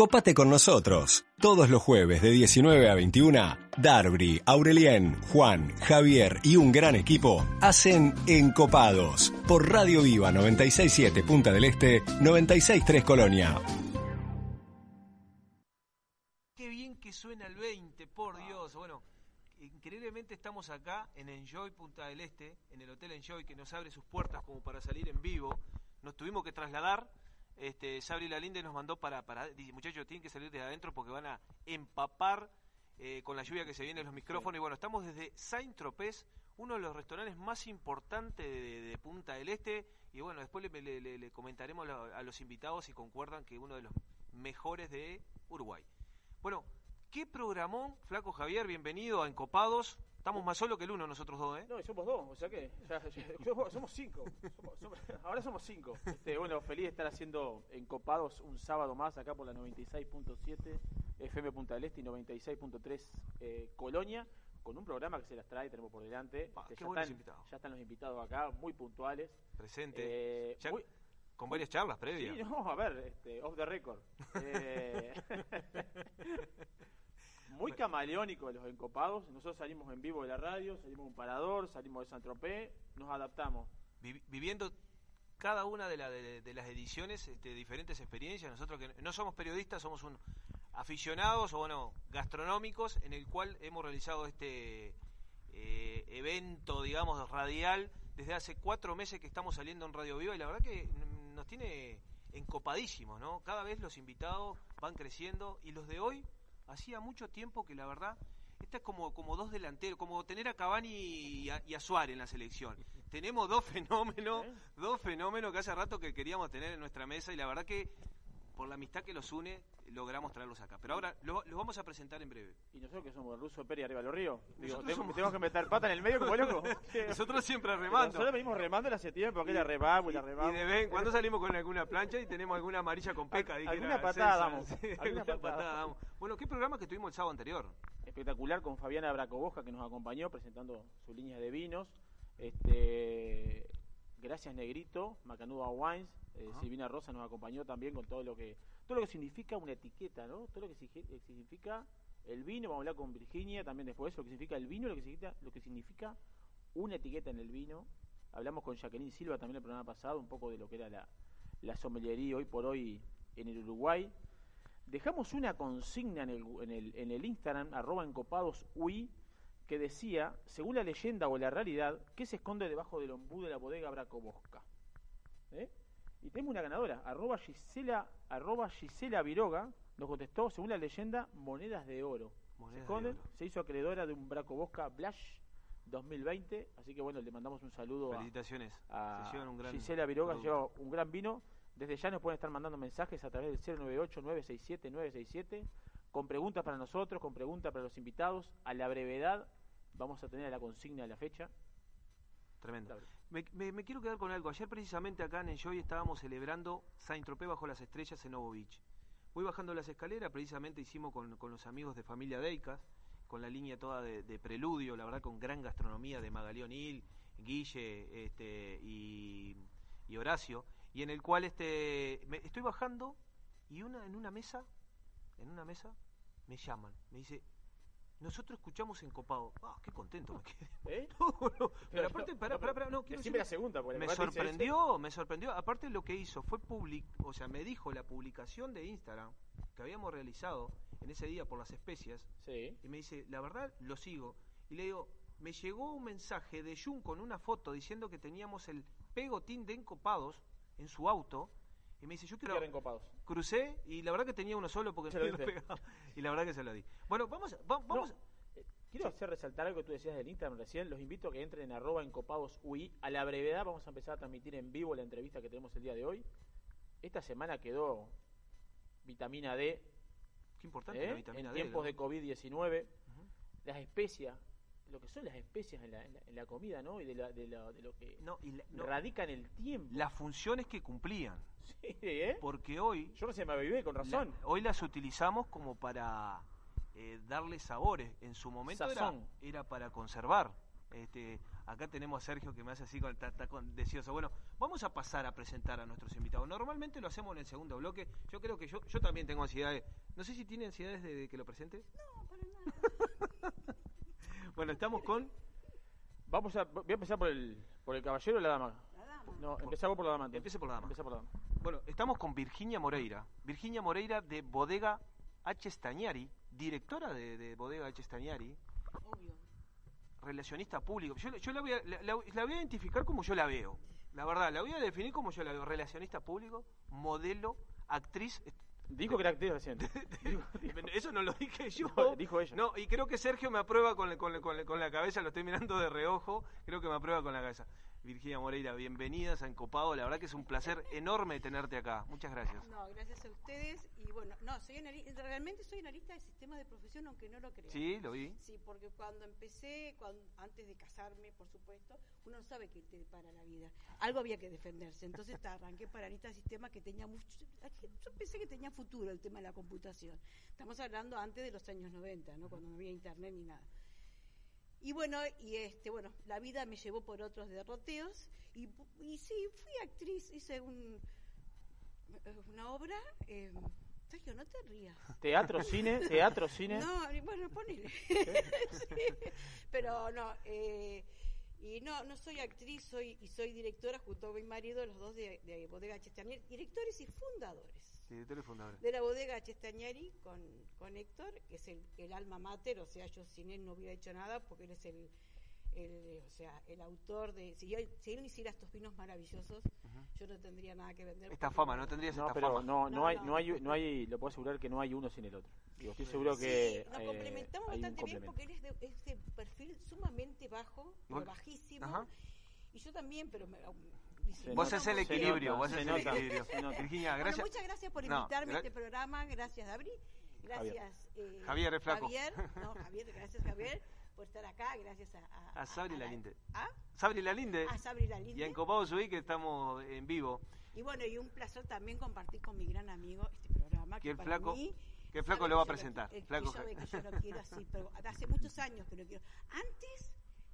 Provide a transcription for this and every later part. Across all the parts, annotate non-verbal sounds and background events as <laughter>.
Encopate con nosotros. Todos los jueves de 19 a 21, Darby, Aurelien, Juan, Javier y un gran equipo hacen Encopados por Radio Viva 967 Punta del Este, 963 Colonia. Qué bien que suena el 20, por Dios. Bueno, increíblemente estamos acá en Enjoy Punta del Este, en el Hotel Enjoy, que nos abre sus puertas como para salir en vivo. Nos tuvimos que trasladar este, Sabri Lalinde nos mandó para, muchachos, tienen que salir de adentro porque van a empapar eh, con la lluvia que se viene en los micrófonos. Y bueno, estamos desde Saint Tropez, uno de los restaurantes más importantes de, Punta del Este. Y bueno, después le, comentaremos a los invitados si concuerdan que uno de los mejores de Uruguay. Bueno, ¿qué programó Flaco Javier? Bienvenido a Encopados. Estamos más solos que el uno nosotros dos, ¿eh? No, somos dos, o sea que <laughs> somos, cinco. ahora somos cinco. Este, bueno, feliz de estar haciendo encopados un sábado más acá por la 96.7 FM Punta del Este y 96.3 eh, Colonia, con un programa que se las trae, tenemos por delante. Este, ya, están, ya, están, los invitados acá, muy puntuales. Presente. Eh, con varias charlas previas. Sí, no, a ver, este, off the record. <laughs> eh, <laughs> muy camaleónico los encopados. Nosotros salimos en vivo de la radio, salimos un parador, salimos de San Tropez, nos adaptamos. viviendo cada una de, las ediciones, este, diferentes experiencias. Nosotros que no somos periodistas, somos un aficionados o bueno, gastronómicos, en el cual hemos realizado este eh, evento, digamos, radial desde hace cuatro meses que estamos saliendo en Radio Viva y la verdad que nos tiene encopadísimos, ¿no? Cada vez los invitados van creciendo y los de hoy hacía mucho tiempo que la verdad, esta es como, como dos delanteros, como tener a Cavani y a, Suárez en la selección. <laughs> Tenemos dos fenómenos, ¿Eh? dos fenómenos que hace rato que queríamos tener en nuestra mesa y la verdad que por la amistad que los une, logramos traerlos acá. Pero ahora los, vamos a presentar en breve. ¿Y nosotros que somos Ruso Peri arriba de los ríos? tenemos, que meter pata en el medio como loco. <laughs> nosotros siempre remando. Nosotros venimos remando hace tiempo, porque la remamos y la remamos. Y de vez cuando salimos con alguna plancha y tenemos alguna amarilla con peca. <laughs> alguna patada damos. alguna patada damos. Bueno, ¿qué programa que tuvimos el sábado anterior? Espectacular con Fabiana Bracoboja que nos acompañó presentando su línea de vinos. Este, gracias Negrito, Macanuda Wines, eh, Silvina Rosa nos acompañó también con todo lo que todo lo que significa una etiqueta, ¿no? Todo lo que eh, significa el vino, vamos a hablar con Virginia también después, lo que significa el vino, lo que significa, lo que significa una etiqueta en el vino. Hablamos con Jacqueline Silva también el programa pasado, un poco de lo que era la, la sommelería hoy por hoy en el Uruguay. Dejamos una consigna en el, en el, en el Instagram, arroba encopadosui, que decía, según la leyenda o la realidad, ¿qué se esconde debajo del ombú de la bodega Braco Bosca? ¿Eh? Y tenemos una ganadora, arroba Gisela, arroba Gisela Viroga, nos contestó, según la leyenda, monedas de oro. se, hizo acreedora de un Braco Bosca Blash 2020, así que bueno, le mandamos un saludo Felicitaciones. a, Gisela Viroga, se lleva un gran vino. Desde ya nos pueden estar mandando mensajes a través del 098-967-967, con preguntas para nosotros, con preguntas para los invitados. A la brevedad vamos a tener la consigna de la fecha. Tremendo. Me, quiero quedar con algo. Ayer precisamente acá en Enjoy estábamos celebrando Saint Tropez bajo las estrellas en Novo Beach. Voy bajando las escaleras, precisamente hicimos con, los amigos de familia Deicas, con la línea toda de, preludio, la verdad con gran gastronomía de Magaleón Hill, Guille este, y, Horacio, y en el cual este, me, estoy bajando y una, en una mesa, en una mesa, me llaman, me dice, nosotros escuchamos en Copado. Ah, qué contento me quedé. <laughs> ¿Eh? <laughs> Pero aparte, pará, pará, pará, no, quiero la segunda, me sorprendió, me sorprendió. Aparte lo que hizo fue public, o sea, me dijo la publicación de Instagram que habíamos realizado en ese día por las especias. Sí. Y me dice, la verdad, lo sigo. Y le digo, me llegó un mensaje de Jun con una foto diciendo que teníamos el pegotín de encopados en su auto y me dice, yo quiero... Encopados. Crucé y la verdad que tenía uno solo porque se lo <laughs> pegado. Y la verdad que se lo di. Bueno, vamos... vamos eh, Quiero hacer resaltar algo que tú decías del Instagram recién. Los invito a que entren en arroba encopadosui. A la brevedad vamos a empezar a transmitir en vivo la entrevista que tenemos el día de hoy. Esta semana quedó vitamina D. Qué importante la ¿eh? vitamina en tiempos de COVID-19. Las especias, lo que son las especias en la, en la, comida, ¿no? Y de, de, lo que no, radica en el tiempo. Las funciones que cumplían. ¿eh? Porque hoy... Yo no sé, me avivé con razón. hoy las utilizamos como para eh, darle sabores. En su momento era, era, para conservar. Este, acá tenemos a Sergio que me hace así con, está, con deseoso. Bueno, vamos a pasar a presentar a nuestros invitados. Normalmente lo hacemos en el segundo bloque. Yo creo que yo, yo también tengo ansiedades. No sé si tiene ansiedades de, que lo presente. No, para nada. <laughs> bueno, estamos con. Vamos a, voy a empezar por el, por el caballero o la dama. La dama. No, empezamos por la dama. Empiece por la dama. Empieza por la dama. Bueno, estamos con Virginia Moreira. Virginia Moreira de Bodega H. Stagnari, directora de, de Bodega H. Stagnari, Obvio. relacionista público. Yo, yo la, voy a, la- la- la voy a identificar como yo la veo. La verdad, la voy a definir como yo la veo. Relacionista público, modelo, actriz. Dijo que era actriz recién. <laughs> Dijo- Eso no lo dije yo. Dijo- dijo ella. No, y creo que Sergio me aprueba con, con, con con la cabeza, lo estoy mirando de reojo, creo que me aprueba con la cabeza. Virginia Moreira, bienvenidas a Encopado, la verdad que es un placer enorme tenerte acá. Muchas gracias. No, gracias a ustedes. Y bueno, no, soy anali- realmente soy analista de sistemas de profesión, aunque no lo crean. Sí, lo vi. Sí, porque cuando empecé, cuando, antes de casarme, por supuesto, uno no sabe qué te depara la vida. Algo había que defenderse. Entonces ta, arranqué para analista de sistemas que tenía mucho... Yo pensé que tenía futuro el tema de la computación. Estamos hablando antes de los años 90, ¿no? Cuando no había internet ni nada. Y bueno, y este, bueno, la vida me llevó por otros derroteos y, y sí, fui actriz, hice un, una obra. Eh, Sergio, no te rías. Teatro, cine, <laughs> teatro, cine. No, bueno, ponele. <laughs> Sí, Pero no, eh, y no, no soy actriz, soy y soy directora junto a mi marido, los dos de, de Bodega Chestañeri, directores y fundadores Director y fundador. de la Bodega Chestañeri con, con Héctor, que es el, el alma mater, o sea, yo sin él no hubiera hecho nada porque él es el, el, o sea, el autor de... Si, yo- si él no hiciera estos vinos maravillosos, yo no tendría nada que vender. Esta fama, no tendrías No, esta pero fama. no, no No, hay, no. no hay, no hay, lo puedo asegurar que no hay uno sin el otro. Digo, estoy seguro que nos eh, complementamos bastante bien porque él es de, es de perfil sumamente bajo, bajísimo. Ajá. Y yo también, pero me, Vos es el equilibrio, vos es el nota, equilibrio. <laughs> Virginia, Bueno, gracias. muchas gracias por No, invitarme a gra- este programa, gracias Dabri, gracias eh, Javier, es flaco. Javier, no, <laughs> Javier, gracias Javier por estar acá, gracias a... A, A Sabri la- Lalinde. ¿Ah? Sabri Lalinde. A Sabri Y Lalinde. en Copado Subí que estamos en vivo. Y bueno, y un placer también compartir con mi gran amigo este programa. Que Que el para flaco- mí, que el flaco lo va a yo presentar, qui- eh, flaco que Ja- que yo lo quiero así, pero hace muchos años que lo quiero. Antes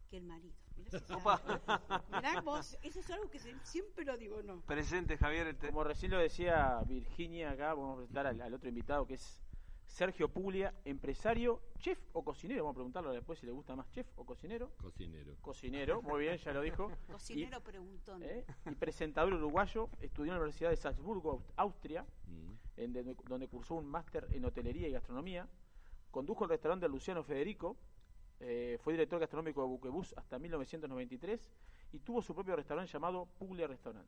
que el marido. Mirá, si Opa. sabe. Mirá vos, eso es algo que siempre lo digo, no. Presente, Javier. te- Como recién lo decía Virginia acá, vamos a presentar al, al otro invitado que es Sergio Puglia, empresario, chef o cocinero. Vamos a preguntarlo después si le gusta más chef o cocinero. Cocinero. Cocinero, muy bien, ya lo dijo. <laughs> Cocinero preguntón. ¿eh? y presentador uruguayo, estudió en la Universidad de Salzburgo, Aust- Austria, Mm. en de- donde cursó un máster en hotelería y gastronomía. Condujo el restaurante Luciano Federico, eh, fue director gastronómico de Buquebus hasta 1993 y tuvo su propio restaurante llamado Puglia Restaurant.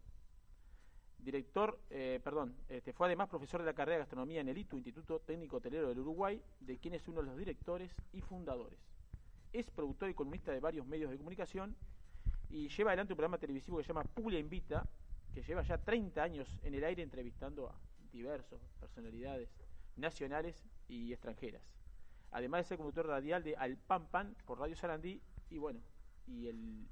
Director, eh, perdón, este, fue además profesor de la carrera de gastronomía en el ITU, Instituto Técnico Hotelero del Uruguay, de quien es uno de los directores y fundadores. Es productor y columnista de varios medios de comunicación y lleva adelante un programa televisivo que se llama Puglia Invita, que lleva ya 30 años en el aire entrevistando a diversas personalidades nacionales y extranjeras. Además de ser conductor radial de Al Pan Pan por Radio Sarandí y bueno, y el,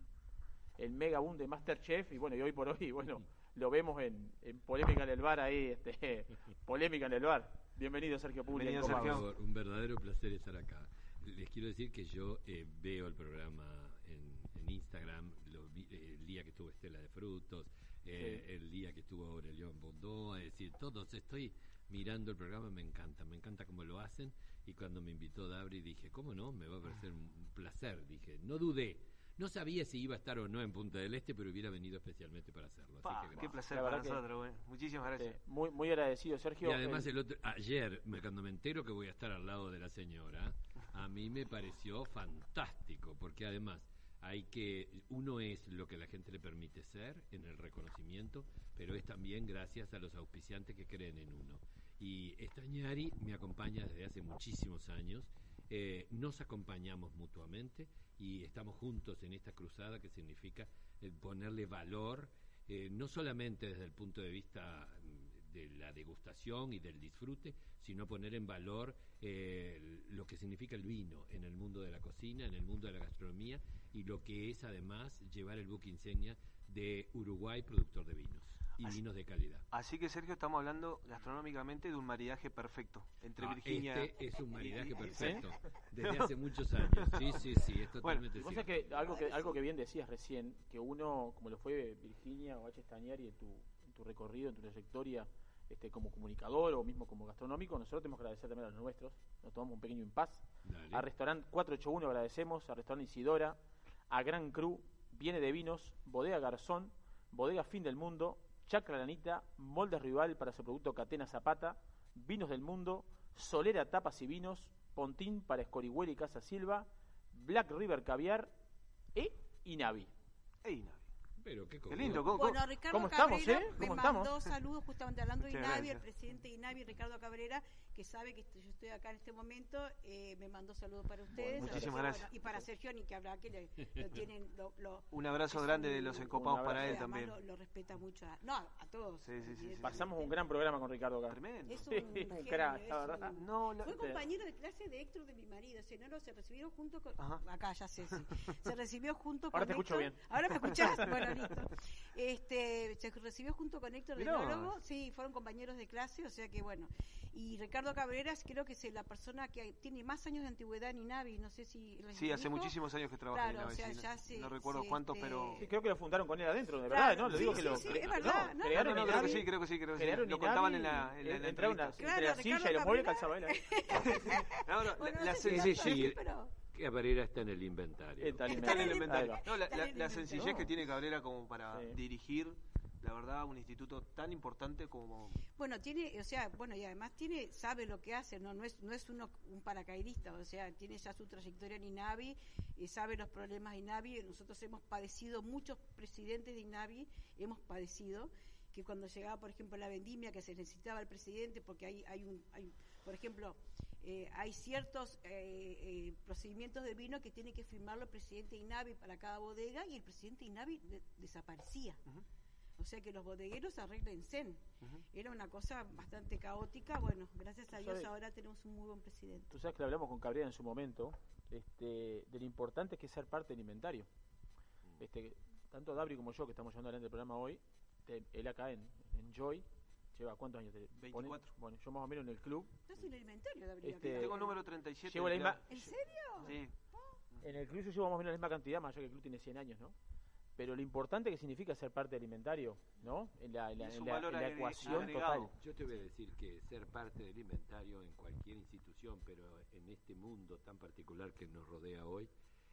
el mega boom de Masterchef y bueno, y hoy por hoy, bueno, lo vemos en, en polémica en el bar ahí, este, <laughs> polémica en el bar. Bienvenido Sergio Puglia. Bienvenido, Sergio. Un verdadero placer estar acá. Les quiero decir que yo eh, veo el programa en, en Instagram, lo vi- eh, el día que estuvo Estela de Frutos, eh, el día que estuvo Aurelión Bondó, es decir, todos estoy mirando el programa, me encanta, me encanta cómo lo hacen y cuando me invitó Dabri dije, ¿cómo no? Me va a parecer un placer, dije, no dudé. No sabía si iba a estar o no en Punta del Este, pero hubiera venido especialmente para hacerlo. Así Pa, que qué placer La para nosotros, güey. Muchísimas gracias. Muy, muy agradecido Sergio. Y además El- el otro, ayer, me- cuando me entero que voy a estar al lado de la señora, a mí me pareció fantástico, porque además hay que, uno es lo que la gente le permite ser en el reconocimiento, pero es también gracias a los auspiciantes que creen en uno. Y Estañari me acompaña desde hace muchísimos años, eh, nos acompañamos mutuamente y estamos juntos en esta cruzada que significa eh, ponerle valor, eh, no solamente desde el punto de vista mm, de la degustación y del disfrute, sino poner en valor eh, lo que significa el vino en el mundo de la cocina, en el mundo de la gastronomía y lo que es además llevar el buque insignia de Uruguay productor de vinos. Y vinos de calidad. Así que Sergio, estamos hablando gastronómicamente de un maridaje perfecto entre Ah, Virginia. Este es un maridaje perfecto. ¿Sí? Desde hace muchos años. Sí, sí, sí, es <laughs> totalmente sabés cierto. que algo que algo que bien decías recién, que uno, como lo fue Virginia o H. Stañari en tu, en tu recorrido, en tu trayectoria este, como comunicador o mismo como gastronómico, nosotros tenemos que agradecer también a los nuestros. Nos tomamos un pequeño impas. Dale. A Restaurante 481 agradecemos, a Restaurante Isidora, a Gran Cru, Viene de Vinos, Bodega Garzón, Bodega Fin del Mundo, Chacra Lanita, Moldes Rival para su producto Catena Zapata, Vinos del Mundo, Solera Tapas y Vinos, Pontín para Escorihuela y Casa Silva, Black River Caviar e Inavi. Navi. Pero qué, Qué lindo, ¿cómo- Bueno, Ricardo ¿Cómo estamos, Cabrera eh? me ¿Cómo mandó estamos? saludos justamente hablando de INAVI, el presidente de INAVI, Ricardo Cabrera, que sabe que yo estoy acá en este momento, eh, me mandó saludos para ustedes. muchísimas gracias. bueno, y para Sergio, ni que habrá que le, lo <laughs> tienen, lo, lo- Un abrazo grande un- de los encopados para él también. Lo, lo respeta mucho. A, no, a todos. Sí, sí, sí. Pasamos un gran programa con Ricardo acá. Tremendo. Es <laughs> un, genio, crack, es la verdad. un- No, Fue compañero de clase de Héctor de mi marido. Se recibió junto con. Ajá. Acá ya sé, sí. Se recibió junto con. Ahora te escucho bien. Ahora me escuchás. <laughs> Bueno, listo. Este, se recibió junto con Héctor de. Sí, fueron compañeros de clase, o sea que bueno. Y Ricardo Cabreras, creo que es la persona que tiene más años de antigüedad en INAVI. No sé si. Sí, hace muchísimos años que trabaja Claro, en o sea, sí, ya no- se- no recuerdo se, cuántos, este, pero... Sí, creo que lo fundaron con él adentro, de Claro, verdad, ¿no? Le sí, digo sí, que lo sí, es verdad, no, no, crearon no, no, Inavi, creo que sí, creo que sí, creo que sí. crearon Lo contaban en Inavi, la- en la- en la entraba una- entrevista. entre Claro, la silla y los muebles calzaba él. <laughs> No, no, Bueno, la, sencillez- Cabrera está en el inventario. Está en el inventario. la, sencillez que tiene Cabrera como para dirigir, la verdad, un instituto tan importante como... Bueno, tiene, o sea, bueno, y además tiene, sabe lo que hace, no, no es, no es uno un paracaidista, o sea, tiene ya su trayectoria en INAVI, y sabe los problemas de INAVI. Nosotros hemos padecido, muchos presidentes de INAVI hemos padecido, que cuando llegaba, por ejemplo, la vendimia, que se necesitaba el presidente, porque hay, hay un, hay, por ejemplo, eh, hay ciertos eh, eh, procedimientos de vino que tiene que firmarlo el presidente de INAVI para cada bodega, y el presidente de INAVI de- desaparecía. Ujú. O sea que los bodegueros arreglense. Ujú. Era una cosa bastante caótica. Bueno, gracias a Dios sabes- ahora tenemos un muy buen presidente. Tú sabes que le hablamos con Cabrera en su momento, este, de lo importante que es ser parte del inventario. Este, tanto Dabri como yo, que estamos llevando adelante el programa hoy, te- él acá en, en Joy, lleva cuántos años? te pone? 24. Bueno, yo más o menos en el club. Estás en el inventario, Gabriel. Este. Tengo el número 37. Llevo la misma- ¿En serio? Sí. En el club yo llevo más o menos la misma cantidad, más allá que el club tiene 100 años, ¿no? Pero lo importante que significa ser parte del inventario, ¿no? En la, en la- en en ecuación agregado. total. Yo te voy a decir que ser parte del inventario en cualquier institución, pero en este mundo tan particular que nos rodea hoy,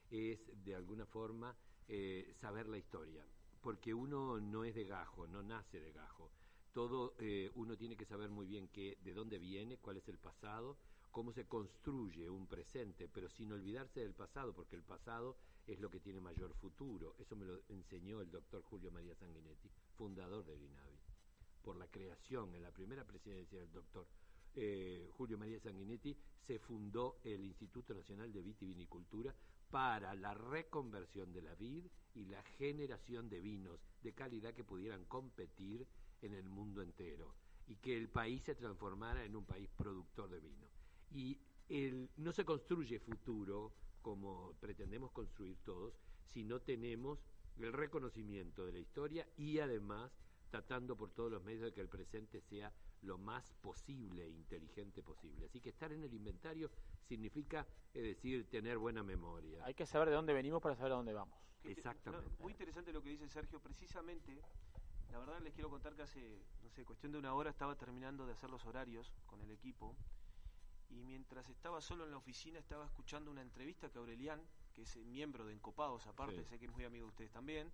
es de alguna forma eh, saber la historia. Porque uno no es de gajo, no nace de gajo. Todo eh, uno tiene que saber muy bien qué, de dónde viene, cuál es el pasado, cómo se construye un presente, pero sin olvidarse del pasado, porque el pasado es lo que tiene mayor futuro. Eso me lo enseñó el doctor Julio María Sanguinetti, fundador del INAVI por la creación, en la primera presidencia del doctor eh, Julio María Sanguinetti, se fundó el Instituto Nacional de Vitivinicultura para la reconversión de la vid y la generación de vinos de calidad que pudieran competir en el mundo entero y que el país se transformara en un país productor de vino. Y no se construye futuro como pretendemos construir todos si no tenemos el reconocimiento de la historia y además tratando por todos los medios de que el presente sea lo más posible e inteligente posible. Así que estar en el inventario significa, es decir, tener buena memoria. Hay que saber de dónde venimos para saber a dónde vamos. Exactamente. no, muy interesante lo que dice Sergio. Precisamente, la verdad les quiero contar que hace, no sé, cuestión de una hora estaba terminando de hacer los horarios con el equipo. Y mientras estaba solo en la oficina, estaba escuchando una entrevista que Aurelián, que es miembro de Encopados, aparte, Sí. sé que es muy amigo de ustedes también,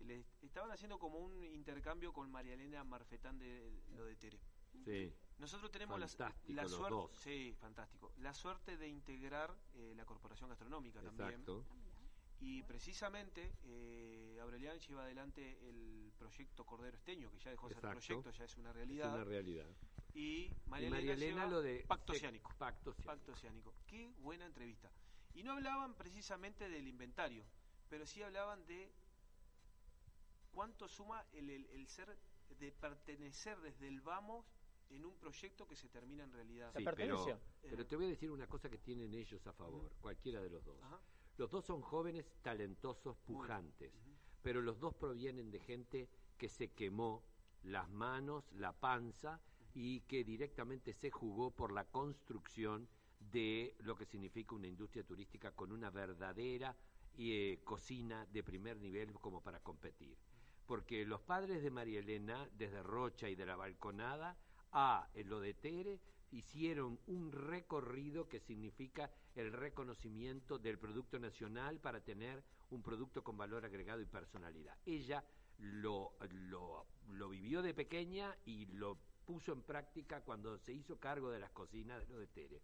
le estaban haciendo como un intercambio con María Elena Marfetán de lo de Tere. Sí. Nosotros tenemos la, Fantástico la los suerte, sí, fantástico, la suerte de integrar eh, la Corporación Gastronómica también. Exacto. Ah, mirá. Y precisamente eh, Aurelián lleva adelante el proyecto Cordero Esteño, que ya dejó de ser proyecto, ya es una Es realidad. una realidad. Y María, y María Elena lo de Pacto Oceánico. Pacto Oceánico. Pacto Oceánico. Qué buena entrevista. Y no hablaban precisamente del inventario, pero sí hablaban de cuánto suma el, el- el ser de pertenecer desde el vamos en un proyecto que se termina en realidad. Sí, La pero, te voy a decir una cosa que tienen ellos a favor, cualquiera de los dos. Ajá. Los dos son jóvenes, talentosos, pujantes, pero los dos provienen de gente que se quemó las manos, la panza y que directamente se jugó por la construcción de lo que significa una industria turística con una verdadera eh, cocina de primer nivel como para competir. Porque los padres de María Elena, desde Rocha y de la Balconada a lo de Tere, hicieron un recorrido que significa el reconocimiento del producto nacional para tener un producto con valor agregado y personalidad. Ella lo, lo, lo vivió de pequeña y lo puso en práctica cuando se hizo cargo de las cocinas de lo de Tere.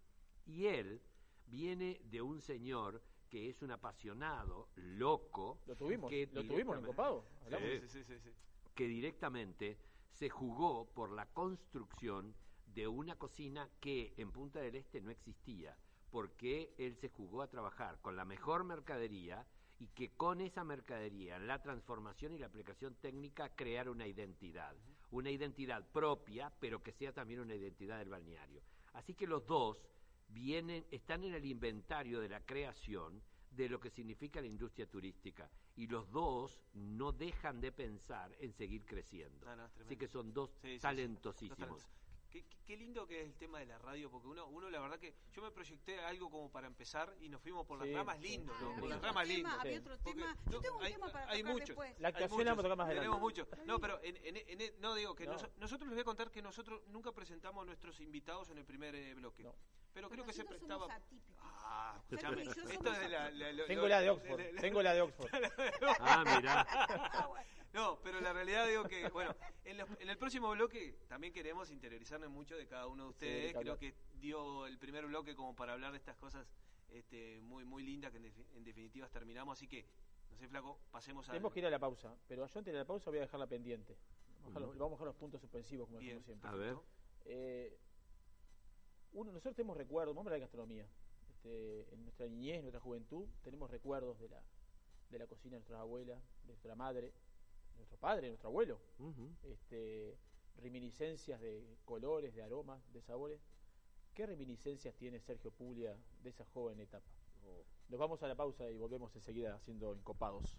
Y él viene de un señor que es un apasionado, loco. Lo tuvimos, que lo tuvimos. Sí, sí, sí, que directamente se jugó por la construcción de una cocina que en Punta del Este no existía, porque él se jugó a trabajar con la mejor mercadería y que con esa mercadería, la transformación y la aplicación técnica, crear una identidad, una identidad propia, pero que sea también una identidad del balneario. Así que los dos vienen, están en el inventario de la creación de lo que significa la industria turística y los dos no dejan de pensar en seguir creciendo. Así que son dos talentosísimos. Qué, lindo que es el tema de la radio, porque uno, uno la verdad que yo me proyecté algo como para empezar y nos fuimos por las ramas lindo, ¿no? Por las ramas lindo. Había otro tema. Yo tengo un hay, tema para hay muchos. después. La actuación la vamos a tocar más adelante. Tenemos muchos. No, pero en, en, en, no digo que no. Nos, nosotros les voy a contar que nosotros nunca presentamos a nuestros invitados en el primer eh, bloque. No. Pero creo que se prestaba. Ah, escúchame. Esto es de la, la, Tengo la de Oxford. Tengo <laughs> la de Oxford. ah, mira. No, pero la realidad digo que, bueno, en, en, el próximo bloque también queremos interiorizarnos mucho de cada uno de ustedes. Creo que dio el primer bloque como para hablar de estas cosas este, muy muy lindas que en, en definitiva terminamos. Así que, no sé, Flaco, pasemos a. Tenemos que ir a la pausa, pero yo antes de la pausa voy a dejarla pendiente. Vamos, a, los, vamos a los puntos suspensivos, como decimos siempre. A ver. Eh, uno, nosotros tenemos recuerdos, vamos a hablar de gastronomía. Este, en nuestra niñez, en nuestra juventud, tenemos recuerdos de la, de la cocina de nuestra abuela, de nuestra madre, nuestro padre, nuestro abuelo, este, reminiscencias de colores, de aromas, de sabores. ¿Qué reminiscencias tiene Sergio Puglia de esa joven etapa? Nos vamos a la pausa y volvemos enseguida haciendo encopados.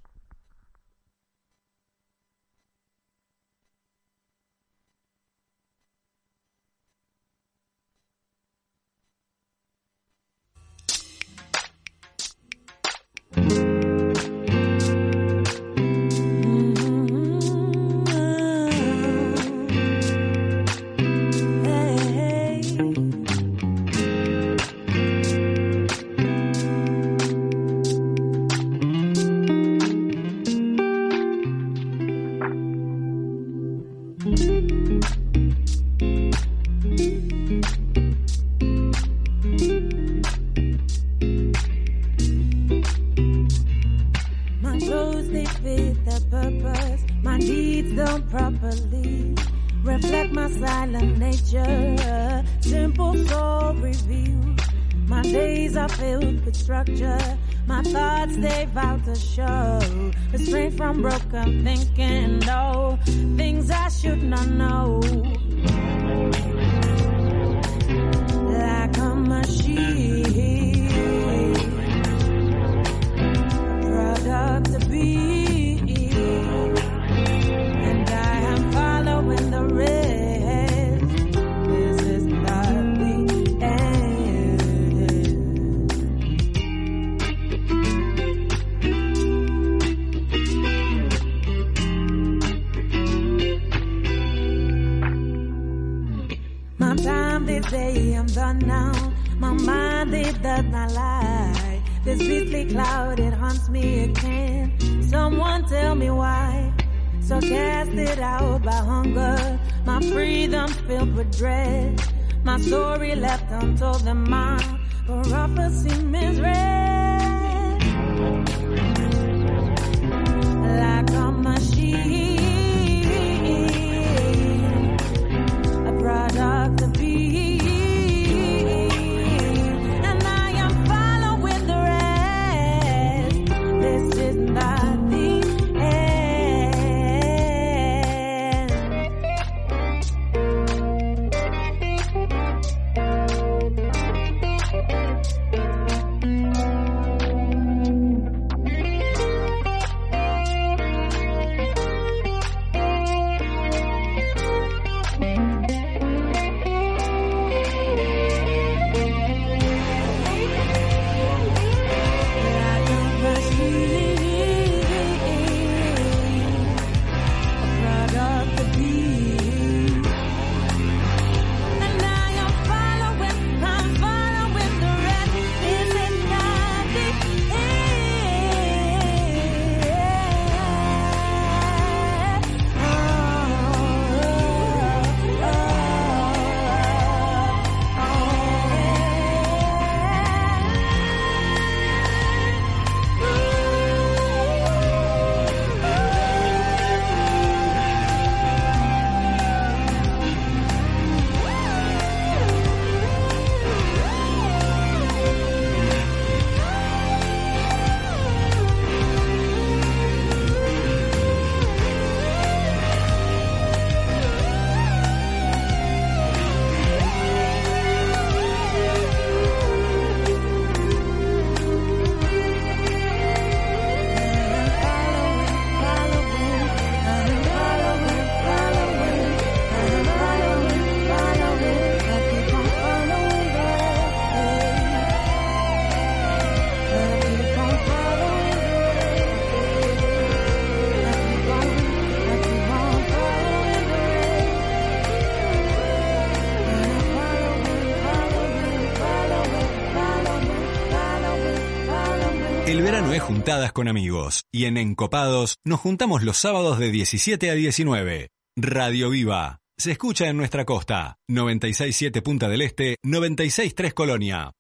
Con amigos y en Encopados nos juntamos los sábados de 17 a 19. Radio Viva. Se escucha en nuestra costa. 967 Punta del Este, 963 Colonia.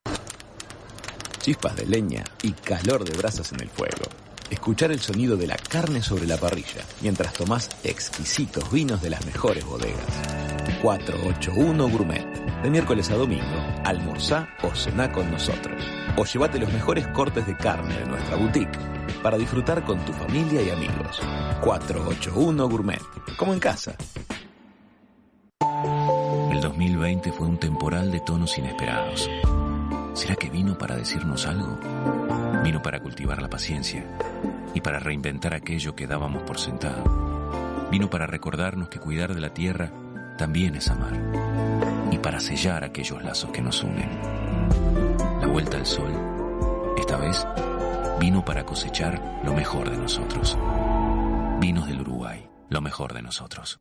Chispas de leña y calor de brasas en el fuego. Escuchar el sonido de la carne sobre la parrilla mientras tomás exquisitos vinos de las mejores bodegas. 481 Gourmet. De miércoles a domingo, almorzá o cená con nosotros. O llévate los mejores cortes de carne de nuestra boutique para disfrutar con tu familia y amigos. 481 Gourmet. Como en casa. El 2020 fue un temporal de tonos inesperados. ¿Será que vino para decirnos algo? Vino para cultivar la paciencia y para reinventar aquello que dábamos por sentado. Vino para recordarnos que cuidar de la tierra también es amar y para sellar aquellos lazos que nos unen. La vuelta al sol, esta vez, vino para cosechar lo mejor de nosotros. Vinos del Uruguay, lo mejor de nosotros.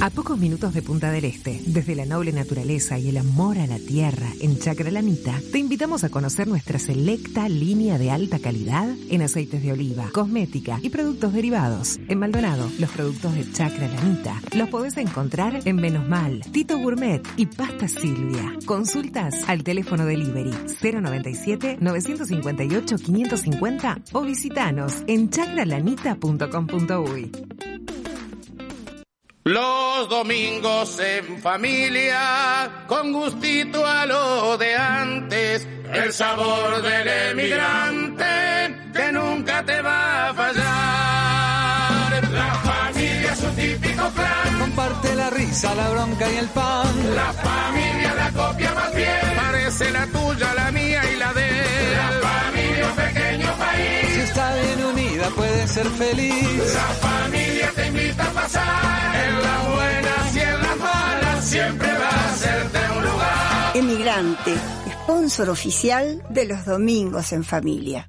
A pocos minutos de Punta del Este, desde la noble naturaleza y el amor a la tierra en Chacralanita, te invitamos a conocer nuestra selecta línea de alta calidad en aceites de oliva, cosmética y productos derivados. En Maldonado, los productos de Chacralanita los podés encontrar en Menos Mal, Tito Gourmet y Pasta Silvia. Consultas al teléfono delivery 097 958 550 o visitanos en chacralanita.com.uy. Los domingos en familia, con gustito a lo de antes, el sabor del emigrante que nunca te va a fallar. La familia es un típico clan, Comparte la risa, la bronca y el pan. la familia la copia más fiel, parece la tuya, la mía y la de él. La bien unida puede ser feliz. la familia te invita a pasar, en las buenas y en las malas siempre va a hacerte un lugar. Emigrante, sponsor oficial de los domingos en familia.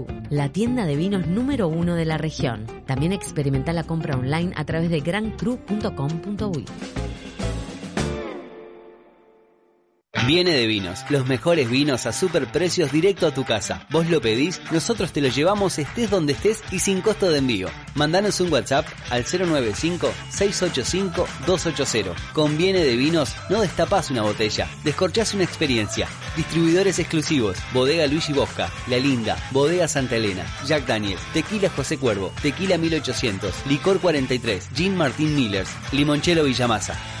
La tienda de vinos número uno de la región. También experimenta la compra online a través de grandcru.com.uy. Viene de Vinos, los mejores vinos a super precios directo a tu casa. Vos lo pedís, nosotros te lo llevamos estés donde estés y sin costo de envío. Mandanos un WhatsApp al 095-685-280. Con Viene de Vinos no destapás una botella, descorchás una experiencia. Distribuidores exclusivos, Bodega Luigi Bosca, La Linda, Bodega Santa Elena, Jack Daniels, Tequila José Cuervo, Tequila 1800, Licor 43, Gin Martín Millers, Limonchelo Villamasa.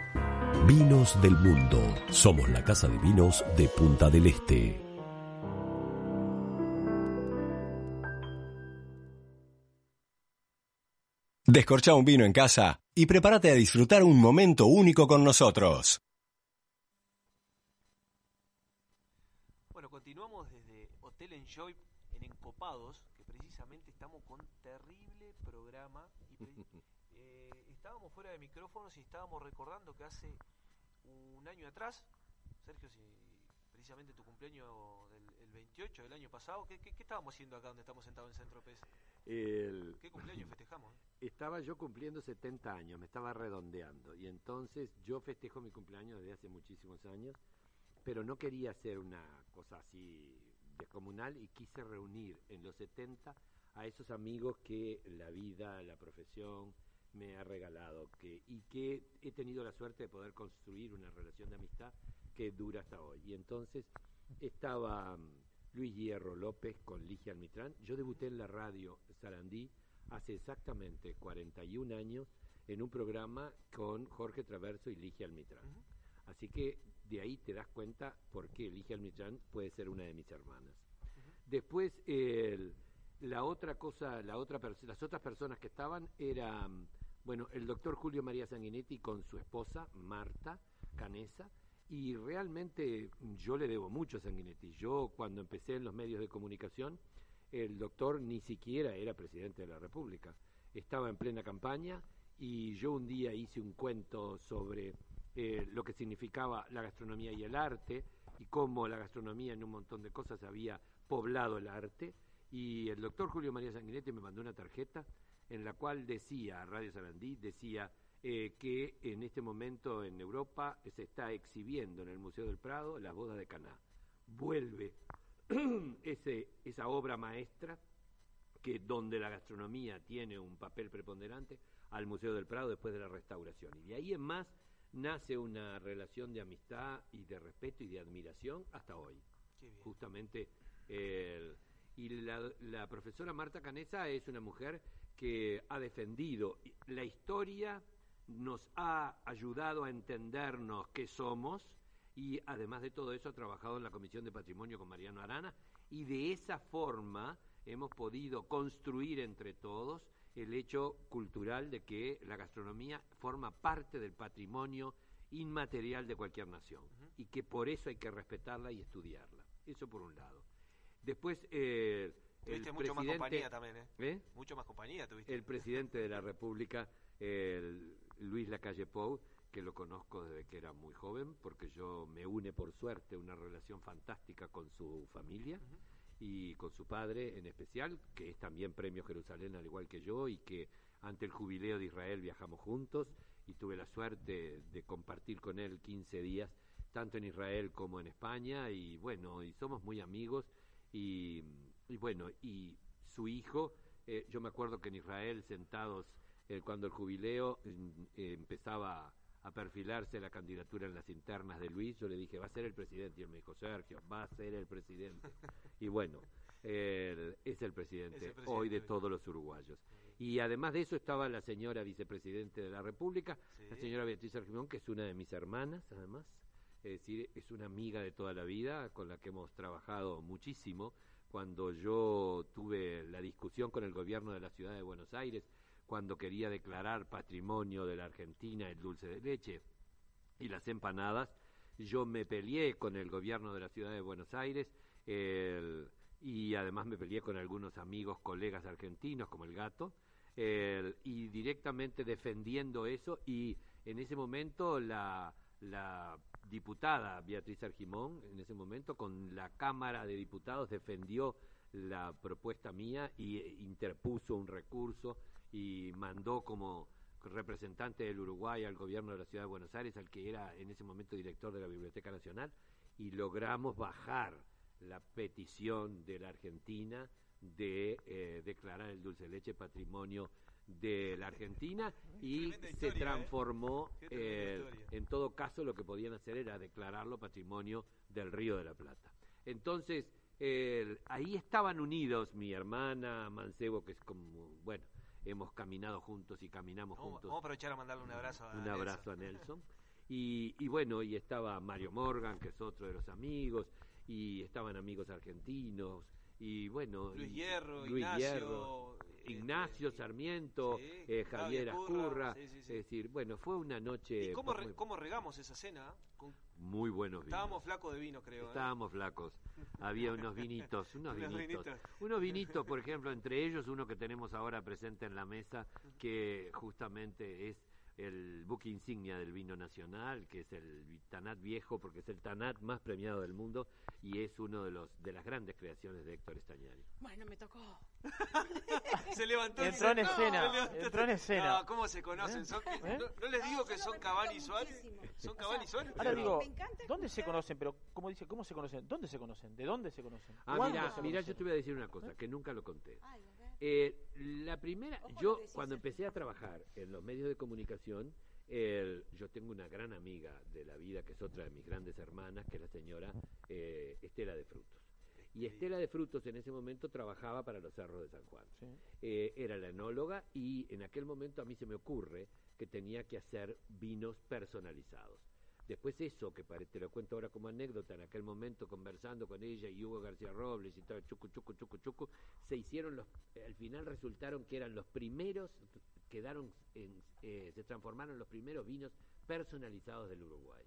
Vinos del Mundo. Somos la casa de vinos de Punta del Este. Descorcha un vino en casa y prepárate a disfrutar un momento único con nosotros. Bueno, continuamos desde Hotel Enjoy en Encopados, que precisamente estamos con terrible programa. Y pre- eh, estábamos fuera de micrófonos y estábamos recordando que hace un año atrás, Sergio, si precisamente tu cumpleaños del el 28 del año pasado. ¿Qué, qué, qué estábamos haciendo acá donde estamos sentados en Centro Pez? El- ¿Qué cumpleaños festejamos? Estaba yo cumpliendo 70 años, me estaba redondeando. Y entonces yo festejo mi cumpleaños desde hace muchísimos años, pero no quería hacer una cosa así descomunal y quise reunir en los 70 a esos amigos que la vida, la profesión me ha regalado que, y que he tenido la suerte de poder construir una relación de amistad que dura hasta hoy. Y entonces estaba mm, Luis Hierro López con Ligia Almitrán. Yo debuté en la radio Sarandí hace exactamente 41 años en un programa con Jorge Traverso y Ligia Almitrán. Así que de ahí te das cuenta por qué Ligia Almitrán puede ser una de mis hermanas. Después, el- la otra cosa, la otra las otras personas que estaban eran, bueno, el doctor Julio María Sanguinetti con su esposa, Marta Canesa, y realmente yo le debo mucho a Sanguinetti. Yo cuando empecé en los medios de comunicación, el doctor ni siquiera era presidente de la República. Estaba en plena campaña y yo un día hice un cuento sobre eh, lo que significaba la gastronomía y el arte y cómo la gastronomía en un montón de cosas había poblado el arte. Y el doctor Julio María Sanguinetti me mandó una tarjeta en la cual decía, Radio Sarandí, decía eh, que en este momento en Europa se está exhibiendo en el Museo del Prado las bodas de Caná. Vuelve <clears throat> ese, esa obra maestra que donde la gastronomía tiene un papel preponderante al Museo del Prado después de la restauración. Y de ahí en más nace una relación de amistad y de respeto y de admiración hasta hoy. Justamente el- y la, la profesora Marta Canesa es una mujer que ha defendido la historia, nos ha ayudado a entendernos qué somos y además de todo eso ha trabajado en la Comisión de Patrimonio con Mariano Arana y de esa forma hemos podido construir entre todos el hecho cultural de que la gastronomía forma parte del patrimonio inmaterial de cualquier nación y que por eso hay que respetarla y estudiarla. Eso por un lado. Después, eh, Tuviste el mucho más presidente- compañía también, ¿eh? ¿Eh? Mucho más compañía tuviste. El presidente de la República, el Luis Lacalle Pou, que lo conozco desde que era muy joven, porque yo me une por suerte una relación fantástica con su familia y con su padre en especial, que es también Premio Jerusalén al igual que yo y que ante el jubileo de Israel viajamos juntos y tuve la suerte de compartir con él 15 días tanto en Israel como en España y bueno, y somos muy amigos y, y bueno, y su hijo, eh, yo me acuerdo que en Israel sentados eh, cuando el jubileo eh, empezaba a perfilarse la candidatura en las internas de Luis, yo le dije, va a ser el presidente, y él me dijo, Sergio, va a ser el presidente. y bueno, él es el presidente, Es el presidente hoy de todos los uruguayos. Y además de eso estaba la señora vicepresidente de la República, la señora Beatriz Argimón, que es una de mis hermanas, además. Es decir, es una amiga de toda la vida con la que hemos trabajado muchísimo. Cuando yo tuve la discusión con el gobierno de la ciudad de Buenos Aires, cuando quería declarar patrimonio de la Argentina el dulce de leche y las empanadas, yo me peleé con el gobierno de la ciudad de Buenos Aires y además me peleé con algunos amigos, colegas argentinos como el gato, y directamente defendiendo eso y en ese momento la, diputada Beatriz Argimón, en ese momento con la Cámara de Diputados defendió la propuesta mía y interpuso un recurso y mandó como representante del Uruguay al gobierno de la ciudad de Buenos Aires, al que era en ese momento director de la Biblioteca Nacional, y logramos bajar la petición de la Argentina de eh, declarar el dulce de leche patrimonio de la Argentina y se ¿eh? transformó eh, en todo caso lo que podían hacer era declararlo patrimonio del Río de la Plata. Entonces, ahí estaban unidos mi hermana Mancebo, que es como, bueno, hemos caminado juntos y caminamos juntos. vamos a aprovechar a mandarle un abrazo a Un Nelson. abrazo a <laughs> Nelson. Y, y bueno, y estaba Mario Morgan, que es otro de los amigos, y estaban amigos argentinos, y bueno... Luis Hierro, Luis Ignacio, Hierro, Ignacio Sarmiento, sí, eh, Javier Ascurra, sí, sí, sí. es decir, bueno, fue una noche ¿Y cómo, re- muy, cómo regamos esa cena? Con- muy buenos vinos. Estábamos flacos de vino, creo. ¿eh? Estábamos flacos. Había unos vinitos, <laughs> unos vinitos. Unos vinitos, por ejemplo, entre ellos uno que tenemos ahora presente en la mesa, que justamente es el buque insignia del vino nacional, que es el Tanat viejo, porque es el Tanat más premiado del mundo y es uno de los de las grandes creaciones de Héctor Estañari. Bueno, me tocó. <laughs> se levantó y Entró en se- escena, entró en escena. No, ¿Cómo se conocen? ¿Eh? Son- ¿Eh? no, no les digo que son Cavani y Suárez? ¿Son Cavani y Suárez? Ahora digo, ¿dónde se conocen? Pero, ¿cómo dice? ¿Cómo se conocen? ¿Dónde se conocen? ¿De dónde se conocen? Ah, ¿Cuándo mira, mira, yo te voy a decir una cosa que nunca lo conté. Ay. Eh, la primera, Ojo yo cuando empecé a trabajar en los medios de comunicación, el- yo tengo una gran amiga de la vida que es otra de mis grandes hermanas, que es la señora eh, Estela de Frutos. Y Estela de Frutos en ese momento trabajaba para los cerros de San Juan. Sí. Eh, era la enóloga y en aquel momento a mí se me ocurre que tenía que hacer vinos personalizados. Después eso, que te lo cuento ahora como anécdota, en aquel momento conversando con ella y Hugo García Robles y todo, chucu, chucu, chucu, chucu, se hicieron los, al final resultaron que eran los primeros, quedaron, en- eh, se transformaron los primeros vinos personalizados del Uruguay.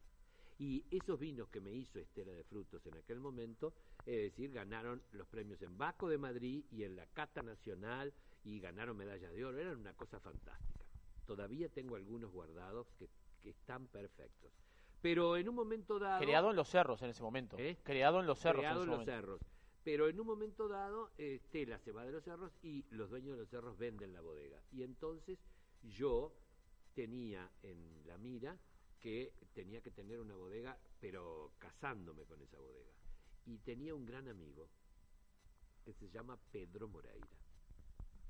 Y esos vinos que me hizo Estela de Frutos en aquel momento, es decir, ganaron los premios en Baco de Madrid y en la Cata Nacional y ganaron medallas de oro. Eran una cosa fantástica. Todavía tengo algunos guardados que están perfectos. Pero en un momento dado... Creado en los cerros en ese momento. ¿Eh? Creado en los cerros creado en los momento. cerros. Pero en un momento dado, eh, Estela se va de los cerros y los dueños de los cerros venden la bodega. Y entonces yo tenía en la mira que tenía que tener una bodega, pero casándome con esa bodega. Y tenía un gran amigo que se llama Pedro Moreira.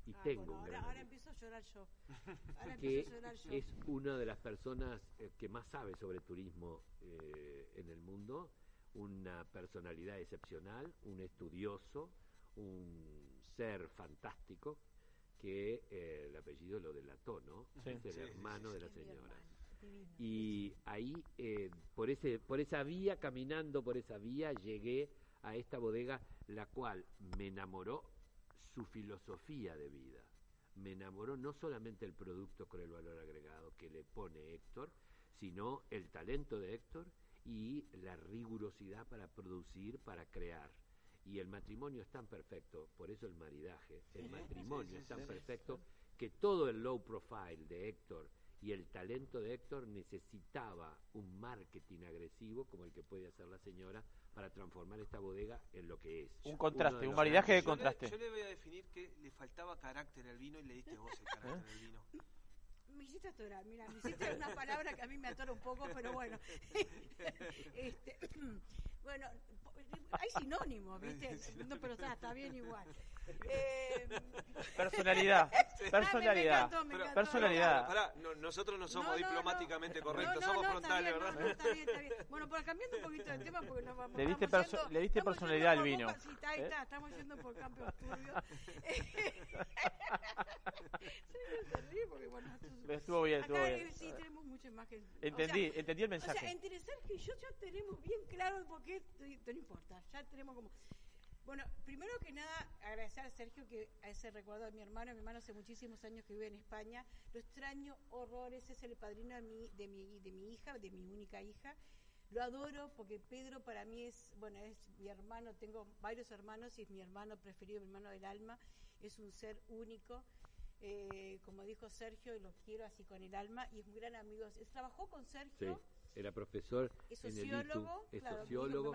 Y Ah, tengo bueno, un ahora, gran ahora amigo empiezo a llorar yo. <laughs> Ahora que empiezo a llorar yo. es una de las personas eh, que más sabe sobre turismo eh, en el mundo, una personalidad excepcional, un estudioso, un ser fantástico que eh, el apellido lo delató, ¿no? Sí. Es el Sí, sí, hermano de la señora. divino. Y ahí, eh, por, ese, por esa vía, caminando por esa vía, llegué a esta bodega, la cual me enamoró su filosofía de vida. Me enamoró no solamente el producto con el valor agregado que le pone Héctor, sino el talento de Héctor y la rigurosidad para producir, para crear. Y el matrimonio es tan perfecto, por eso el maridaje, el matrimonio es tan perfecto que todo el low profile de Héctor y el talento de Héctor necesitaba un marketing agresivo como el que puede hacer la señora para transformar esta bodega en lo que es. Un contraste, un maridaje de Yo le- contraste. Yo le voy a definir que le faltaba carácter al vino y le diste vos el carácter al vino. Me hiciste atorar, mira, me hiciste una palabra que a mí me atora un poco, pero bueno. <laughs> Este, <clears throat> bueno, hay sinónimos, ¿viste? <laughs> No, pero está, está bien igual. Eh, <laughs> Personalidad, me- personalidad, me encantó, me encantó. personalidad. Pará, no- nosotros no somos No, no, diplomáticamente no. correctos, No, no, somos no, frontales, está bien, ¿verdad? no, no, está bien, está bien. Bueno, pero cambiando un poquito de tema porque nos vamos Le diste perso- yendo- le diste personalidad al por vino, Sí, está, ahí ¿eh? está, estamos yendo por <laughs> <laughs> me ríe porque, bueno, esto es- Estuvo bien, estuvo Acá, bien. sí, tenemos mucha imagen. Entendí, O sea, entendí el O mensaje. sea, entre Sergio y yo ya tenemos bien claro por qué, no importa, ya tenemos como... Bueno, primero que nada, agradecer a Sergio que a ese recuerdo de mi hermano. Mi hermano hace muchísimos años que vive en España. Lo extraño horrores, es el padrino de mi, de mi, de hija, de mi única hija. Lo adoro porque Pedro para mí es, bueno, es mi hermano, tengo varios hermanos y es mi hermano preferido, mi hermano del alma. Es un ser único. Eh, como dijo Sergio, lo quiero así con el alma y es muy gran amigo. Trabajó con Sí, Sergio. Era profesor Es en el ITU, sociólogo, es claro, sociólogo,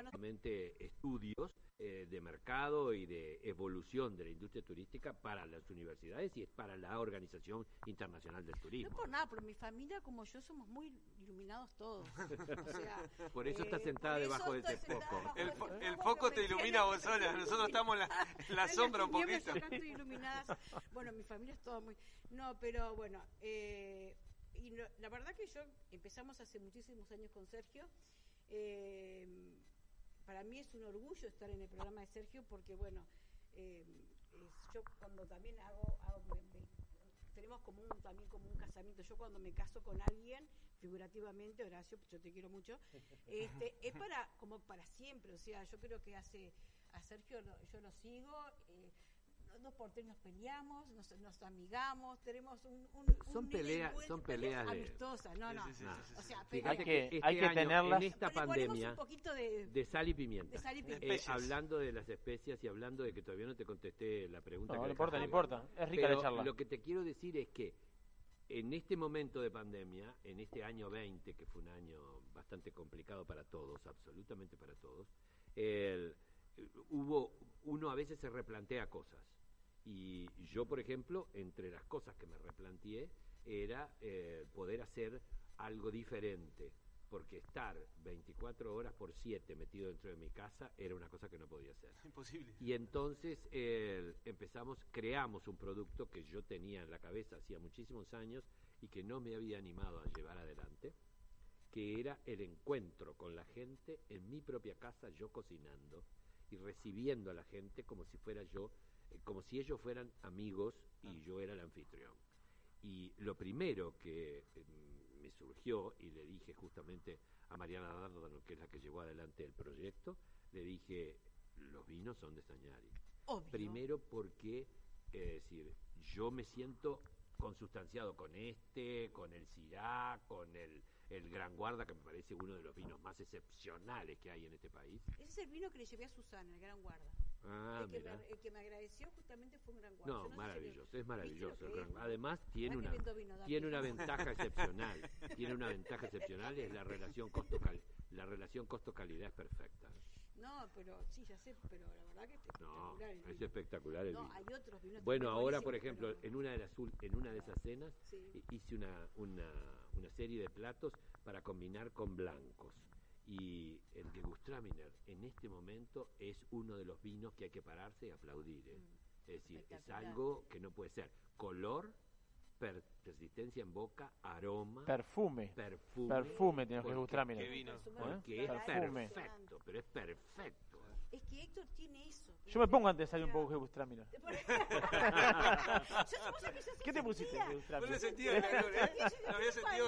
estudios eh, de mercado y de evolución de la industria turística para las universidades y es para la Organización Internacional del No Turismo. por nada, pero mi familia como yo somos muy iluminados todos. <laughs> O sea, Por eso está eh, sentada por debajo de ese sentada foco. El, fo- foco el te ilumina vos sola, nosotros estamos en la, en <laughs> sombra un poquito. Bueno, mi familia es toda muy... No, pero bueno, eh, y no- la verdad que yo empezamos hace muchísimos años con Sergio. Eh, para mí es un orgullo estar en el programa de Sergio porque, bueno, eh, yo cuando también hago... hago- me- tenemos como un, también como un casamiento. Yo cuando me caso con alguien, figurativamente, Horacio, yo te quiero mucho, este, es para como para siempre. O sea, yo creo que hace a Sergio yo lo sigo. eh, dos por tres nos peleamos, nos, nos amigamos, tenemos un, un, Son un peleas- son peleas de- amistosas, no, no, Sí, sí, sí, sí, sí, o sí. sea, Fíjate peleas. que- este hay que año, tenerlas- en esta pandemia un poquito de, de sal y pimienta. de sal y pimienta. Eh, hablando de las especias y hablando de que todavía no te contesté la pregunta. No, que no importa, no importa. Es rica Pero la charla. Lo que te quiero decir es que en este momento de pandemia, en este año 20, que fue un año bastante complicado para todos, absolutamente para todos, el- hubo uno a veces se replantea cosas. Y yo, por ejemplo, entre las cosas que me replanteé era eh, poder hacer algo diferente, porque estar 24 horas por 7 metido dentro de mi casa era una cosa que no podía hacer. <laughs> Imposible. Y entonces eh, empezamos, creamos un producto que yo tenía en la cabeza hacía muchísimos años y que no me había animado a llevar adelante, que era el encuentro con la gente en mi propia casa, yo cocinando y recibiendo a la gente como si fuera yo, como si ellos fueran amigos y yo era el anfitrión. Y lo primero que eh, me surgió, y le dije justamente a Mariana Dárdano, que es la que llevó adelante el proyecto, le dije, los vinos son de Sañari. Obvio. Primero porque, es decir, yo me siento consustanciado con este, con el Syrah, con el, el Gran Guarda, que me parece uno de los vinos más excepcionales que hay en este país. Ese es el vino que le llevé a Susana, el gran guarda. Ah, el, que me, el que me agradeció justamente fue un gran guarda. No, maravilloso, es maravilloso. Además tiene una vino, tiene una ventaja excepcional, tiene una ventaja excepcional es la relación costo cal- la relación costo calidad es perfecta. No, pero sí, ya sé, pero la verdad que es No, espectacular el es espectacular el No, vino. hay otros vinos Bueno, ahora por ejemplo, en una de las en una de esas cenas Sí. hice una, una una serie de platos para combinar con blancos. Y el Gewürztraminer en este momento es uno de los vinos que hay que pararse y aplaudir. ¿eh? Es decir, es algo que no puede ser. Color, per- persistencia en boca, aroma, Perfume. perfume. Perfume tiene que porque- gustar, mira. Qué vino. Porque es Perfume. perfecto, pero es perfecto. Es que Héctor tiene eso. Yo me pongo antes de salir un poco de Gustramina. <laughs> ¿Qué te pusiste, sentido de calor, ¿eh? Lo había sentido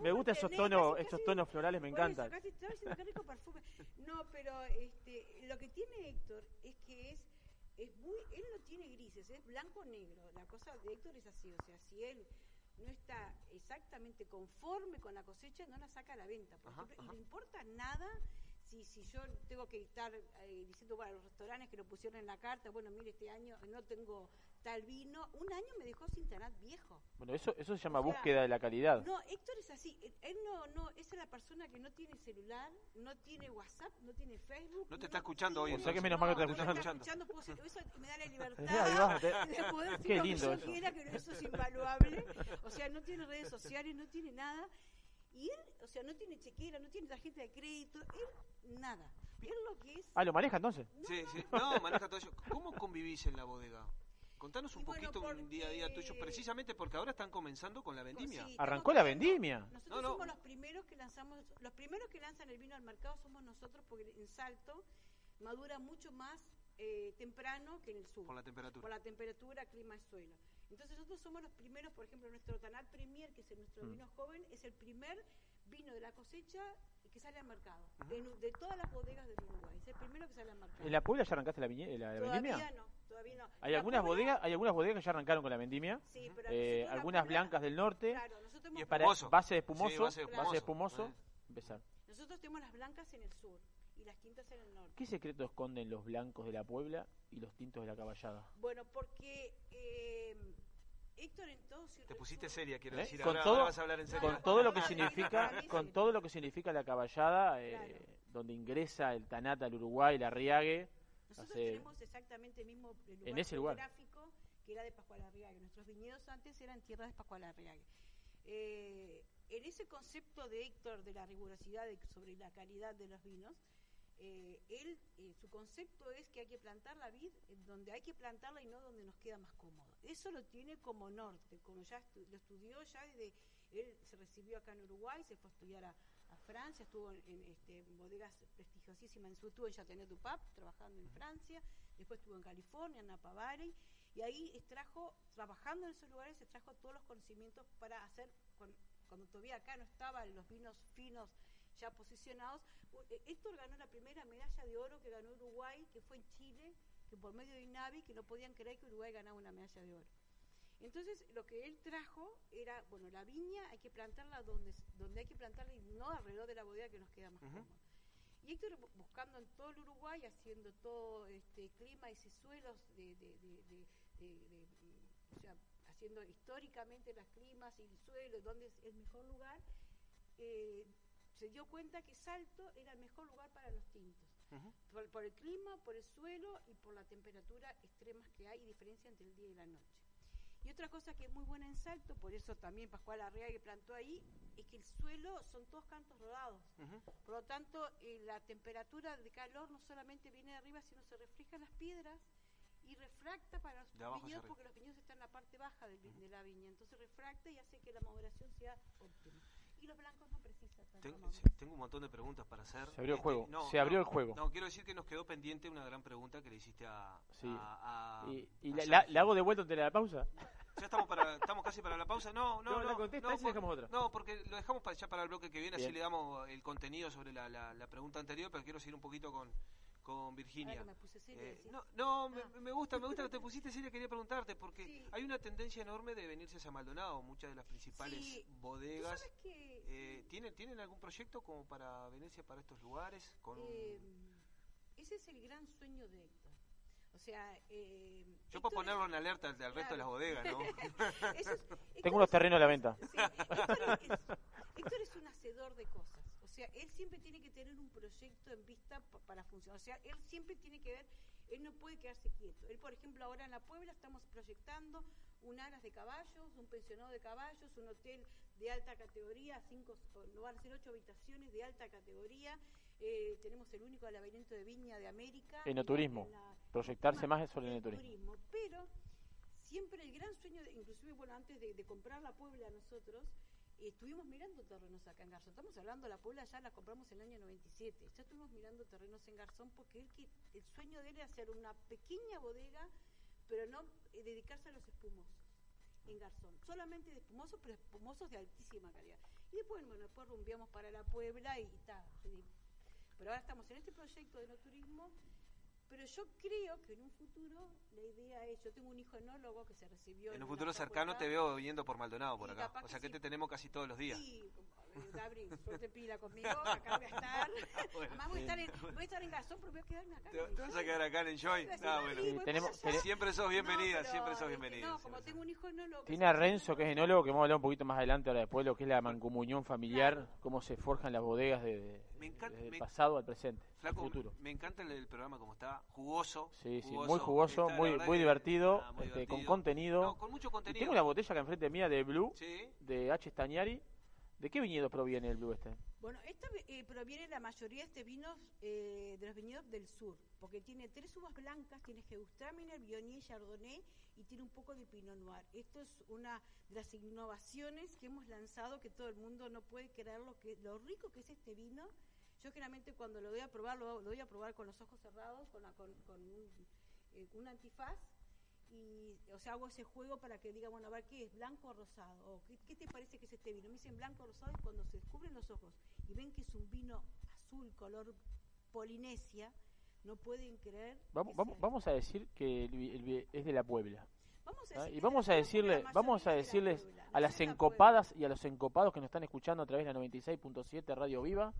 Me gustan esos tonos, esos tonos florales, me encantan. casi estaba diciendo qué rico perfume. No, pero este, lo que tiene Héctor es que es, es muy, él no tiene grises, es blanco o negro. La cosa de Héctor es así, o sea, si él no está exactamente conforme con la cosecha, no la saca a la venta, por Ajá, ejemplo, ajá. y no importa nada si, si yo tengo que estar eh, diciendo, bueno, a los restaurantes que lo pusieron en la carta, bueno, mire, este año no tengo tal vino, un año me dejó sin tanat viejo. Bueno, eso, eso se llama O sea, búsqueda de la calidad. No, Héctor es así. Él- no, no, esa es la persona que no tiene celular, no tiene WhatsApp, no tiene Facebook. No te está escuchando hoy. O sea que menos mal que te No está está escuchando. puedo eso me da la libertad Ahí va, te- de poder decir Qué lo que lindo yo eso. quiera, que eso es invaluable. O sea, no tiene redes sociales, no tiene nada. Y él, o sea, no tiene chequera, no tiene tarjeta de crédito, él nada. Él lo que es... Ah, ¿lo maneja entonces? Sí, sí. No, maneja todo eso. ¿Cómo convivís en la bodega? Contanos un Y bueno, poquito un día a día tuyo, precisamente porque ahora están comenzando con la vendimia. sí, Arrancó la vendimia. Nosotros No, no. somos los primeros que lanzamos, los primeros que lanzan el vino al mercado somos nosotros porque en Salto madura mucho más eh, temprano que en el sur. Por la temperatura. Por la temperatura, clima y suelo. Entonces nosotros somos los primeros, por ejemplo, nuestro Tanat Premier, que es el- nuestro Mm. vino joven, es el primer vino de la cosecha que sale al mercado. de, de todas las bodegas del Uruguay. Es el primero que sale al mercado. ¿En la Puebla ya arrancaste la, viñe- la, la todavía vendimia? no, todavía no. Hay La algunas Puebla- bodegas, hay algunas bodegas que ya arrancaron con la vendimia. Sí, pero Eh, algunas Puebla- blancas del norte. Claro, nosotros hemos- Y para base de espumoso, Sí, base de base de espumoso. espumoso, empezar. Nosotros tenemos las blancas en el sur y las tintas en el norte. ¿Qué secreto esconden los blancos de la Puebla y los tintos de la Caballada? Bueno, porque eh, Héctor en todo Te pusiste seria, quiero ¿Eh? decir. Con Ahora, todo, ahora vas a hablar en serio. con todo lo que No, significa, con todo lo que significa la Caballada, eh, Claro. donde ingresa el Tanata al Uruguay, la Riague, Nosotros hace- tenemos exactamente el mismo lugar En ese lugar. geográfico que era de Pascual Arriague. Nuestros viñedos antes eran tierras de Pascual Arriague. Eh, en ese concepto de Héctor de la rigurosidad de- sobre la calidad de los vinos, eh, él, eh, su concepto es que hay que plantar la vid donde hay que plantarla y no donde nos queda más cómodo. Eso lo tiene como norte, como ya estu- lo estudió ya desde, él se recibió acá en Uruguay, se fue a estudiar a, a Francia, estuvo en, en, este, bodegas prestigiosísimas, en su estuvo en Chateauneuf du Pape, trabajando en Francia, después estuvo en California, en Napa Valley, y ahí extrajo, trabajando en esos lugares, extrajo todos los conocimientos para hacer, cuando todavía acá no estaban los vinos finos ya posicionados, eh, Héctor ganó la primera medalla de oro que ganó Uruguay, que fue en Chile, que por medio de INAVI, que no podían creer que Uruguay ganaba una medalla de oro. Entonces, lo que él trajo era, bueno, la viña hay que plantarla donde, donde hay que plantarla y no alrededor de la bodega que nos queda más cómodo. Y Héctor bu- buscando en todo el Uruguay, haciendo todo este clima y suelos de, de, de, de- de- de- o sea, haciendo históricamente las climas y el suelo, dónde es el mejor lugar, eh, se dio cuenta que Salto era el mejor lugar para los tintos. por, por el clima, por el suelo y por la temperatura extremas que hay y diferencia entre el día y la noche. Y otra cosa que es muy buena en Salto, por eso también Pascual Arrea que plantó ahí, es que el suelo son todos cantos rodados. Por lo tanto, eh, la temperatura de calor no solamente viene de arriba, sino se refleja en las piedras y refracta para los De viñedos, porque los viñedos están en la parte baja del vi- de la viña. Entonces refracta y hace que la maduración sea óptima. Y los blancos no precisan tanta Ten- maduración. sí, tengo un montón de preguntas para hacer. Se abrió el Este, juego, se abrió el juego. No, quiero decir que nos quedó pendiente una gran pregunta que le hiciste a. Sí. a- a- ¿Y, y a la, la- la hago de vuelta antes de la pausa? Ya estamos, para, estamos casi para la pausa. No, no, No, no. la contesta no, y por- dejamos otra. No, porque lo dejamos para, ya para el bloque que viene, así Bien. le damos el contenido sobre la, la, la pregunta anterior, pero quiero seguir un poquito con, con Virginia. Ahora que me puse seria, Eh, decís. no, no me, me gusta, me gusta que te pusiste seria, quería preguntarte, porque hay una tendencia enorme de venirse a Maldonado, muchas de las principales Sí. bodegas. ¿Tú sabes que- eh, ¿tienen, ¿Tienen algún proyecto como para venirse para estos lugares? Con un- Eh, ese es el gran sueño de Héctor. O sea, eh, Yo para Héctor ponerlo en alerta al, resto de las bodegas, ¿no? <laughs> Es- Tengo unos terrenos a la venta. Sí, Héctor, es, Héctor es un hacedor de cosas. Sea, él siempre tiene que tener un proyecto en vista pa- para funcionar. O sea, él siempre tiene que ver, él no puede quedarse quieto. Él, por ejemplo, ahora en La Puebla estamos proyectando un aras de caballos, un pensionado de caballos, un hotel de alta categoría, cinco, no van a ser ocho habitaciones de alta categoría. Eh, tenemos el único laberinto de viña de América. Enoturismo. En la- Proyectarse más sobre el enoturismo. turismo, pero siempre el gran sueño, de, inclusive bueno, antes de, de comprar la Puebla nosotros, eh, estuvimos mirando terrenos acá en Garzón. Estamos hablando la Puebla, ya la compramos en el año 97. Ya estuvimos mirando terrenos en Garzón porque el sueño de él era hacer una pequeña bodega, pero no dedicarse a los espumosos en Garzón. Solamente de espumosos, pero espumosos de altísima calidad. Y después, bueno, después rumbeamos para la Puebla y tal. Pero ahora estamos en este proyecto de no turismo pero yo creo que en un futuro la idea es, yo tengo un hijo enólogo que se recibió En un futuro cercano te veo viniendo por Maldonado por acá. O sea que que sí. te tenemos casi todos los días. Sí, eh, Gabri, suerte pila conmigo, acá voy a estar. <laughs> Bueno. Además voy a estar en, <laughs> voy a estar en Garzón, pero voy a quedarme acá. ¿Te, en te vas a quedar acá en Enjoy? Ah, "Mami, bueno. para tenemos- allá". tenemos- Siempre sos bienvenida, pero, siempre sos bienvenida. No, como tengo un hijo enólogo. que Tiene se a Renzo, que es enólogo, que vamos a hablar un poquito más adelante ahora después, lo que es la mancomunión familiar, cómo se forjan las bodegas de, de- Me encanta- desde el me- pasado al presente, al Flaco, futuro. me encanta el, el programa como está, jugoso. Sí, sí, muy jugoso, está, muy, muy que- divertido, muy este, con contenido. No, con mucho Y contenido. tengo una botella acá enfrente mía de Blue, Sí. de H. Stagnari. ¿De qué viñedo proviene el Blue este? Bueno, esta eh, proviene la mayoría de este vinos eh, de los viñedos del sur, porque tiene tres uvas blancas, tiene Gewürztraminer, Viognier, Chardonnay y tiene un poco de Pinot Noir. Esto es una de las innovaciones que hemos lanzado que todo el mundo no puede creer lo que lo rico que es este vino. Yo generalmente cuando lo doy a probar lo, lo doy a probar con los ojos cerrados, con, la- con, con un, eh, un antifaz y o sea hago ese juego para que diga bueno a ver qué es blanco o rosado o qué, qué te parece que es este vino me dicen blanco o rosado y cuando se descubren los ojos y ven que es un vino azul color polinesia no pueden creer Vamos, vamos, sea- vamos a decir que el el es de la Puebla. Vamos a ¿ah? Y vamos a decirle, vamos a la decirles Puebla, a las la encopadas y a los encopados que nos están escuchando a través de la 96.7 Radio Viva,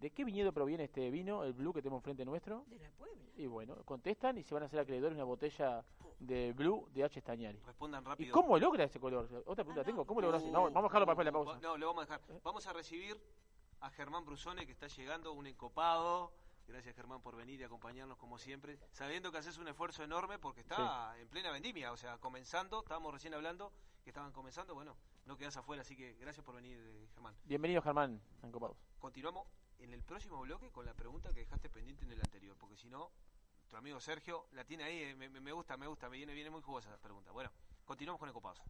¿de qué viñedo proviene este vino, el Blue que tenemos enfrente nuestro? de la Puebla Y bueno, contestan y se van a hacer acreedores una botella de Blue de H. Stagnari. Respondan ¿Y rápido. cómo logra ese color? Otra pregunta tengo, ¿cómo logra ese? Uh, Vamos, a dejarlo para después de la uh, pausa. No, lo vamos a dejar. Vamos a recibir a Germán Brusone, que está llegando, un encopado. Gracias, Germán, por venir y acompañarnos como siempre. Sabiendo que haces un esfuerzo enorme porque está en plena vendimia, o sea, comenzando. Estábamos recién hablando que estaban comenzando. Bueno, no quedas afuera, así que gracias por venir, eh, Germán. Bienvenido Germán, a encopados. Continuamos en el próximo bloque con la pregunta que dejaste pendiente en el anterior, porque si no, tu amigo Sergio la tiene ahí. eh, Me, me- gusta, me gusta, me viene, viene muy jugosa la pregunta. Bueno, continuamos con Encopados.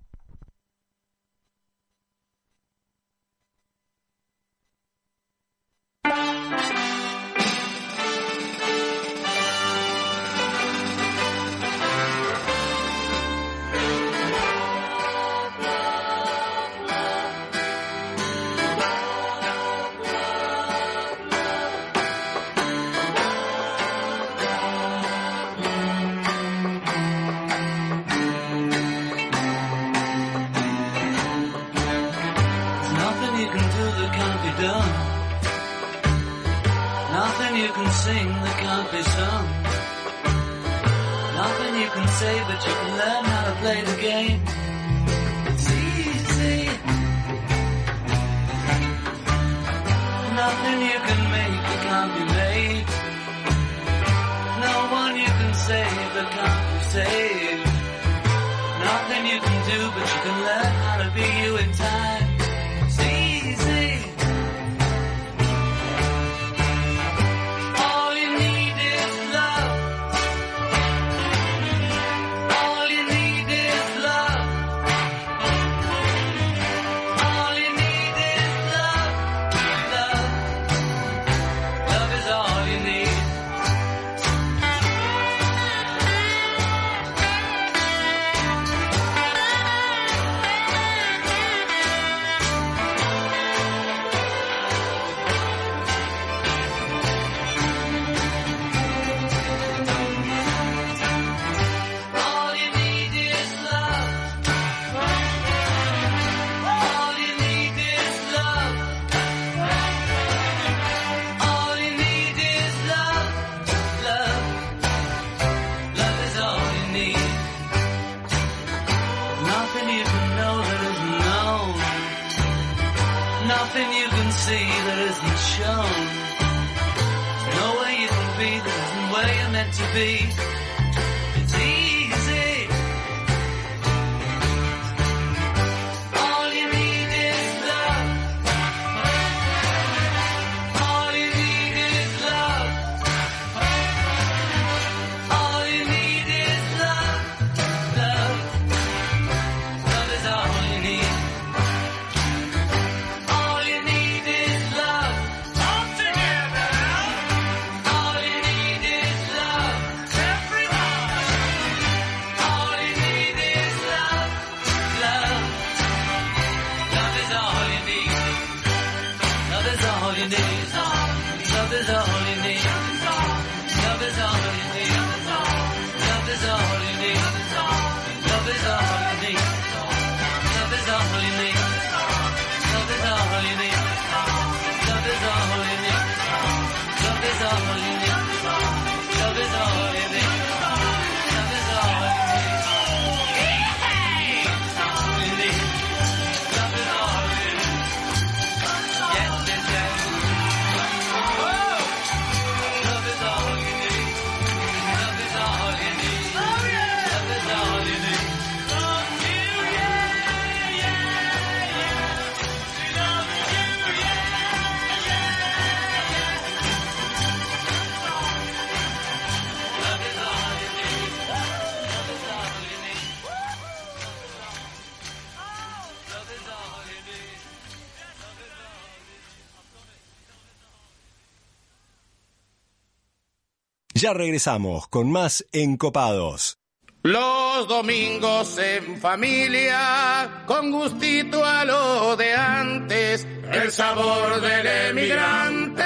Ya regresamos con más Encopados. Los domingos en familia, con gustito a lo de antes, el sabor del emigrante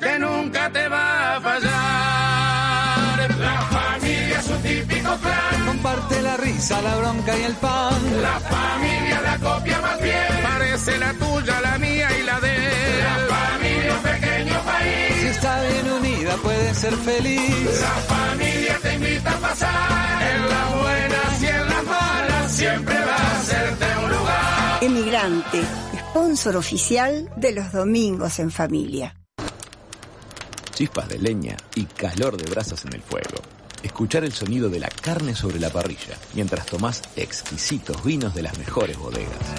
que nunca te va a fallar. La familia es un típico clan, Comparte la risa, la bronca y el pan. la familia la copia más bien, parece la tuya, la mía y la de él. La está bien unida puede ser feliz. la familia te invita a pasar, en las buenas y en las malas siempre va a hacerte un lugar. Emigrante, sponsor oficial de los domingos en familia. Chispas de leña y calor de brasas en el fuego. Escuchar el sonido de la carne sobre la parrilla mientras tomás exquisitos vinos de las mejores bodegas.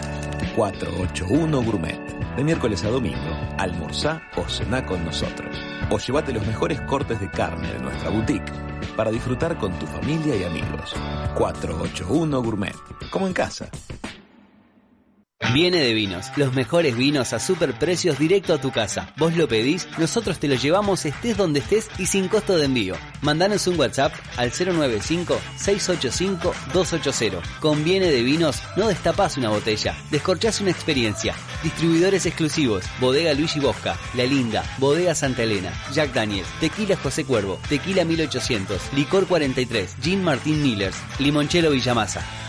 481 Gourmet. De miércoles a domingo, almorzá o cená con nosotros. O llévate los mejores cortes de carne de nuestra boutique para disfrutar con tu familia y amigos. 481 Gourmet. Como en casa. Viene de Vinos, los mejores vinos a super precios directo a tu casa. Vos lo pedís, nosotros te lo llevamos estés donde estés y sin costo de envío. Mandanos un WhatsApp al 095-685-280. Con Viene de Vinos no destapás una botella, descorchás una experiencia. Distribuidores exclusivos, Bodega Luigi Bosca, La Linda, Bodega Santa Elena, Jack Daniels, Tequila José Cuervo, Tequila 1800, Licor 43, Gin Martín Millers, Limonchelo Villamasa.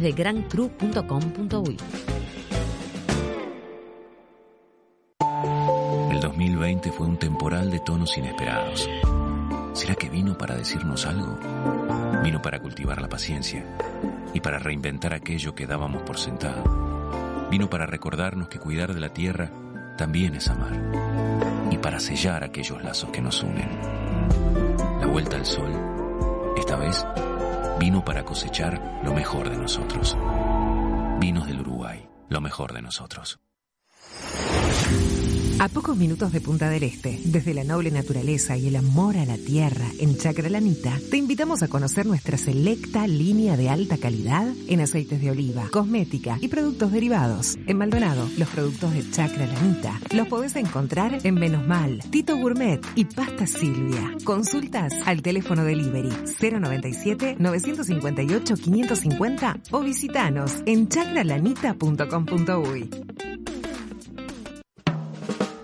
de grancru.com.uy. El 2020 fue un temporal de tonos inesperados. ¿Será que vino para decirnos algo? Vino para cultivar la paciencia y para reinventar aquello que dábamos por sentado. Vino para recordarnos que cuidar de la tierra también es amar y para sellar aquellos lazos que nos unen. La vuelta al sol, esta vez, vino para cosechar lo mejor de nosotros. Vinos del Uruguay, lo mejor de nosotros. A pocos minutos de Punta del Este, desde la noble naturaleza y el amor a la tierra en Chacralanita, te invitamos a conocer nuestra selecta línea de alta calidad en aceites de oliva, cosmética y productos derivados. En Maldonado, los productos de Chacralanita los podés encontrar en Menos Mal, Tito Gourmet y Pasta Silvia. Consultas al teléfono delivery 097 958 550 o visitanos en chacralanita.com.uy.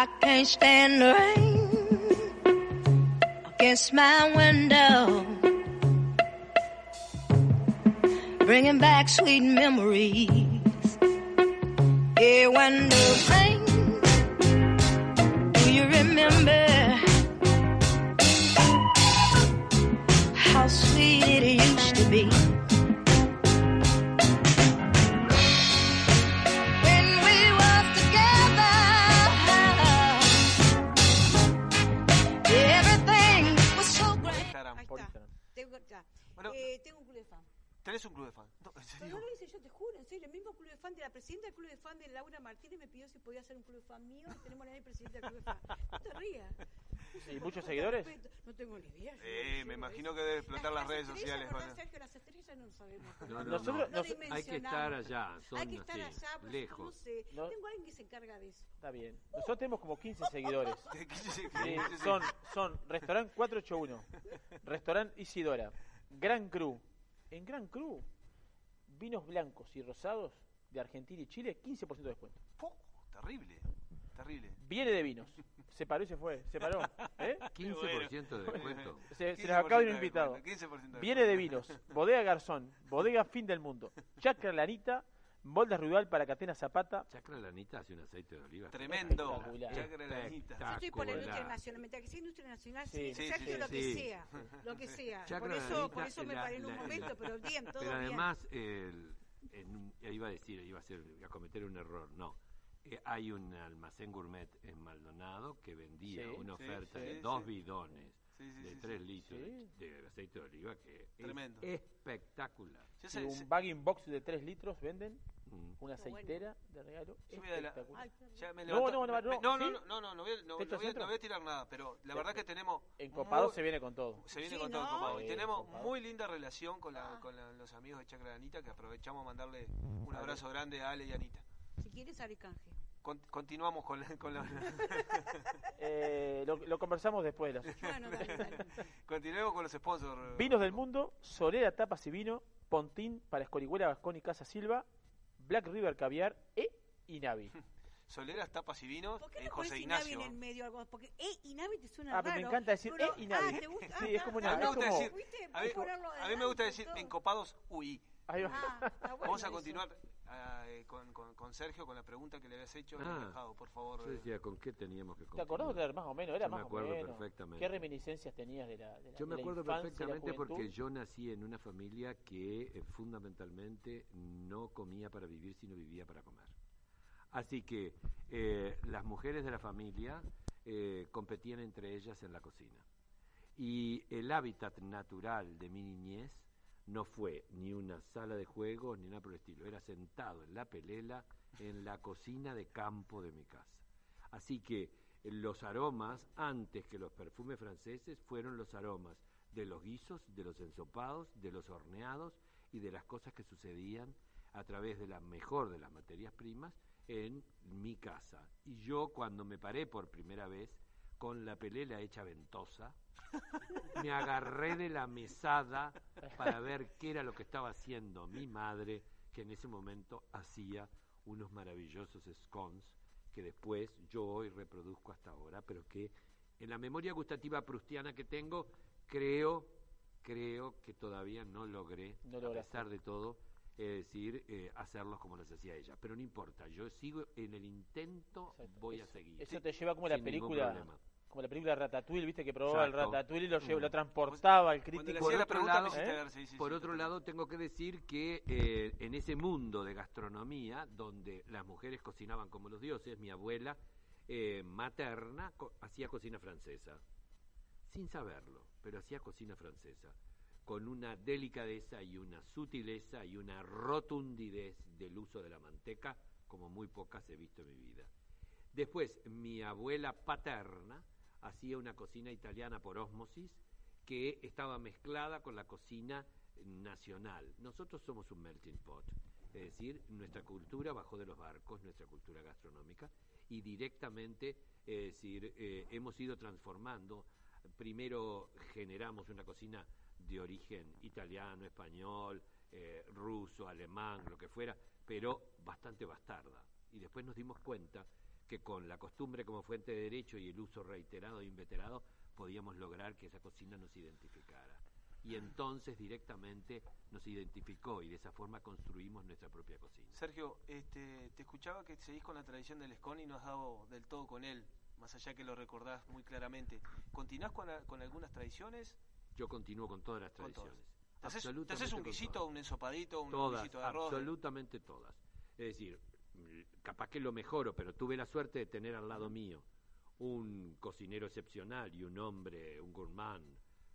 I can't stand the rain against my window, bringing back sweet memories. Yeah, when the rain, do you remember how sweet it used to be? Bueno. Eh, tengo un club de fan. ¿Tenés un club de fan? No, en Pero serio. no lo hice yo, te juro, en serio. El mismo club de fan de la presidenta del club de fan de Laura Martínez me pidió si podía hacer un club de fan mío. y Tenemos a la presidenta del club de fan. No te rías. ¿Y muchos seguidores? No tengo ni idea. yo Eh, no me imagino eso. que debe explotar las redes estrellas, sociales. ¿verdad, con- Sergio? Las estrellas no lo sabemos. No, no, Nosotros- no. nos- Hay que estar allá, son Hay que estar así, allá, pero lejos. no sé. No. Tengo alguien que se encarga de eso. Está bien. Nosotros tenemos como 15 <laughs> seguidores. ¿Qué- qué- qué- Sí, son, son Restaurant 481, Restaurant Isidora, Gran Cru. En Gran Cru, vinos blancos y rosados de Argentina y Chile, 15% de descuento. Po, terrible, terrible. Viene de vinos. Se paró y se fue. Se paró. ¿eh? <laughs> 15% de descuento. <laughs> Se, se nos acaba de un 15% de invitado. descuento, 15% de Viene de vinos. Bodega Garzón. Bodega Fin del Mundo. Chacra Lanita. Moldes Ruidal para Catena Zapata. Chacra Lanita hace un aceite de oliva. Tremendo. Espectacular. Chacra Lanita. Yo estoy por la industria nacional. Mientras que sea industria nacional, Sí, sí, sí, lo que sea. Lo que sea. Chacra Por eso, por eso me la- paré en un la- momento, pero bien, todo Pero bien. además, el- en un- iba a decir, iba a, ser, a cometer un error. No. Eh, hay un almacén gourmet en Maldonado que vendía Sí, una sí, oferta sí, de sí. dos bidones Sí, sí, de sí, 3 sí. litros Sí. de aceite de oliva que Tremendo. es espectacular. Yo Y sé- sé- un bagging box de 3 litros venden. Mm. Una Qué bueno. aceitera de regalo. Espectacular. Ay, claro. ya me No, levanto- no, no, me- no, no, no, no, no, no, no voy a- no- ¿Techo no voy a- centro? no voy a tirar nada, pero la verdad que tenemos Encopado muy- se viene con todo. se viene Sí, con todo ¿no? encopado. Y tenemos encopado. muy linda relación con, la- Ah. con la- los amigos de Chacra Anita, que aprovechamos a mandarle un abrazo grande a Ale y Anita. Si quieres, haré canje. Con- continuamos con la, con la- <laughs> Eh, lo, lo conversamos después de las Bueno, dale, dale. continuemos con los sponsors. Vinos del mundo, Solera Tapas y Vino, Pontín para Escorihuela, Gascón y Casa Silva, Black River Caviar e Inavi. <laughs> Soleras, tapas y vinos, ¿Por qué eh, no José Inavi Ignacio. en el medio? Algo? Porque E y Navi te suena Ah, pero me encanta decir pero- E y Navi. Ah, ¿te gusta? Sí, es como Ah, una- A mí me gusta como- decir, ¿Viste? a mí, Ponerlo a mí me adelante, gusta decir todo. encopados UI. Ahí va. Ah, bueno Vamos a continuar ah, eh, con, con- con Sergio con la pregunta que le habías hecho. Ah, dejado, por favor. Yo eh. decía, ¿con qué teníamos que ¿Te acordás continuar? de- más o menos? Era Yo más me acuerdo o menos. perfectamente. ¿Qué reminiscencias tenías de la, de la Yo me acuerdo la perfectamente porque yo nací en una familia que eh, fundamentalmente no comía para vivir, sino vivía para comer. Así que eh, las mujeres de la familia eh, competían entre ellas en la cocina. Y el hábitat natural de mi niñez no fue ni una sala de juegos ni nada por el estilo. Era sentado en la pelela en la cocina de campo de mi casa. Así que eh, los aromas, antes que los perfumes franceses, fueron los aromas de los guisos, de los ensopados, de los horneados y de las cosas que sucedían a través de la mejor de las materias primas en mi casa. Y yo cuando me paré por primera vez con la pelela hecha ventosa, me agarré de la mesada para ver qué era lo que estaba haciendo mi madre, que en ese momento hacía unos maravillosos scones que después yo hoy reproduzco hasta ahora, pero que en la memoria gustativa prustiana que tengo, creo, creo que todavía no logré, No a pesar de todo, es decir, eh, hacerlos como los hacía ella. Pero no importa, yo sigo en el intento, voy a seguir. Eso te lleva como la película, como la película Ratatouille, viste que probaba el. Ratatouille y lo, Mm. lo transportaba al crítico. Por otro lado, ¿Eh? por otro lado, tengo que decir que eh, en ese mundo de gastronomía, donde las mujeres cocinaban como los dioses, mi abuela eh, materna co- hacía cocina francesa, sin saberlo, pero hacía cocina francesa, con una delicadeza y una sutileza y una rotundidez del uso de la manteca como muy pocas he visto en mi vida. Después, mi abuela paterna hacía una cocina italiana por ósmosis que estaba mezclada con la cocina nacional. Nosotros somos un melting pot, es decir, nuestra cultura bajó de los barcos, nuestra cultura gastronómica, y directamente, es decir, eh, hemos ido transformando. Primero generamos una cocina de origen italiano, español, eh, ruso, alemán, lo que fuera, pero bastante bastarda. Y después nos dimos cuenta que con la costumbre como fuente de derecho y el uso reiterado e inveterado podíamos lograr que esa cocina nos identificara. Y entonces directamente nos identificó y de esa forma construimos nuestra propia cocina. Sergio, este, te escuchaba que seguís con la tradición del escon y no has dado del todo con él, más allá que lo recordás muy claramente. ¿Continuás con, con algunas tradiciones? Yo continúo con todas las tradiciones. ¿Te haces, te Absolutamente haces un guisito, un ensopadito, un todas, guisito de arroz? absolutamente todas. Es decir, mm, capaz que lo mejoro, pero tuve la suerte de tener al lado mío un cocinero excepcional y un hombre, un gourmand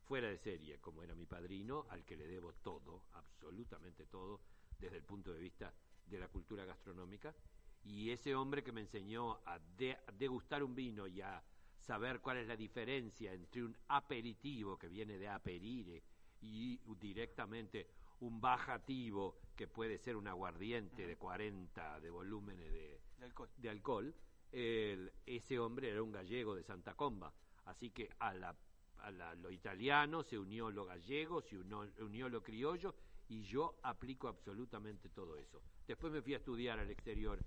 fuera de serie, como era mi padrino, al que le debo todo, absolutamente todo, desde el punto de vista de la cultura gastronómica. Y ese hombre que me enseñó a, de- a degustar un vino y a saber cuál es la diferencia entre un aperitivo que viene de aperire y directamente un bajativo que puede ser un aguardiente de 40 de volúmenes de, De alcohol. de alcohol, el- ese hombre era un gallego de Santa Comba. Así que a, la, a la- lo italiano se unió lo gallego, se unió, unió lo criollo y yo aplico absolutamente todo eso. Después me fui a estudiar al exterior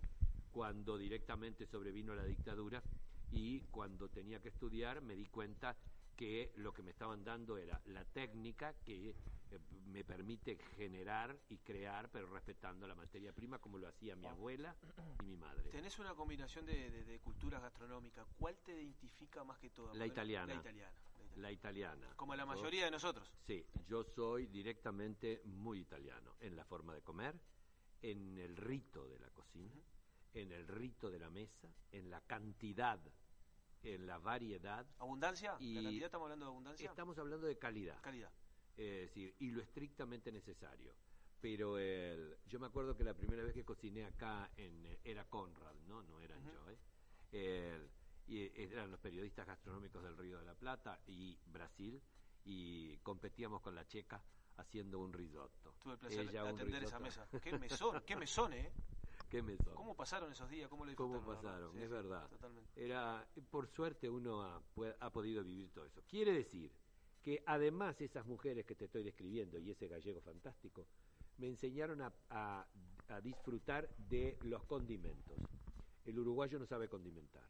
cuando directamente sobrevino la dictadura y cuando tenía que estudiar me di cuenta que lo que me estaban dando era la técnica que eh, me permite generar y crear, pero respetando la materia prima como lo hacía mi abuela y mi madre. Tenés una combinación de, de- de culturas gastronómicas. ¿Cuál te identifica más que todas? La italiana. La italiana. La italiana. Como la Yo- mayoría de nosotros. Sí, yo soy directamente muy italiano en la forma de comer, en el rito de la cocina, en el rito de la mesa, en la cantidad, en la variedad. ¿Abundancia? Y ¿La cantidad estamos hablando de abundancia? Estamos hablando de calidad. Calidad. Es decir, y lo estrictamente necesario. Pero el, yo me acuerdo que la primera vez que cociné acá en, eh, era Conrad, ¿no? No eran yo, ¿eh? El- y eran los periodistas gastronómicos del Río de la Plata y Brasil y competíamos con la checa haciendo un risotto. Tuve el placer Ella de atender esa mesa. Qué mesón, qué mesón, ¿eh? <laughs> Qué. ¿Cómo pasaron esos días? ¿Cómo lo ¿Cómo disfrutaron? pasaron? Sí, es sí, verdad. Totalmente. Era, por suerte uno ha, podido vivir todo eso. Quiere decir que además esas mujeres que te estoy describiendo y ese gallego fantástico me enseñaron a, a- a disfrutar de los condimentos. El uruguayo no sabe condimentar.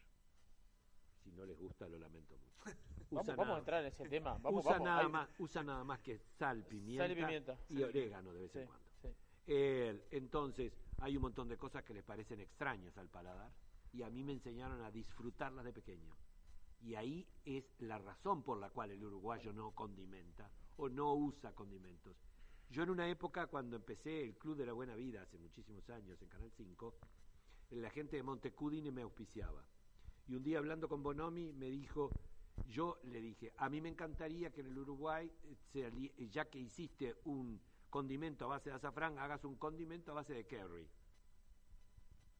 Si no les gusta, lo lamento mucho. <laughs> Vamos, a entrar en ese tema. <laughs> Vamos, usa, vamos. Nada Hay- más, usa nada más que sal, pimienta, Sal y pimienta. y orégano de vez en cuando. sí. Eh, entonces, hay un montón de cosas que les parecen extrañas al paladar y a mí me enseñaron a disfrutarlas de pequeño. Y ahí es la razón por la cual el uruguayo no condimenta o no usa condimentos. Yo en una época, cuando empecé el Club de la Buena Vida, hace muchísimos años, en Canal 5, la gente de Montecudine me auspiciaba. Y un día hablando con Bonomi me dijo, yo le dije, a mí me encantaría que en el Uruguay, eh, ya que hiciste un condimento a base de azafrán, hagas un condimento a base de curry.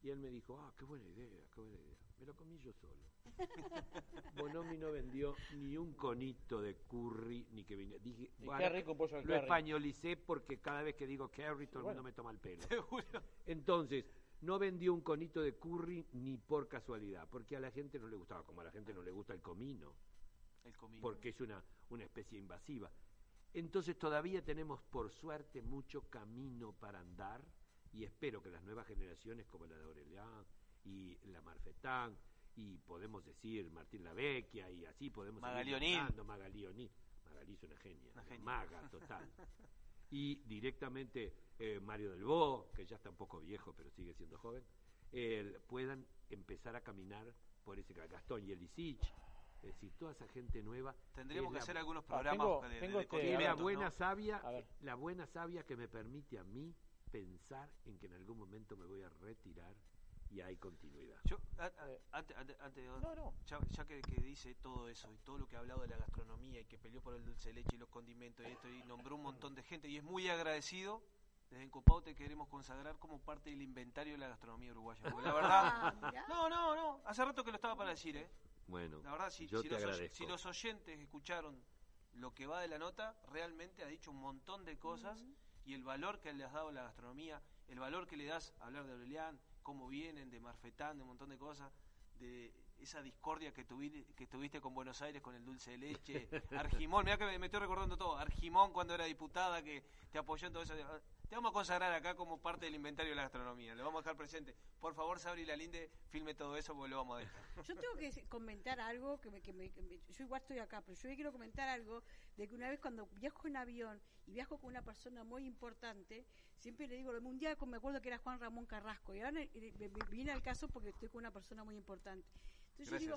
Y él me dijo, ah, qué buena idea, qué buena idea. Me lo comí yo solo. <laughs> Bonomi no vendió ni un conito de curry, ni que viniera. Dije, Y "Bueno, qué rico pollo al lo curry". españolicé porque cada vez que digo curry todo el mundo me toma el pelo. <laughs> Entonces, no vendió un conito de curry ni por casualidad, porque a la gente no le gustaba, como a la gente no le gusta el comino, El comino. porque es una, una especie invasiva. Entonces todavía tenemos, por suerte, mucho camino para andar y espero que las nuevas generaciones como la de Aurelián y la Marfetán y podemos decir Martín Lavecchia y así podemos seguir Magali O'Neill. nombrando, Magali O'Neill. Magali es una genia, Una genia. maga <laughs> total. y directamente eh, Mario Del Bo, que ya está un poco viejo pero sigue siendo joven, eh, puedan empezar a caminar por ese Gastón y Elisich, es decir, toda esa gente nueva. Tendríamos que la- hacer algunos Ah, programas tengo- de, de- tengo de este- es la buena ¿no? sabia, la buena sabia que me permite a mí pensar en que en algún momento me voy a retirar y hay continuidad. Yo, a- a- antes, antes- antes de- No, no. ya, ya que, que dice todo eso y todo lo que ha hablado de la gastronomía y que peleó por el dulce de leche y los condimentos y esto y nombró un montón de gente y es muy agradecido, desde Encopado te queremos consagrar como parte del inventario de la gastronomía uruguaya. Porque la verdad, <laughs> no, no, no, hace rato que lo estaba para decir, ¿eh? Bueno, La verdad, si, yo si te los, si los oyentes escucharon lo que va de la nota, realmente ha dicho un montón de cosas y el valor que le has dado a la gastronomía, el valor que le das a hablar de Aurelián, cómo vienen, de Marfetán, de un montón de cosas, de esa discordia que tuviste, que tuviste con Buenos Aires, con el dulce de leche, <laughs> Argimón, mira que me, me estoy recordando todo, Argimón cuando era diputada, que te apoyó en todo eso. Te vamos a consagrar acá como parte del inventario de la gastronomía, lo vamos a dejar presente. Por favor, Sabri Lalinde, filme todo eso porque lo vamos a dejar. Yo tengo que <laughs> comentar algo, que me, que me- que me- yo igual estoy acá, pero yo quiero comentar algo de que una vez cuando viajo en avión y viajo con una persona muy importante, siempre le digo, un día me acuerdo que era Juan Ramón Carrasco, y ahora viene al caso porque estoy con una persona muy importante. Entonces yo digo,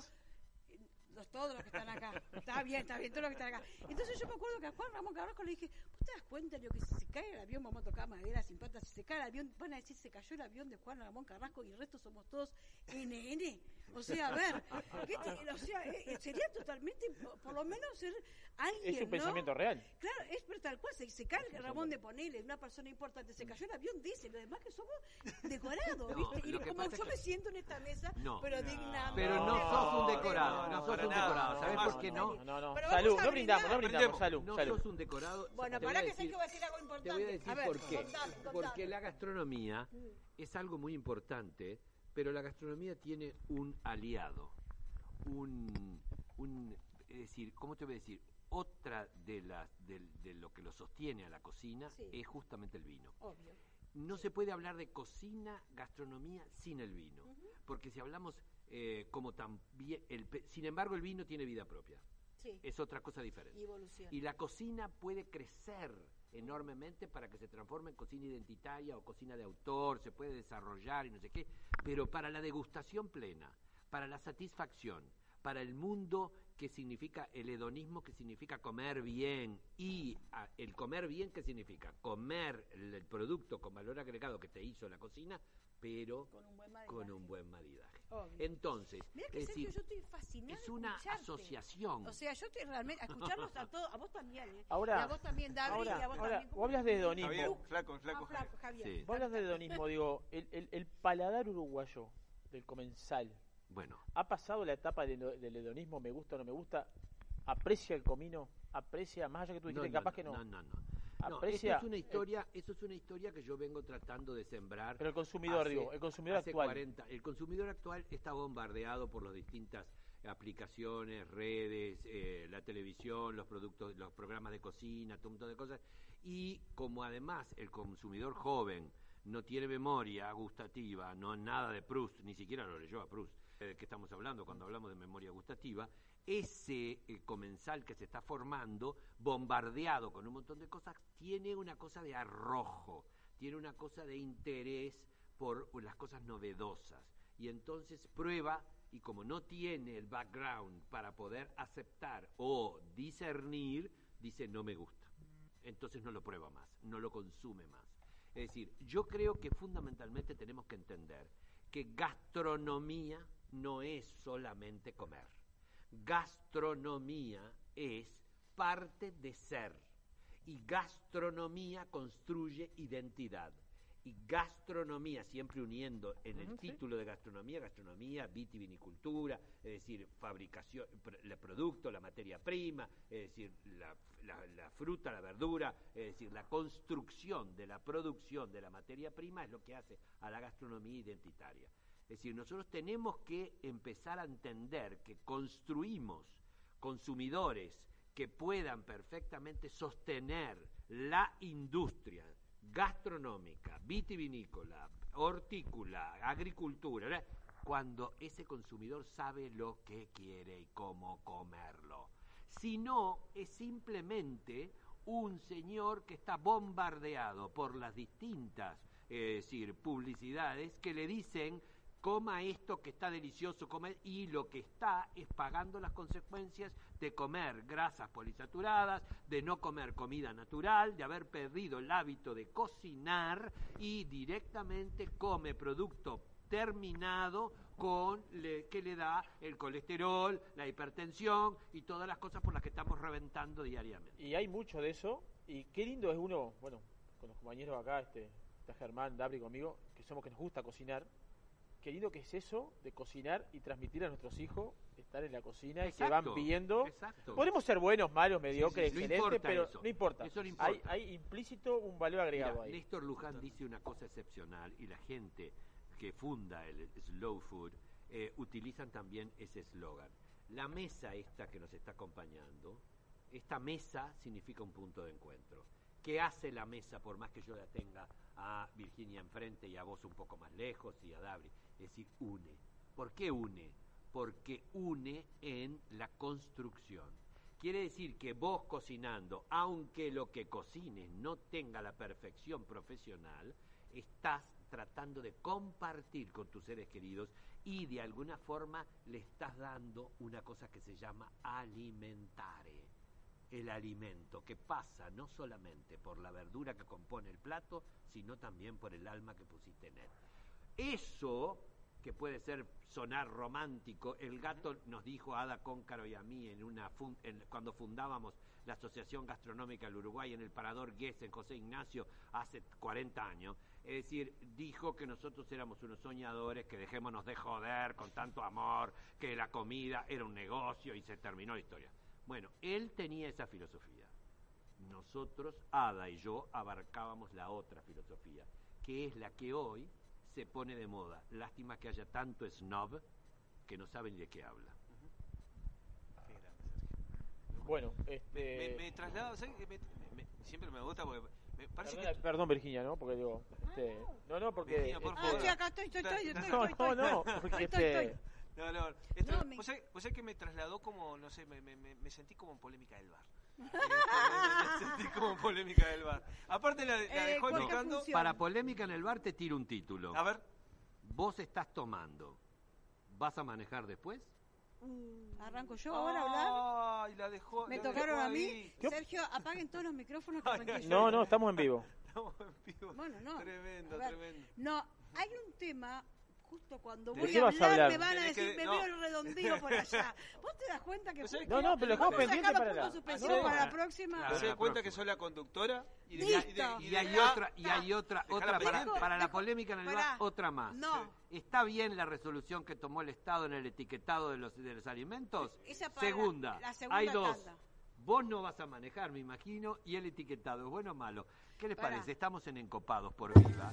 los, todos los que están acá, está bien, está bien, todos los que están acá. Entonces yo me acuerdo que a Juan Ramón Carrasco le dije, ¿vos te das cuenta de que si se cae el avión, vamos a tocar madera sin patas, si se cae el avión, van a decir se cayó el avión de Juan Ramón Carrasco y el resto somos todos NN? O sea, a ver, ¿qué te- o sea, eh, sería totalmente, por- por lo menos ser alguien, Es un ¿no? pensamiento real. Claro, es pero tal cual, se, se cae el Ramón de Ponele, una persona importante, se cayó el avión, dice, lo demás que somos decorados, No, ¿viste? Y como yo me siento en esta mesa, No. pero dignamente. Pero no sos un decorado, no, no, sos un nada, decorado, no, ¿sabes no, por qué no, no? No, Salud, no brindamos, no brindamos. Salud, No salud. sos un decorado. Bueno, a que sé que voy a decir algo importante. Te voy a decir ver, por qué. contame, contame. Porque la gastronomía es algo muy importante, pero la gastronomía tiene un aliado, un, un es decir, ¿cómo te voy a decir? Otra de las de, de lo que lo sostiene a la cocina Sí. es justamente el vino. Obvio. No se puede hablar de cocina, gastronomía sin el vino, porque si hablamos eh, como también, el, sin embargo el vino tiene vida propia, Sí. es otra cosa diferente. Y. Y la cocina puede crecer enormemente para que se transforme en cocina identitaria o cocina de autor, se puede desarrollar y no sé qué, pero para la degustación plena, para la satisfacción, para el mundo que significa el hedonismo, que significa comer bien, y ah, el comer bien, que significa comer el, el producto con valor agregado que te hizo la cocina, pero Con un buen maridaje. con un buen maridaje. Obvio. Entonces, Mira que es Sergio, decir, yo estoy fascinada. es de una escucharte. asociación. O sea, yo estoy realmente a escucharlos a todos, a vos también, ¿eh? Ahora- y a vos también, David, ahora- y a vos ahora, también. vos hablas de hedonismo. Javier, flaco, el flaco. Ah, flaco, Javier. Sí. Vos hablas de hedonismo, digo, el, el, el paladar uruguayo del comensal, Bueno, ¿ha pasado la etapa del, del hedonismo, me gusta o no me gusta? ¿Aprecia el comino? ¿Aprecia, más allá que tú dijiste, capaz que no? No, no, no. No, eso es una historia, eso es una historia que yo vengo tratando de sembrar. Pero el consumidor, hace- digo, el consumidor hace actual. 40 el consumidor actual está bombardeado por las distintas aplicaciones, redes, eh, la televisión, los productos, los programas de cocina, todo un montón de cosas. Y como además el consumidor joven no tiene memoria gustativa, no nada de Proust, ni siquiera lo leyó a Proust, eh, de qué estamos hablando cuando hablamos de memoria gustativa, ese eh, comensal que se está formando, bombardeado con un montón de cosas, tiene una cosa de arrojo, tiene una cosa de interés por las cosas novedosas y entonces prueba y como no tiene el background para poder aceptar o discernir, dice no me gusta. Entonces no lo prueba más, no lo consume más. Es decir, yo creo que fundamentalmente tenemos que entender que gastronomía no es solamente comer. Gastronomía es parte de ser. Y gastronomía construye identidad. Y gastronomía, siempre uniendo en el sí. título de gastronomía, gastronomía, vitivinicultura, es decir, fabricación, el producto, la materia prima, es decir, la, la- la fruta, la verdura, es decir, la construcción de la producción de la materia prima es lo que hace a la gastronomía identitaria. Es decir, nosotros tenemos que empezar a entender que construimos consumidores que puedan perfectamente sostener la industria gastronómica, vitivinícola, hortícola, agricultura, cuando ese consumidor sabe lo que quiere y cómo comerlo. Si no, es simplemente un señor que está bombardeado por las distintas eh, decir, publicidades que le dicen coma esto que está delicioso, coma y lo que está es pagando las consecuencias de comer grasas polisaturadas, de no comer comida natural, de haber perdido el hábito de cocinar y directamente come producto terminado con le- que le da el colesterol, la hipertensión y todas las cosas por las que estamos reventando diariamente. Y hay mucho de eso. Y qué lindo es uno, bueno, con los compañeros acá, este, está Germán, Dabri conmigo, que somos que nos gusta cocinar. Qué lindo que es eso de cocinar y transmitir a nuestros hijos estar en la cocina y que van viendo. exacto. Podemos ser buenos, malos, mediocres, sí, excelentes, importa pero eso. no importa. Eso no Hay, importa. hay implícito un valor agregado Mira, ahí. Néstor Luján dice una cosa excepcional y la gente que funda el Slow Food eh, utilizan también ese eslogan. La mesa esta que nos está acompañando, esta mesa significa un punto de encuentro. ¿Qué hace la mesa, por más que yo la tenga a Virginia enfrente y a vos un poco más lejos y a Dabri? Es decir, une. ¿Por qué une? Porque une en la construcción. Quiere decir que vos cocinando, aunque lo que cocines no tenga la perfección profesional, estás tratando de compartir con tus seres queridos y de alguna forma le estás dando una cosa que se llama alimentare. El alimento que pasa no solamente por la verdura que compone el plato, sino también por el alma que pusiste en él. Eso, que puede ser sonar romántico, el gato nos dijo a Ada Cóncaro y a mí en una cuando fundábamos la Asociación Gastronómica del Uruguay en el Parador Guess en José Ignacio hace 40 años. Es decir, dijo que nosotros éramos unos soñadores, que dejémonos de joder con tanto amor, que la comida era un negocio y se terminó la historia. Bueno, él tenía esa filosofía. Nosotros, Ada y yo, abarcábamos la otra filosofía, que es la que hoy se pone de moda. Lástima que haya tanto snob que no saben de qué habla. Bueno, Me, este. me traslado, ¿sabes qué? Me- me- siempre me gusta porque me parece Perdona- que... Perdón, Virginia, ¿no? Porque digo. Este, no, no, porque. Virginia, por este, favor. estoy acá, estoy, estoy, estoy, estoy, No, estoy, no, estoy. no, porque Estoy, este. estoy. No, no, esto- No, me- ¿vos, sabés, vos sabés que me trasladó como, no sé, me, me sentí como en polémica del bar. Eh, <laughs> sentí como en polémica del bar. Aparte la, la Eh, dejó picando... función. Para polémica en el bar te tiro un título. A ver. Vos estás tomando. ¿Vas a manejar después? Arranco yo ahora a hablar. Ay, la dejó, Me la tocaron dejó a mí. ahí. Sergio, apaguen todos los micrófonos que arranqué yo. No, no, estamos en vivo. <laughs> Estamos en vivo. Bueno, no. Tremendo, A ver, tremendo. No, hay un tema, justo cuando ¿De voy a a hablar, hablar? me van a decir, me no. veo el redondío por allá. <laughs> ¿Vos te das cuenta que... ¿Vos sabés No, no, pero lo dejamos a pendiente para la. para la próxima. ¿Se Para da la cuenta que sos la conductora? Y de, Listo. y de- y Y de hay otra, y hay otra, otra para, para la polémica en el bar, otra más. No. ¿Está bien la resolución que tomó el Estado en el etiquetado de los, de los alimentos? Esa para segunda, la segunda hay dos. tanda. Vos no vas a manejar, me imagino, y el etiquetado, ¿es bueno o malo? ¿Qué les parece? Estamos en Encopados por Viva.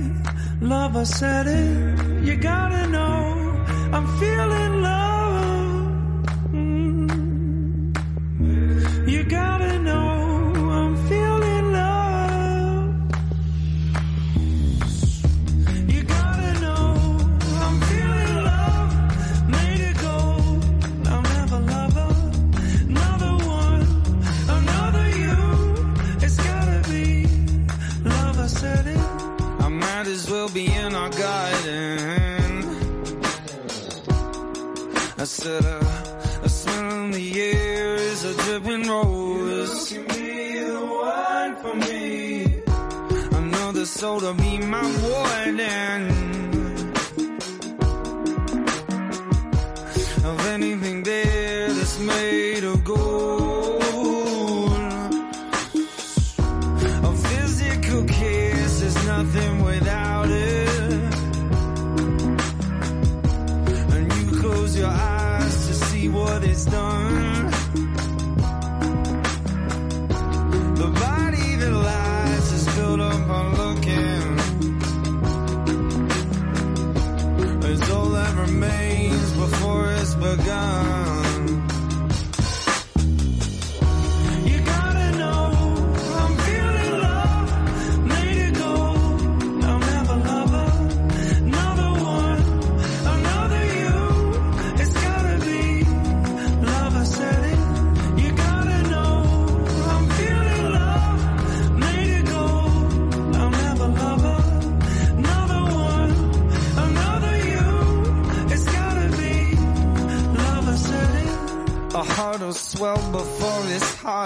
love. I said it. You gotta know I'm feeling love. Mm. You gotta know be in our garden. I said, uh, a smell in the air is a dripping rose. You can be the one for me. Another soul to be my warden. Of anything there that's made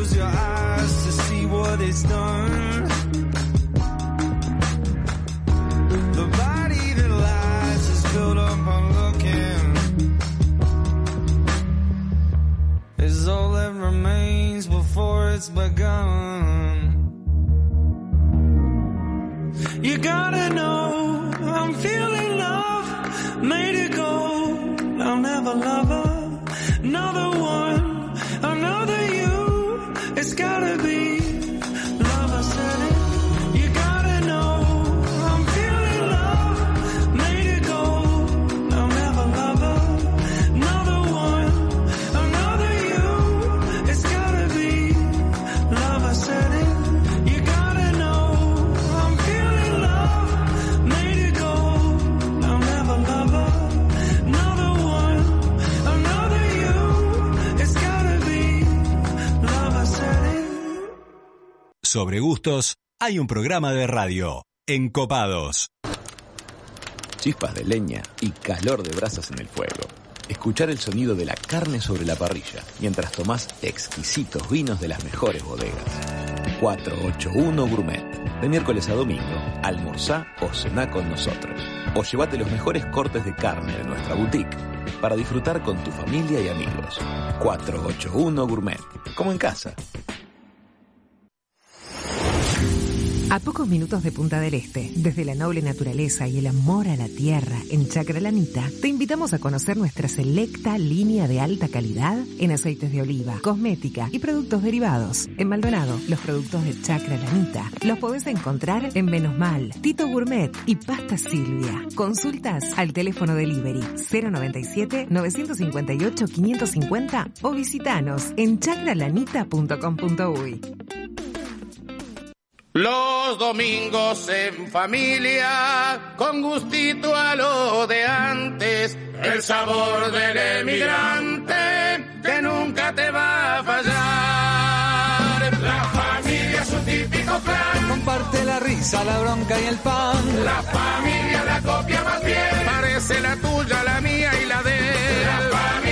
Close your eyes to see what it's done. Sobre gustos, hay un programa de radio. Encopados. Chispas de leña y calor de brasas en el fuego. Escuchar el sonido de la carne sobre la parrilla mientras tomás exquisitos vinos de las mejores bodegas. 481 Gourmet. De miércoles a domingo, almorzá o cená con nosotros. O llévate los mejores cortes de carne de nuestra boutique para disfrutar con tu familia y amigos. 481 Gourmet. Como en casa. A pocos minutos de Punta del Este, desde la noble naturaleza y el amor a la tierra en Chacra Lanita, te invitamos a conocer nuestra selecta línea de alta calidad en aceites de oliva, cosmética y productos derivados. En Maldonado, los productos de Chacra Lanita los podés encontrar en Menos Mal, Tito Gourmet y Pasta Silvia. Consultas al teléfono delivery 097 958 550 o visitanos en chacralanita.com.uy. Los domingos en familia, con gustito a lo de antes, el sabor del emigrante que nunca te va a fallar. La familia es un típico plan, Comparte la risa, la bronca y el pan. la familia la copia más bien, parece la tuya, la mía y la de él. La familia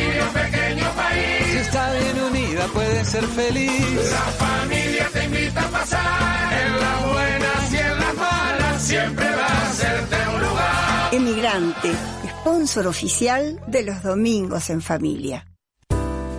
país, Si está bien unida puede ser feliz. La familia te invita a pasar en las buenas y en las malas. Siempre va a hacerte un lugar. Emigrante, sponsor oficial de los domingos en familia.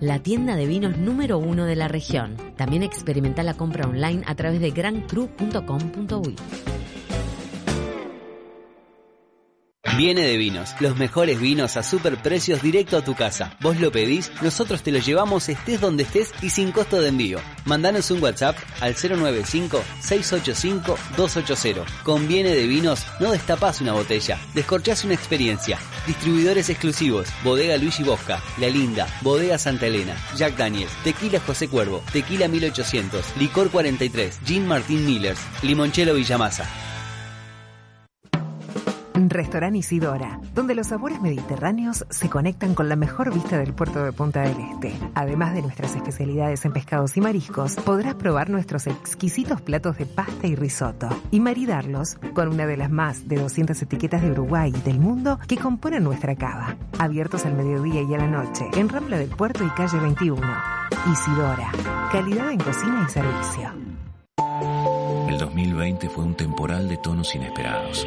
la tienda de vinos número uno de la región. También experimenta la compra online a través de grancru.com.uy. Viene de Vinos, los mejores vinos a super precios directo a tu casa. Vos lo pedís, nosotros te lo llevamos estés donde estés y sin costo de envío. Mandanos un WhatsApp al 095-685-280. Con Viene de Vinos no destapás una botella, descorchás una experiencia. Distribuidores exclusivos, Bodega Luigi Bosca, La Linda, Bodega Santa Elena, Jack Daniels, Tequila José Cuervo, Tequila 1800, Licor 43, Gin Martín Millers, Limonchelo Villamasa. Restaurant Isidora, donde los sabores mediterráneos se conectan con la mejor vista del puerto de Punta del Este. Además de nuestras especialidades en pescados y mariscos, podrás probar nuestros exquisitos platos de pasta y risotto y maridarlos con una de las más de 200 etiquetas de Uruguay y del mundo que componen nuestra cava. Abiertos al mediodía y a la noche, en Rambla del Puerto y calle 21. Isidora, calidad en cocina y servicio. El 2020 fue un temporal de tonos inesperados.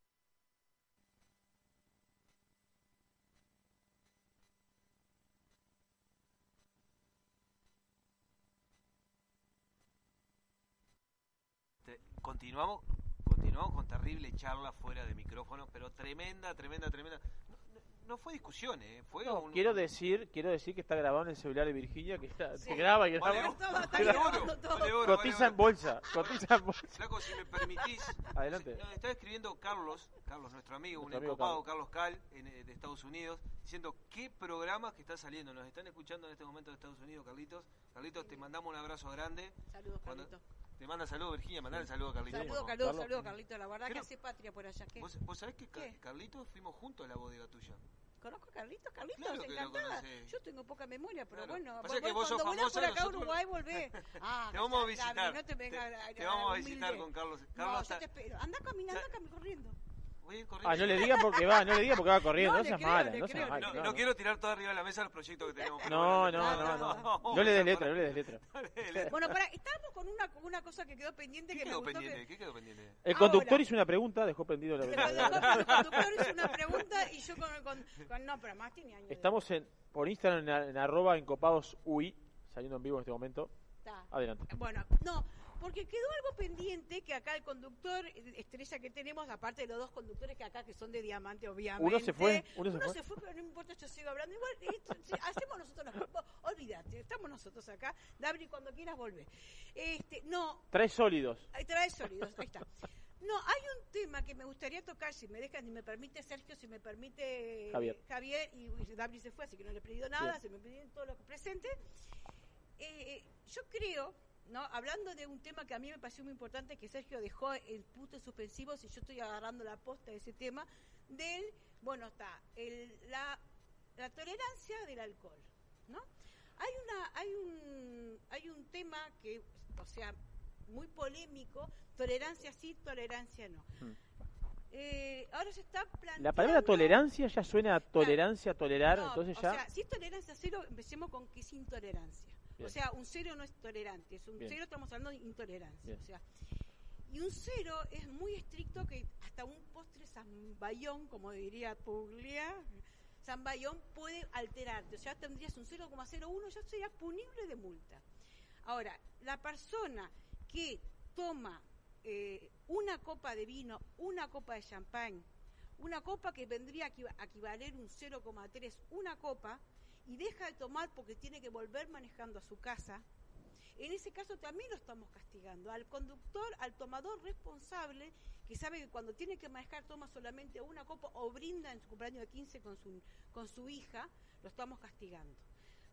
Continuamos, continuamos con terrible charla fuera de micrófono, pero tremenda, tremenda, tremenda. No, fue discusión, ¿eh? Fue No, un... quiero decir, quiero decir que está grabado en el celular de Virginia, que está, se graba y graba. oro, vale oro, cotiza vale en bolsa, cotiza en bolsa. Flaco, si me permitís. Adelante. No, estaba escribiendo Carlos, Carlos, nuestro amigo, Nuestro un amigo encopado, Carlos Cal, en, eh, de Estados Unidos, diciendo qué programas que están saliendo. Nos están escuchando en este momento de Estados Unidos, Carlitos. Carlitos, te mandamos un abrazo grande. Saludos, Cuando- Carlitos. Te manda saludos, Virginia, mandale saludos a Carlitos. por Saludos, saludos, saludos, Carlito. La verdad que Creo- hace patria por allá. ¿Qué? ¿Vos, vos sabés que Car- Carlitos fuimos juntos a la bodega tuya? ¿Conozco a Carlitos? Carlitos, Claro que encantada. Yo tengo poca memoria, pero Claro. bueno, Pasa vol- que vos sos cuando volvés famosa, por acá a nosotros- Uruguay, volvé. <laughs> Ah, Te vamos a visitar. no te vengas Te- a- te vamos a humilde. visitar con Carlos. No, Carlos yo está- te espero. Anda caminando, anda corriendo. Voy a ir corriendo. Ah, no le diga porque va, no le diga porque va corriendo, <laughs> No, seas mala, no creo, seas le mala. No, no, no quiero tirar todo arriba de la mesa los proyectos que tenemos. No, no, no, no. No le des letra, no le des letra. <laughs> Bueno, para, estábamos con una, con una cosa que quedó pendiente ¿Qué que me quedó gustó pendiente? que... ¿Qué quedó pendiente? El conductor hizo una pregunta, dejó prendido la El conductor hizo una pregunta y yo con... con, con- no, pero más tiene años. de- Estamos en, por Instagram en, en arroba encopadosui, saliendo en vivo en este momento. Adelante. Bueno, no, porque quedó algo pendiente que acá el conductor eh, estrella que tenemos, aparte de los dos conductores que acá que son de diamante, obviamente. Uno se fue, uno se fue. pero no importa, yo sigo hablando. Igual, esto, sí, hacemos nosotros las cosas. Olvídate, estamos nosotros acá. Dabri, cuando quieras volver. Este, no, Trae sólidos. trae sólidos, ahí está. No, hay un tema que me gustaría tocar, si me dejan, si me permite Sergio, si me permite Javier. Javier, y, y Dabri se fue, así que no le he pedido nada, Sí. se me pidieron todos los presentes. Eh, eh, yo creo, ¿no? Hablando de un tema que a mí me pareció muy importante, que Sergio dejó el punto suspensivo, si yo estoy agarrando la posta de ese tema, del, bueno, está, el, la, la tolerancia del alcohol, ¿no? Hay, una, hay, un, hay un tema que, o sea, muy polémico, tolerancia sí, tolerancia no. Mm. Eh, ahora se está planteando... La palabra tolerancia ya suena a tolerancia, tolerar, No, entonces o ya... sea, si es tolerancia cero, empecemos con que es intolerancia. Bien. O sea, un cero no es tolerante, es un Bien. cero estamos hablando de intolerancia. Bien. O sea, y un cero es muy estricto que hasta un postre zambayón, como diría Puglia, zambayón puede alterarte. O sea, tendrías un 0,01, ya serías punible de multa. Ahora, la persona que toma eh, una copa de vino, una copa de champán, una copa que vendría a equivaler un 0,3, una copa, y deja de tomar porque tiene que volver manejando a su casa, en ese caso también lo estamos castigando. Al conductor, al tomador responsable, que sabe que cuando tiene que manejar toma solamente una copa o brinda en su cumpleaños de 15 con su, con su hija, lo estamos castigando.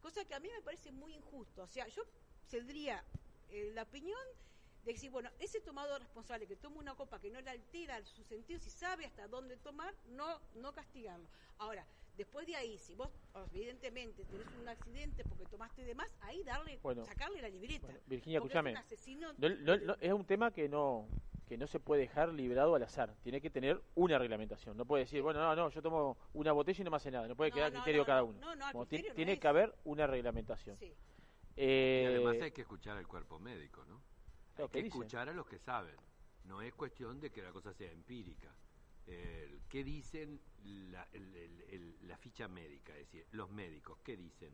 Cosa que a mí me parece muy injusto. O sea, yo tendría eh, la opinión de decir, bueno, ese tomador responsable que toma una copa que no le altera su sentido, si sabe hasta dónde tomar, no, no castigarlo. Ahora, después de ahí, si vos evidentemente tenés un accidente porque tomaste de más, ahí darle, Bueno. sacarle la libreta. Virginia, escúchame. Es, asesino No- no- no- es un tema que no que no se puede dejar librado al azar. Tiene que tener una reglamentación. No puede decir, bueno, no, no, yo tomo una botella y no me hace nada. No puede No, quedar no, criterio no, cada no. uno. No, no, al Como criterio no tiene es. que haber una reglamentación. Sí. Eh, Y además hay que escuchar al cuerpo médico, ¿no? Hay ¿qué que escuchar a los que saben. No es cuestión de que la cosa sea empírica. ¿Qué dicen la, el- el- el- la ficha médica? Es decir, los médicos, ¿qué dicen?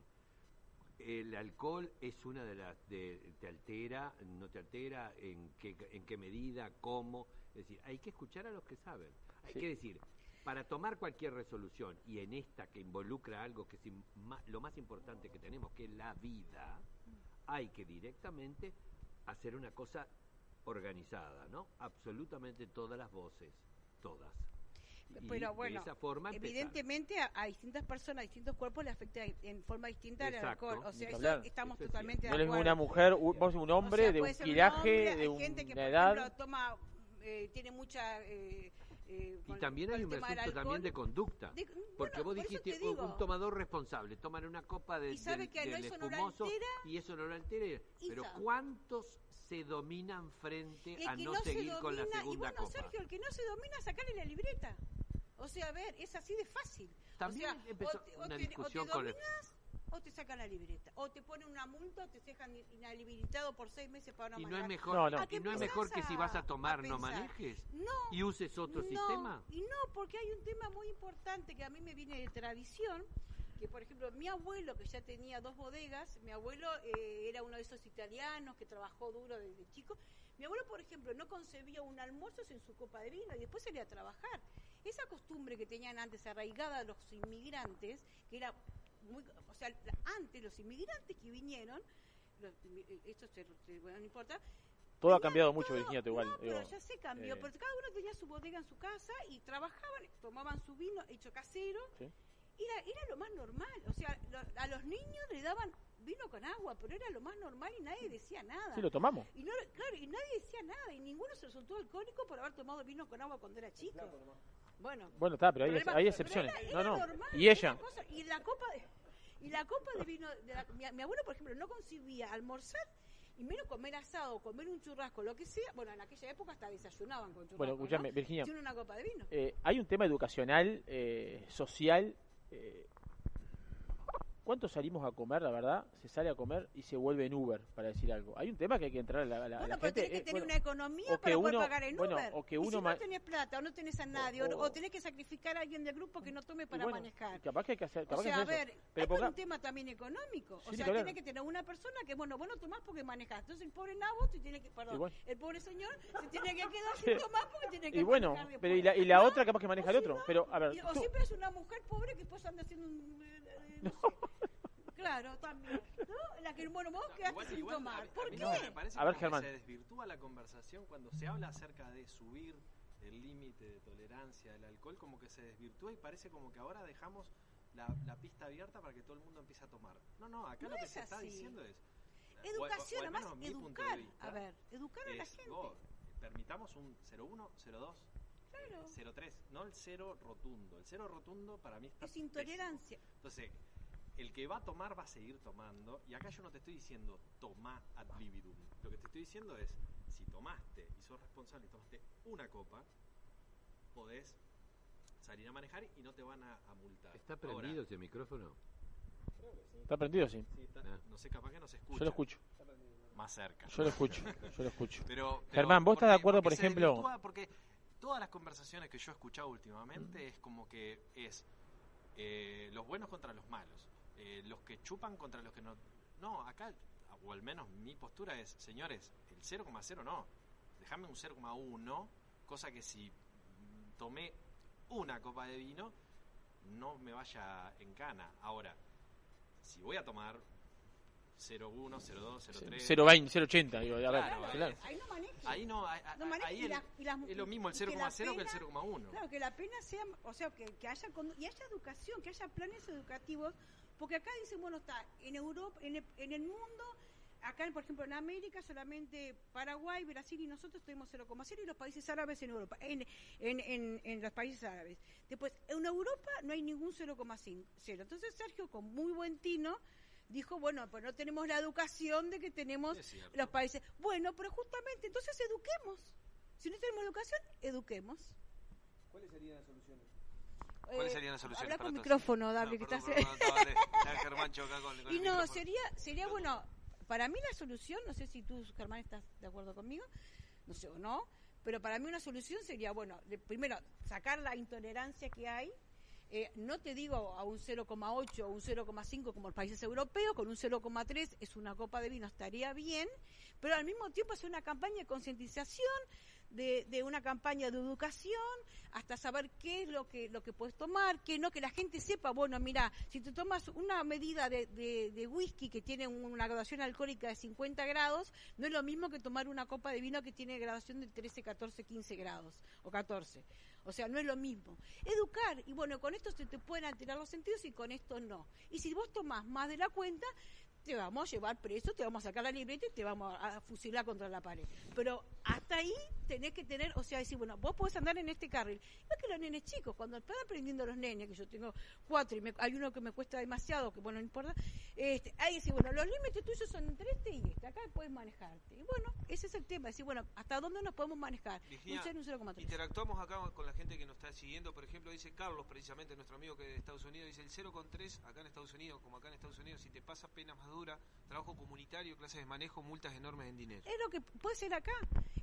El alcohol es una de las... De, ¿Te altera? ¿No te altera? ¿En qué, ¿En qué medida? ¿Cómo? Es decir, hay que escuchar a los que saben. Hay Sí. que decir, para tomar cualquier resolución, y en esta que involucra algo que es lo más importante que tenemos, que es la vida, hay que directamente hacer una cosa organizada, ¿no? Absolutamente todas las voces, todas. Y Pero de bueno, esa forma empezar. evidentemente a, a distintas personas, a distintos cuerpos le afecta en, forma distinta el Exacto. alcohol. O sea, eso estamos Eso es totalmente no de es acuerdo. una mujer, un, vos un hombre O sea, de un hombre, de hay un- gente que, una por edad. ejemplo, toma, eh, tiene mucha... eh, eh, Y también hay un asunto también de conducta. De- porque bueno, vos dijiste, te un- tomador responsable, toman una copa de, Y sabe que no, del eso no lo espumoso altera. y eso no lo altera. Pero sabe. ¿cuántos se dominan frente a no, no se seguir con la segunda y bueno, copa? Sergio, el que no se domina, sacarle la libreta. O sea, a ver, es así de fácil. También o sea, empezó o te, o una discusión o te con el- o te sacan la libreta. O te ponen una multa o te dejan inhabilitado por seis meses para no ¿Y no es manejar. mejor, No, no. ¿A qué y no es mejor que si vas a tomar no manejes No. y uses otro no, sistema? Y no, porque hay un tema muy importante que a mí me viene de tradición, que por ejemplo mi abuelo, que ya tenía dos bodegas, mi abuelo eh, era uno de esos italianos que trabajó duro desde chico, mi abuelo, por ejemplo, no concebía un almuerzo sin su copa de vino y después salía a trabajar. Esa costumbre que tenían antes arraigada los inmigrantes, que era muy, o sea, antes los inmigrantes que vinieron, los, esto se, se- bueno, no importa, Todo ha cambiado mucho, Virginia, igual. no, pero digo, ya se cambió, eh, porque cada uno tenía su bodega en su casa y trabajaban, tomaban su vino hecho casero, Sí. y era, era lo más normal. O sea, lo- a los niños le daban vino con agua, pero era lo más normal y nadie decía nada. Sí, lo tomamos. Y no, claro, y nadie decía nada, y ninguno se resultó alcohólico por haber tomado vino con agua cuando era chico. Bueno, Bueno, está, pero hay, Problema- hay pero excepciones. era- No, era no. normal, Y ella. cosa- y la copa de, y la copa de vino, de la- mi, mi abuelo, por ejemplo, no concibía almorzar y menos comer asado, comer un churrasco, lo que sea. Bueno, en aquella época hasta desayunaban con churrasco. Bueno, escúchame, ¿no? Virginia. Una copa de vino. Eh, hay un tema educacional, eh, social. eh, ¿Cuánto salimos a comer, la verdad? Se sale a comer y se vuelve en Uber, para decir algo. Hay un tema que hay que entrar a la, a la- a Bueno, la pero gente. tenés que eh, tener bueno, una economía que para poder pagar en bueno, Uber. o que y uno si ma- no tenés plata o no tenés a nadie, o, o tenés que sacrificar a alguien del grupo que no tome para manejar. capaz que hay que hacer, capaz O que sea, a hacer eso. ver, Pero hay ponga- un tema también económico. Sí, o sea, que tiene que tener una persona que, bueno, vos no tomás porque manejás. Entonces el pobre nabo se tiene que, perdón, el pobre señor se tiene que quedar <laughs> sin tomar porque tiene que Y bueno, pero y la, y la ¿No? otra capaz que maneja el otro. Pero, a ver, Y- o siempre es una mujer pobre que después anda haciendo un... eh, <laughs> eh, no sé. Claro, también. ¿no? La que, bueno, vos quedaste Igual- sin igual tomar. a ¿Por a qué? Me parece A ver, Germán. que se desvirtúa la conversación cuando se habla acerca de subir el límite de tolerancia del alcohol, como que se desvirtúa y parece como que ahora dejamos la, la pista abierta para que todo el mundo empiece a tomar. No, no, acá No lo que es se está así. diciendo es Educación, o además, mi punto de educar. vista A ver, educar a la gente. vos, permitamos un 01, 02, Claro. 03, no el cero rotundo. El cero rotundo para mí está Es intolerancia. pésimo. Entonces, el que va a tomar va a seguir tomando. Y acá yo no te estoy diciendo toma ad libitum. Lo que te estoy diciendo es, si tomaste y sos responsable y tomaste una copa, podés salir a manejar y no te van a, a multar. ¿Está Ahora, prendido ese micrófono? ¿Está prendido? Sí. Sí, está- Ah. No sé, capaz que no se escucha. Yo lo escucho. Más cerca. Yo lo escucho, yo lo escucho. <laughs> Pero, pero Germán, ¿vos estás de acuerdo, por ejemplo? Porque todas las conversaciones que yo he escuchado últimamente es como que es eh, los buenos contra los malos, eh, los que chupan contra los que no. No, acá, o al menos mi postura es, señores, el 0,0 no. Déjame un 0,1, cosa que si tomé una copa de vino, no me vaya en cana. Ahora, si voy a tomar 0,1, 0,2, 0,3. 0,20, 0,80, digo, a ver, Claro, claro. Ahí no manejes. Ahí no, ahí, No manejes ahí y el- la- y las- es lo mismo el y que la 0,0 que el pena- 0,1. Claro, que la pena sea, o sea, que, que haya condu- y haya educación, que haya planes educativos, porque acá dicen, bueno, está en Europa, en el, en el mundo, acá, por ejemplo, en América solamente Paraguay, Brasil y nosotros tenemos 0,0 y los países árabes en Europa, en, en, en, en los países árabes. Después, en Europa no hay ningún 0,5. Entonces Sergio, con muy buen tino, dijo, bueno, pues no tenemos la educación de que tenemos los países. Bueno, pero justamente, entonces eduquemos. Si no tenemos educación, eduquemos. ¿Cuáles serían las soluciones? Eh, ¿Cuáles serían las soluciones? habla con micrófono, Dable, que estás- <laughs> Y no, sería, sería bueno, para mí la solución, no sé si tú, Germán, estás de acuerdo conmigo, no sé o no, pero para mí una solución sería, bueno, de- primero, sacar la intolerancia que hay, eh, no te digo a un 0,8 o un 0,5 como los países europeos, con un 0,3 es una copa de vino, estaría bien, pero al mismo tiempo es una campaña de concientización, de, una campaña de educación, hasta saber qué es lo que lo que puedes tomar, qué no, que la gente sepa, bueno, mira, si te tomas una medida de, de- whisky que tiene una graduación alcohólica de 50 grados, no es lo mismo que tomar una copa de vino que tiene graduación de 13, 14, 15 grados o 14. O sea, no es lo mismo. Educar, y bueno, con esto se te pueden alterar los sentidos y con esto no. Y si vos tomás más de la cuenta, te vamos a llevar preso, te vamos a sacar la libreta y te vamos a fusilar contra la pared. Pero hasta ahí tenés que tener, o sea, decir, bueno, vos podés andar en este carril. Igual que los nenes chicos, cuando están aprendiendo los nenes, que yo tengo cuatro y me- hay uno que me cuesta demasiado, que bueno, no importa, este, ahí decir, bueno, los límites tuyos son entre este y este, acá puedes manejarte. Y bueno, ese es el tema, decir, bueno, ¿hasta dónde nos podemos manejar? Virginia, un 0, un 0,3. Interactuamos acá con la gente que nos está siguiendo, por ejemplo, dice Carlos, precisamente nuestro amigo que es de Estados Unidos, dice el 0,3 acá en Estados Unidos, como acá en Estados Unidos, si te pasa pena más dura, trabajo comunitario, clases de manejo, multas enormes en dinero. Es lo que puede ser acá.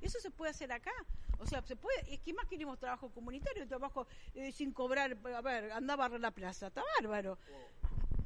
Eso se puede hacer acá. O sea, se puede. Es que más queremos trabajo comunitario, trabajo eh, sin cobrar. A ver, anda a barrer la plaza. Está bárbaro.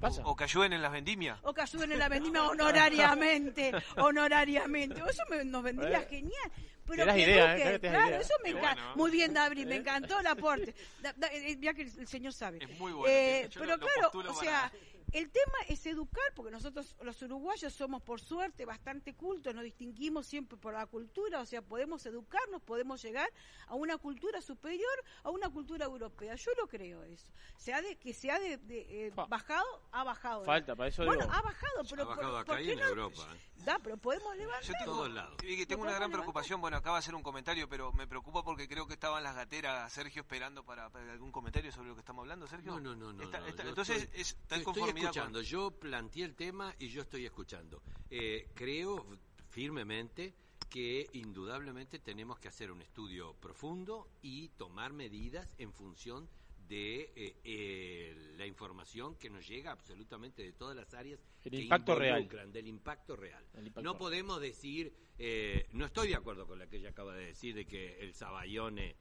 O, o que ayuden en las vendimias. O que ayuden en la <laughs> vendimia honorariamente. honorariamente. Eso me- nos vendría Eh, genial. Pero que idea, eh, que claro, idea. eso me encanta. bueno. Muy bien, Dabri, me encantó el aporte. Da- da- ya que el señor sabe. Es muy bueno, Eh, pero claro, o para- sea, el tema es educar, porque nosotros los uruguayos somos por suerte bastante cultos, nos distinguimos siempre por la cultura, o sea, podemos educarnos, podemos llegar a una cultura superior, a una cultura europea. Yo lo creo eso. Se ha de, que se ha de, de, eh, bajado, ha bajado. Falta, para eso Bueno, digo. ha bajado, pero ha bajado por- acá ¿por y qué en no? Europa. ¿eh? Da, pero podemos levantar. Yo tengo, todos lados. y que tengo una gran preocupación, bueno, acaba de hacer un comentario, pero me preocupa porque creo que estaban las gateras, Sergio, esperando para, para algún comentario sobre lo que estamos hablando, Sergio. No, no, no, no. Está- no, está- yo entonces, estoy- es- está en conformidad con- escuchando. Yo planteé el tema y yo estoy escuchando. Eh, creo firmemente que indudablemente tenemos que hacer un estudio profundo y tomar medidas en función de eh, eh, la información que nos llega absolutamente de todas las áreas El que impacto real. del impacto real. Impacto no podemos decir, eh, no estoy de acuerdo con la que ella acaba de decir de que el Sabayone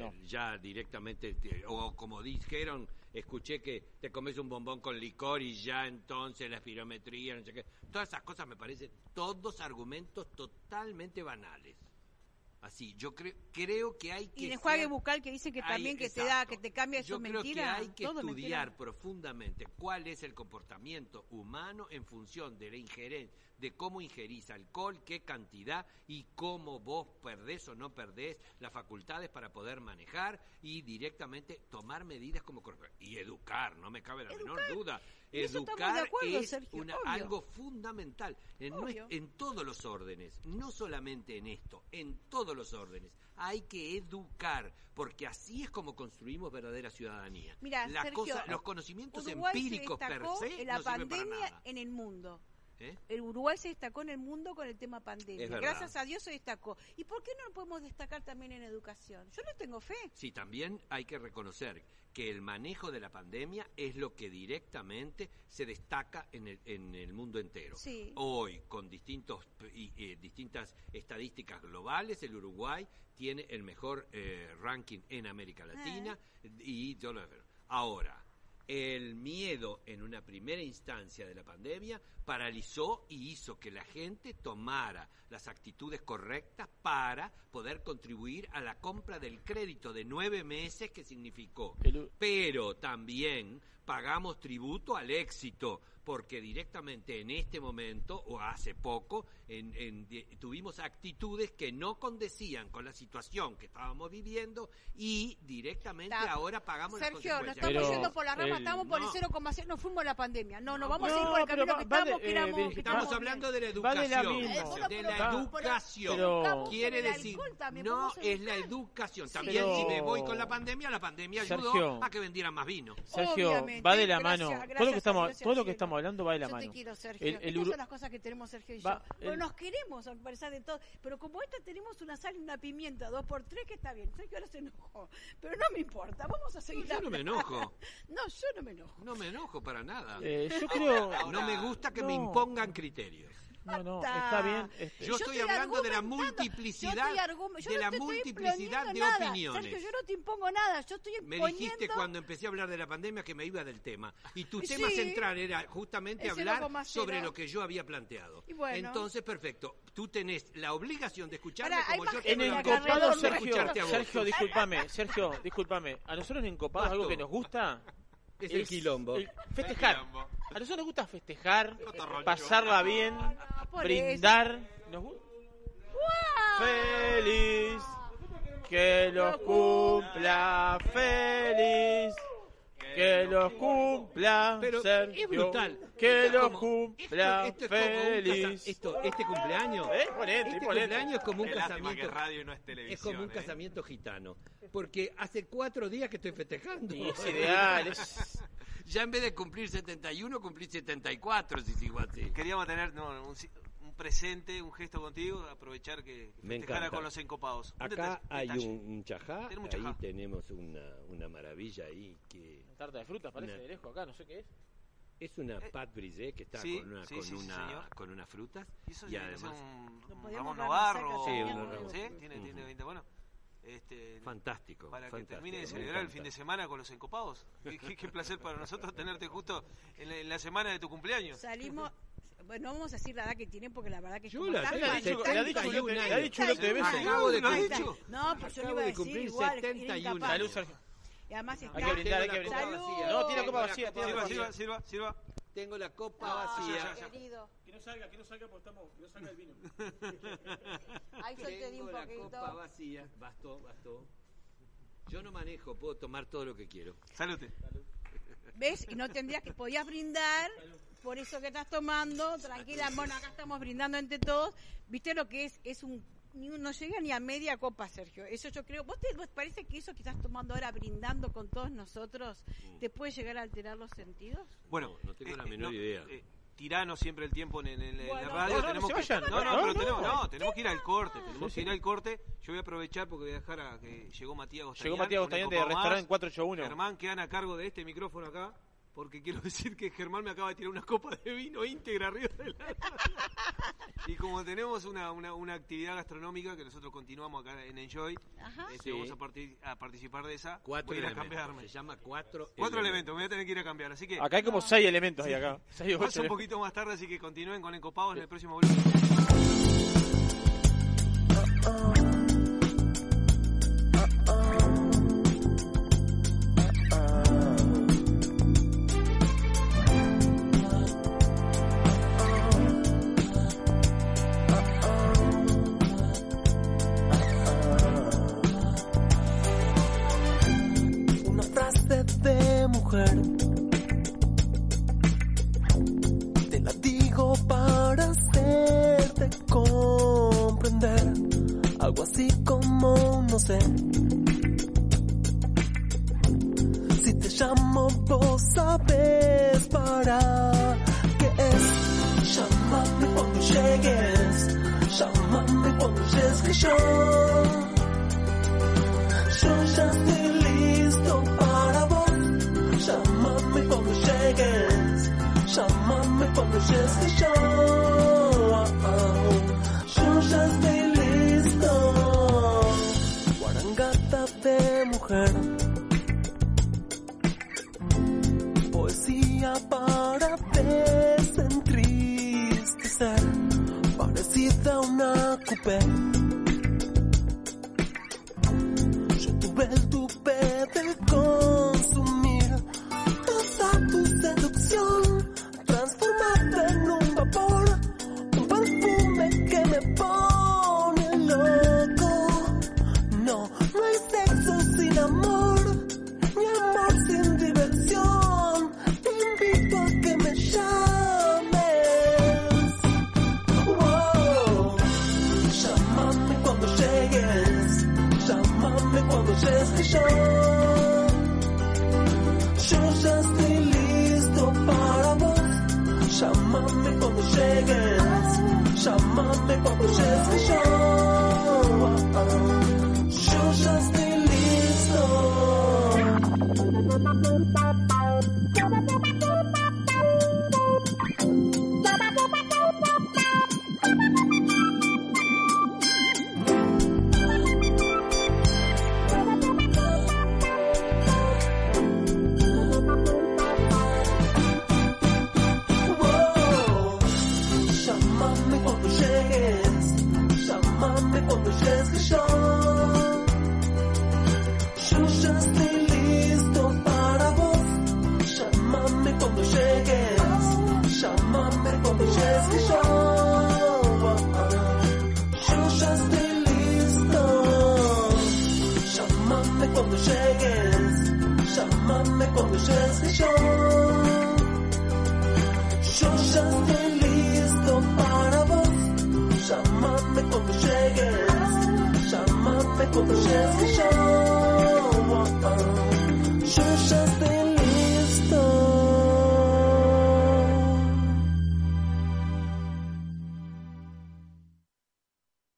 No. ya directamente, te- o como dijeron, escuché que te comes un bombón con licor y ya entonces la espirometría, no sé qué. Todas esas cosas me parecen todos argumentos totalmente banales. Así, yo creo creo que hay que Y ser- bucal que dicen que también que te exacto. da, que te cambia, Yo creo mentira. que hay que estudiar mentira. profundamente cuál es el comportamiento humano en función de la ingerencia, de cómo ingerís alcohol, qué cantidad y cómo vos perdés o no perdés las facultades para poder manejar y directamente tomar medidas como. Y educar, no me cabe la menor duda. Educar acuerdo, es Sergio, una- algo fundamental en, en todos los órdenes, no solamente en esto, en todos los órdenes. Hay que educar, porque así es como construimos verdadera ciudadanía. Mira, La Sergio, cosa- los conocimientos Uruguay empíricos per destacó se en la no sirven para pandemia nada. en el mundo. ¿Eh? El Uruguay se destacó en el mundo con el tema pandemia. Gracias a Dios se destacó. ¿Y por qué no lo podemos destacar también en educación? Yo no tengo fe. Sí, también hay que reconocer que el manejo de la pandemia es lo que directamente se destaca en el, en el mundo entero. Sí. Hoy, con distintos eh, distintas estadísticas globales, el Uruguay tiene el mejor eh, ranking en América Latina y yo lo Ahora, el miedo en una primera instancia de la pandemia paralizó y hizo que la gente tomara las actitudes correctas para poder contribuir a la compra del crédito de nueve meses que significó. Pero también pagamos tributo al éxito, porque directamente en este momento, o hace poco, en- tuvimos actitudes que no condecían con la situación que estábamos viviendo y directamente Está- ahora pagamos Sergio, las no consecuencias. estamos yendo por la rama, el- estamos por el no. 0,6, nos fuimos a la pandemia. No, no, vamos No, a ir por el camino va- que estamos, que eh, éramos- Virginia, que estamos estamos hablando de la Va de la educación, de la educación. pero- Quiere decir, no es la educación. También si me voy con la pandemia, la pandemia ayudó Sergio. a que vendieran más vino. Sergio, Obviamente, va de la gracias, mano. gracias todo lo que estamos, todo lo que estamos hablando va de la Yo mano. te quiero, Sergio. El- el Estas Uru- son las cosas que tenemos Sergio y yo. Va, el- nos queremos, a pesar de todo. Pero como esta tenemos una sal y una pimienta, dos por tres, que está bien. Sergio ahora se enojó. Pero no me importa, vamos a seguir. yo no me enojo. <laughs> no, yo no me enojo. No me enojo para nada. Eh, yo creo- no me gusta que me No. impongan criterios. No, no, está bien. este- Yo, estoy hablando de la multiplicidad, Yo yo de no la multiplicidad de nada. opiniones. Sergio, yo no te impongo nada. Yo estoy Me imponiendo... dijiste cuando empecé a hablar de la pandemia que me iba del tema. Y tu Sí. tema central era justamente hablar 0,0. sobre lo que yo había planteado. Y bueno. Entonces, perfecto. Tú tenés la obligación de escucharme como yo En tengo la Encopado, obligación de Sergio, escucharte a vos. Sergio, discúlpame, Sergio, discúlpame. A nosotros en Encopado Pasto. algo que nos gusta Es el quilombo. el festejar. A nosotros nos gusta festejar, Cotorroncho. pasarla bien, por brindar. Nos gu- Feliz, que los cumpla feliz, que los cumpla Pero Sergio, es brutal. que es los como- cumpla esto, esto es como un feliz. casa- esto- este cumpleaños, ¿Eh? Ponete, este ponete. cumpleaños es como un Qué casamiento. que radio no es es como un ¿eh? casamiento gitano. Porque hace cuatro días que estoy festejando. Y es ideal, es- <laughs> Ya en vez de cumplir 71, cumplí 74, si sigo así. Queríamos tener no, un, un presente, un gesto contigo, aprovechar que Me festejara encanta. con los encopados. Acá hay un, un chajá, ahí tenemos una, una maravilla ahí que Tarta de frutas, parece Una- de lejos acá, no sé qué es. es una pat brisée que está sí, con, una, sí, con, sí, una, señor. con unas frutas Y eso además un, Ramón Novarro. Sí. Tiene, tiene bueno. Este, fantástico. para que fantástico, termine de celebrar el fin de semana con los encopados. Qué, qué- qué placer para nosotros tenerte justo en la, en la semana de tu cumpleaños. Salimos... Bueno, no vamos a decir la edad que tienen porque la verdad que Yo la dicho, ha dicho, 71 le ha años. dicho lote de beso. Acabo de ¿Lo has cumplir- dicho? No, pues yo le Acabo iba a de decir cumplir igual. era 71 incapaz. Salud, Sergio. Y además está... Hay que brindar, hay que brindar. copa vacía. No, tiene la copa vacía, tiene copa sirva, vacía. sirva, sirva. Tengo la copa vacía. querido. Que no salga, que no salga porque estamos, que no salga el vino. <laughs> Ahí yo te di un Tengo la copa poquito. vacía. Bastó, bastó. Yo no manejo, puedo tomar todo lo que quiero. Salute. ¿Ves? Y no tendrías que podías brindar por eso que estás tomando, tranquila. Bueno, acá estamos brindando entre todos. ¿Viste lo que es? Es un ni un- no llega ni a media copa, Sergio. Eso yo creo. ¿Vos te vos parece que eso que estás tomando ahora brindando con todos nosotros te puede llegar a alterar los sentidos? Bueno, No tengo la eh, menor no, idea. eh, tirano siempre el tiempo en, en- en la radio. no, no, tenemos no que, vayan. no, no, pero tenemos, no, tenemos que ir al corte. Tenemos Sí, que ir sí. al corte. Yo voy a aprovechar porque voy a dejar a que llegó Matías Gostañán. Llegó Matías Gostañán de restaurante 481. Germán, quedan a cargo de este micrófono acá. Porque quiero <laughs> decir que Germán me acaba de tirar una copa de vino íntegra arriba de la... <laughs> Y como tenemos una, una, una actividad gastronómica que nosotros continuamos acá en Enjoy, este, Sí. vamos a, parti- a participar de esa. Cuatro voy a ir a elementos. cambiarme. Se llama cuatro, Cuatro elementos, me voy a tener que ir a cambiar. Así que Acá hay como seis elementos ahí acá. Seis ocho un poquito más tarde, así que continúen con Encopados en el próximo Te la digo para hacerte comprender algo así como no sé. Si te llamo, vos sabes para qué es. Llámame cuando llegues, llámame cuando llegues que yo, yo ya estoy Llámame cuando llegues que yo. Yo ya estoy listo. Guarangata de mujer. Poesía para desentristecer. Parecida a una coupé.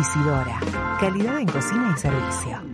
Isidora, calidad en cocina y servicio.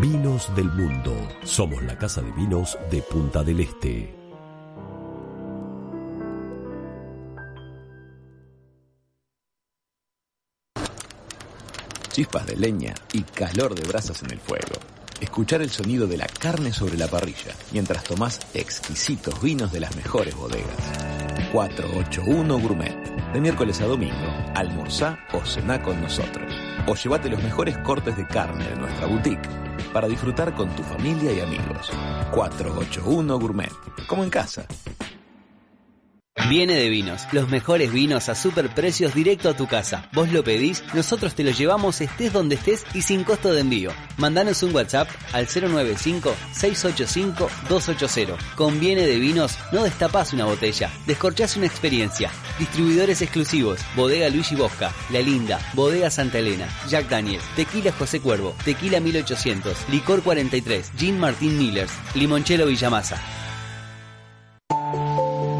Vinos del Mundo. Somos la casa de vinos de Punta del Este. Chispas de leña y calor de brasas en el fuego. Escuchar el sonido de la carne sobre la parrilla mientras tomás exquisitos vinos de las mejores bodegas. 481 Gourmet. De miércoles a domingo, almorzá o cená con nosotros. O llévate los mejores cortes de carne de nuestra boutique para disfrutar con tu familia y amigos. 481 Gourmet. Como en casa. Viene de vinos, los mejores vinos a super precios directo a tu casa. Vos lo pedís, nosotros te lo llevamos estés donde estés y sin costo de envío. Mandanos un WhatsApp al 095-685-280. Con Viene de vinos no destapás una botella, descorchás una experiencia. Distribuidores exclusivos, Bodega Luigi Bosca, La Linda, Bodega Santa Elena, Jack Daniels, Tequila José Cuervo, Tequila 1800, Licor 43, Gin Martín Millers, Limonchelo Villamasa.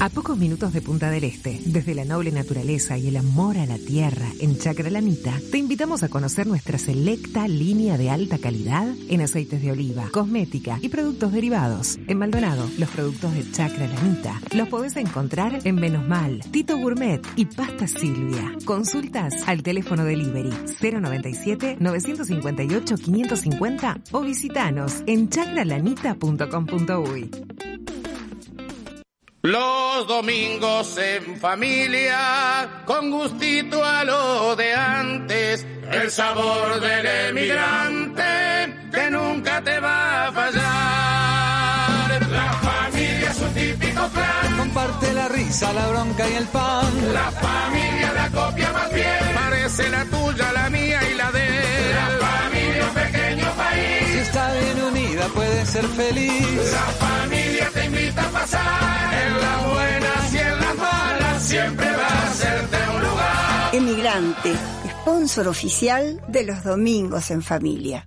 A pocos minutos de Punta del Este, desde la noble naturaleza y el amor a la tierra en Chacralanita, te invitamos a conocer nuestra selecta línea de alta calidad en aceites de oliva, cosmética y productos derivados. En Maldonado, los productos de Chacralanita los podés encontrar en Menos Mal, Tito Gourmet y Pasta Silvia. Consultas al teléfono delivery 097-958-550 o visitanos en chacralanita.com.uy. Los domingos en familia, con gustito a lo de antes, el sabor del emigrante que nunca te va a fallar. La familia es un típico clan, Comparte la risa, la bronca y el pan. la familia la copia más fiel, parece la tuya, la mía y la de él. La Si está bien unida puede ser feliz. la familia te invita a pasar, en las buenas y en las malas, siempre va a hacerte un lugar. Emigrante, sponsor oficial de los domingos en familia.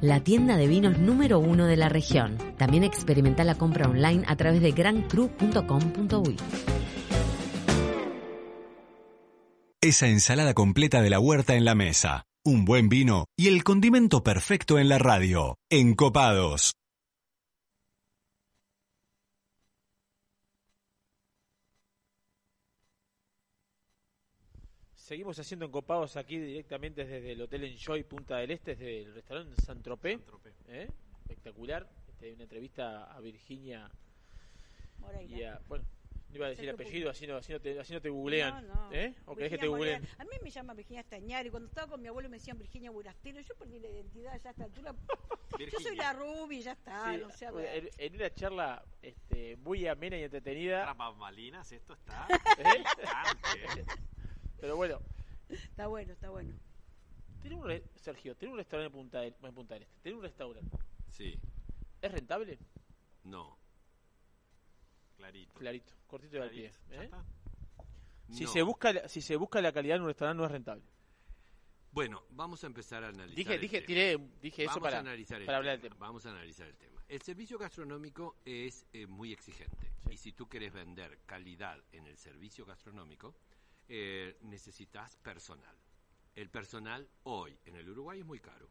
la tienda de vinos número uno de la región. También experimenta la compra online a través de grancru.com.uy. Esa ensalada completa de la huerta en la mesa, un buen vino y el condimento perfecto en la radio. Encopados. Seguimos haciendo encopados aquí directamente desde el Hotel Enjoy Punta del Este, desde el restaurante San Tropez. ¿eh? Espectacular. Este, una entrevista a Virginia y a, bueno, no iba a decir apellido, así no, así no te, así no te googlean. No, no. ¿eh? ¿O querés que te googleen? A mí me llama Virginia Estañari. Cuando estaba con mi abuelo me decían Virginia Burastino. Yo perdí la identidad ya a esta altura. Yo soy la Ruby, ya está. Sí, no sé, en, una charla este, muy amena y entretenida. Para Malinas esto está. <laughs> ¿Eh? Pero bueno, Está bueno, está bueno. tiene un re- Sergio, tiene un restaurante en Punta del, en Punta del Este. Tiene un restaurante. Sí, ¿Es rentable? no. Clarito. Clarito, cortito del pie. Clarito, ya ¿eh? está. Si No. se busca la- si se busca la calidad en un restaurante no es rentable. Bueno, vamos a empezar a analizar. Dije el dije tema. tiré dije eso Vamos para a analizar el para hablar del tema. tema. Vamos a analizar el tema. El servicio gastronómico es eh, muy exigente y si tú quieres vender calidad en el servicio gastronómico, eh, necesitas personal. El personal hoy en el Uruguay es muy caro.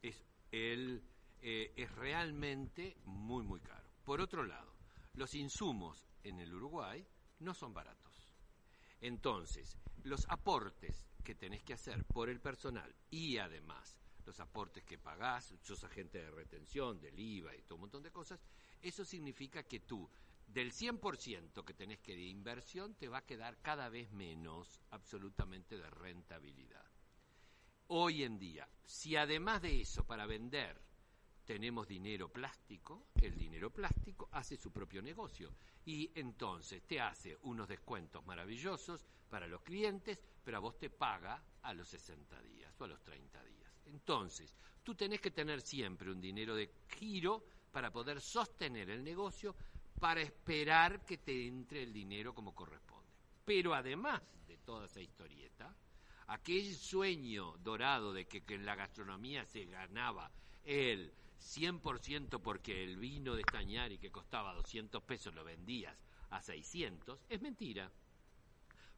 Es, eh, es realmente muy, muy caro. Por otro lado, los insumos en el Uruguay no son baratos. Entonces, los aportes que tenés que hacer por el personal y además los aportes que pagás, sos agente de retención, del IVA y todo un montón de cosas, eso significa que tú, del 100% que tenés que de inversión, te va a quedar cada vez menos absolutamente de rentabilidad. Hoy en día, si además de eso, para vender, tenemos dinero plástico, el dinero plástico hace su propio negocio y entonces te hace unos descuentos maravillosos para los clientes, pero a vos te paga a los 60 días o a los 30 días. Entonces, tú tenés que tener siempre un dinero de giro para poder sostener el negocio, para esperar que te entre el dinero como corresponde. Pero además de toda esa historieta, aquel sueño dorado de que, en la gastronomía se ganaba el 100% porque el vino de Stañari que costaba 200 pesos lo vendías a 600, es mentira.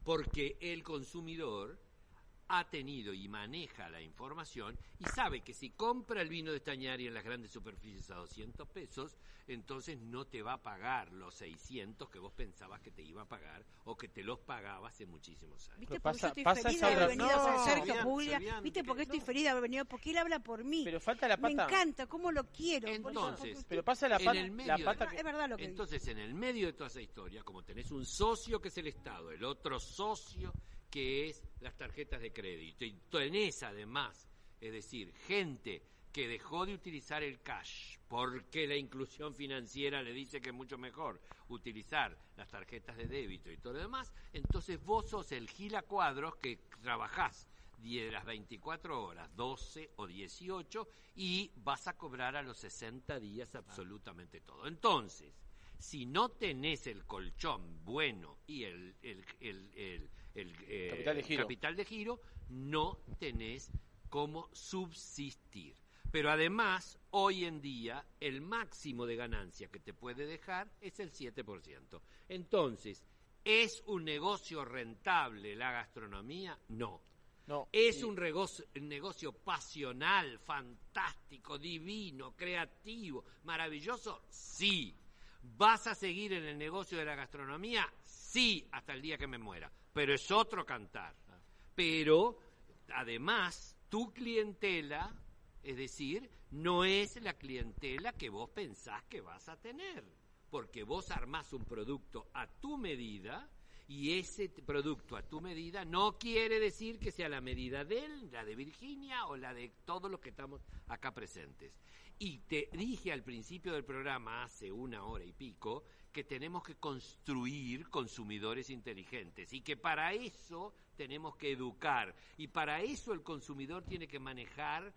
Porque el consumidor ha tenido y maneja la información y sabe que si compra el vino de Stañari en las grandes superficies a 200 pesos, entonces no te va a pagar los 600 que vos pensabas que te iba a pagar o que te los pagaba hace muchísimos años. ¿Viste? Porque yo estoy feliz de haber venido con Sergio Puglia. ¿Viste? Porque estoy feliz de haber venido. Porque él habla por mí. Pero falta la Me pata. encanta, cómo lo quiero. por Entonces, Pero pasa la en pata- el medio la de- pata que- Es verdad lo que Entonces, en el medio de toda esa historia, como tenés un socio que es el Estado, el otro socio que es las tarjetas de crédito, y tenés además, es decir, gente que dejó de utilizar el cash porque la inclusión financiera le dice que es mucho mejor utilizar las tarjetas de débito y todo lo demás, entonces vos sos el gila cuadros que trabajás 10 de las 24 horas, 12 o 18, y vas a cobrar a los 60 días absolutamente todo. Entonces, si no tenés el colchón bueno y el, el, el- eh, Capital de giro. capital de giro, no tenés cómo subsistir. Pero además, hoy en día, el máximo de ganancia que te puede dejar es el 7%. Entonces, ¿es un negocio rentable la gastronomía? No. No. ¿Es y- un regocio- un negocio pasional, fantástico, divino, creativo, maravilloso? Sí. ¿Vas a seguir en el negocio de la gastronomía? Sí, hasta el día que me muera. Pero es otro cantar. Pero, además, tu clientela, es decir, no es la clientela que vos pensás que vas a tener. Porque vos armás un producto a tu medida y ese producto a tu medida no quiere decir que sea la medida de él, la de Virginia o la de todos los que estamos acá presentes. Y te dije al principio del programa, hace una hora y pico, que tenemos que construir consumidores inteligentes y que para eso tenemos que educar y para eso el consumidor tiene que manejar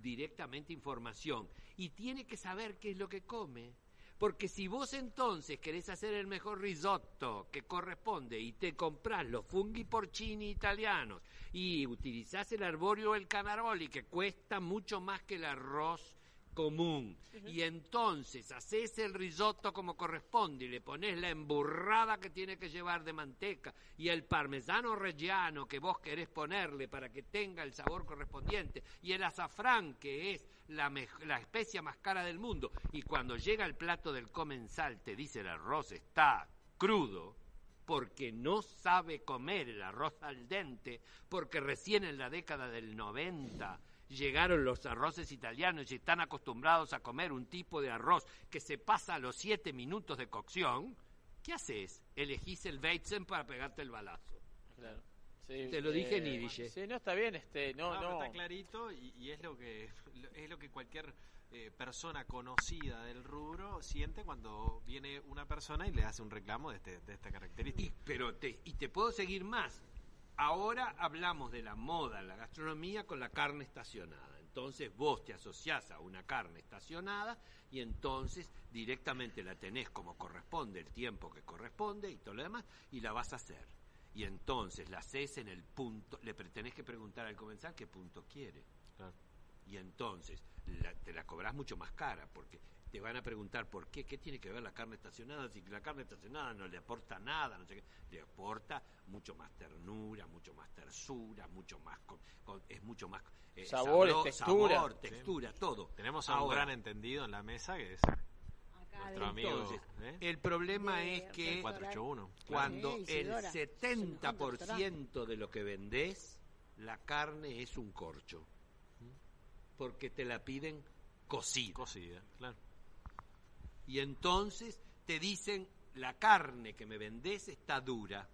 directamente información y tiene que saber qué es lo que come. Porque si vos entonces querés hacer el mejor risotto que corresponde y te comprás los funghi porcini italianos y utilizás el arborio o el canaroli que cuesta mucho más que el arroz común. Y entonces haces el risotto como corresponde y le pones la emburrada que tiene que llevar de manteca y el parmesano reggiano que vos querés ponerle para que tenga el sabor correspondiente y el azafrán que es la, la especia más cara del mundo y cuando llega el plato del comensal te dice el arroz está crudo porque no sabe comer el arroz al dente, porque recién en la década del 90 llegaron los arroces italianos y están acostumbrados a comer un tipo de arroz que se pasa a los siete minutos de cocción, ¿qué haces? Elegís el Weizen para pegarte el balazo. Claro. Sí, Te lo dije en eh. Sí, no, está bien, este, no, No, está clarito y, y es lo que <laughs> es lo que cualquier eh, persona conocida del rubro siente cuando viene una persona y le hace un reclamo de, este, de esta característica. Y, pero te, y te puedo seguir más. Ahora hablamos de la moda en la gastronomía con la carne estacionada. Entonces vos te asociás a una carne estacionada y entonces directamente la tenés como corresponde, el tiempo que corresponde y todo lo demás, y la vas a hacer. Y entonces la haces en el punto, le tenés que preguntar al comensal qué punto quiere. Y entonces la- te la cobras mucho más cara porque te van a preguntar por qué, qué tiene que ver la carne estacionada, si la carne estacionada no le aporta nada, no sé qué, le aporta mucho más ternura, mucho más tersura, mucho más, con- con- es mucho más eh, Sabores, sabro- textura. sabor, Sí. textura, todo. Tenemos a un gran entendido en la mesa que es nuestro amigo. entonces, ¿eh? el problema De es que 481. cuando Sí, el Isidora. 70% de lo que vendés, la carne es un corcho. Porque te la piden cocida. Cocida, claro. Y entonces te dicen, la carne que me vendés está dura.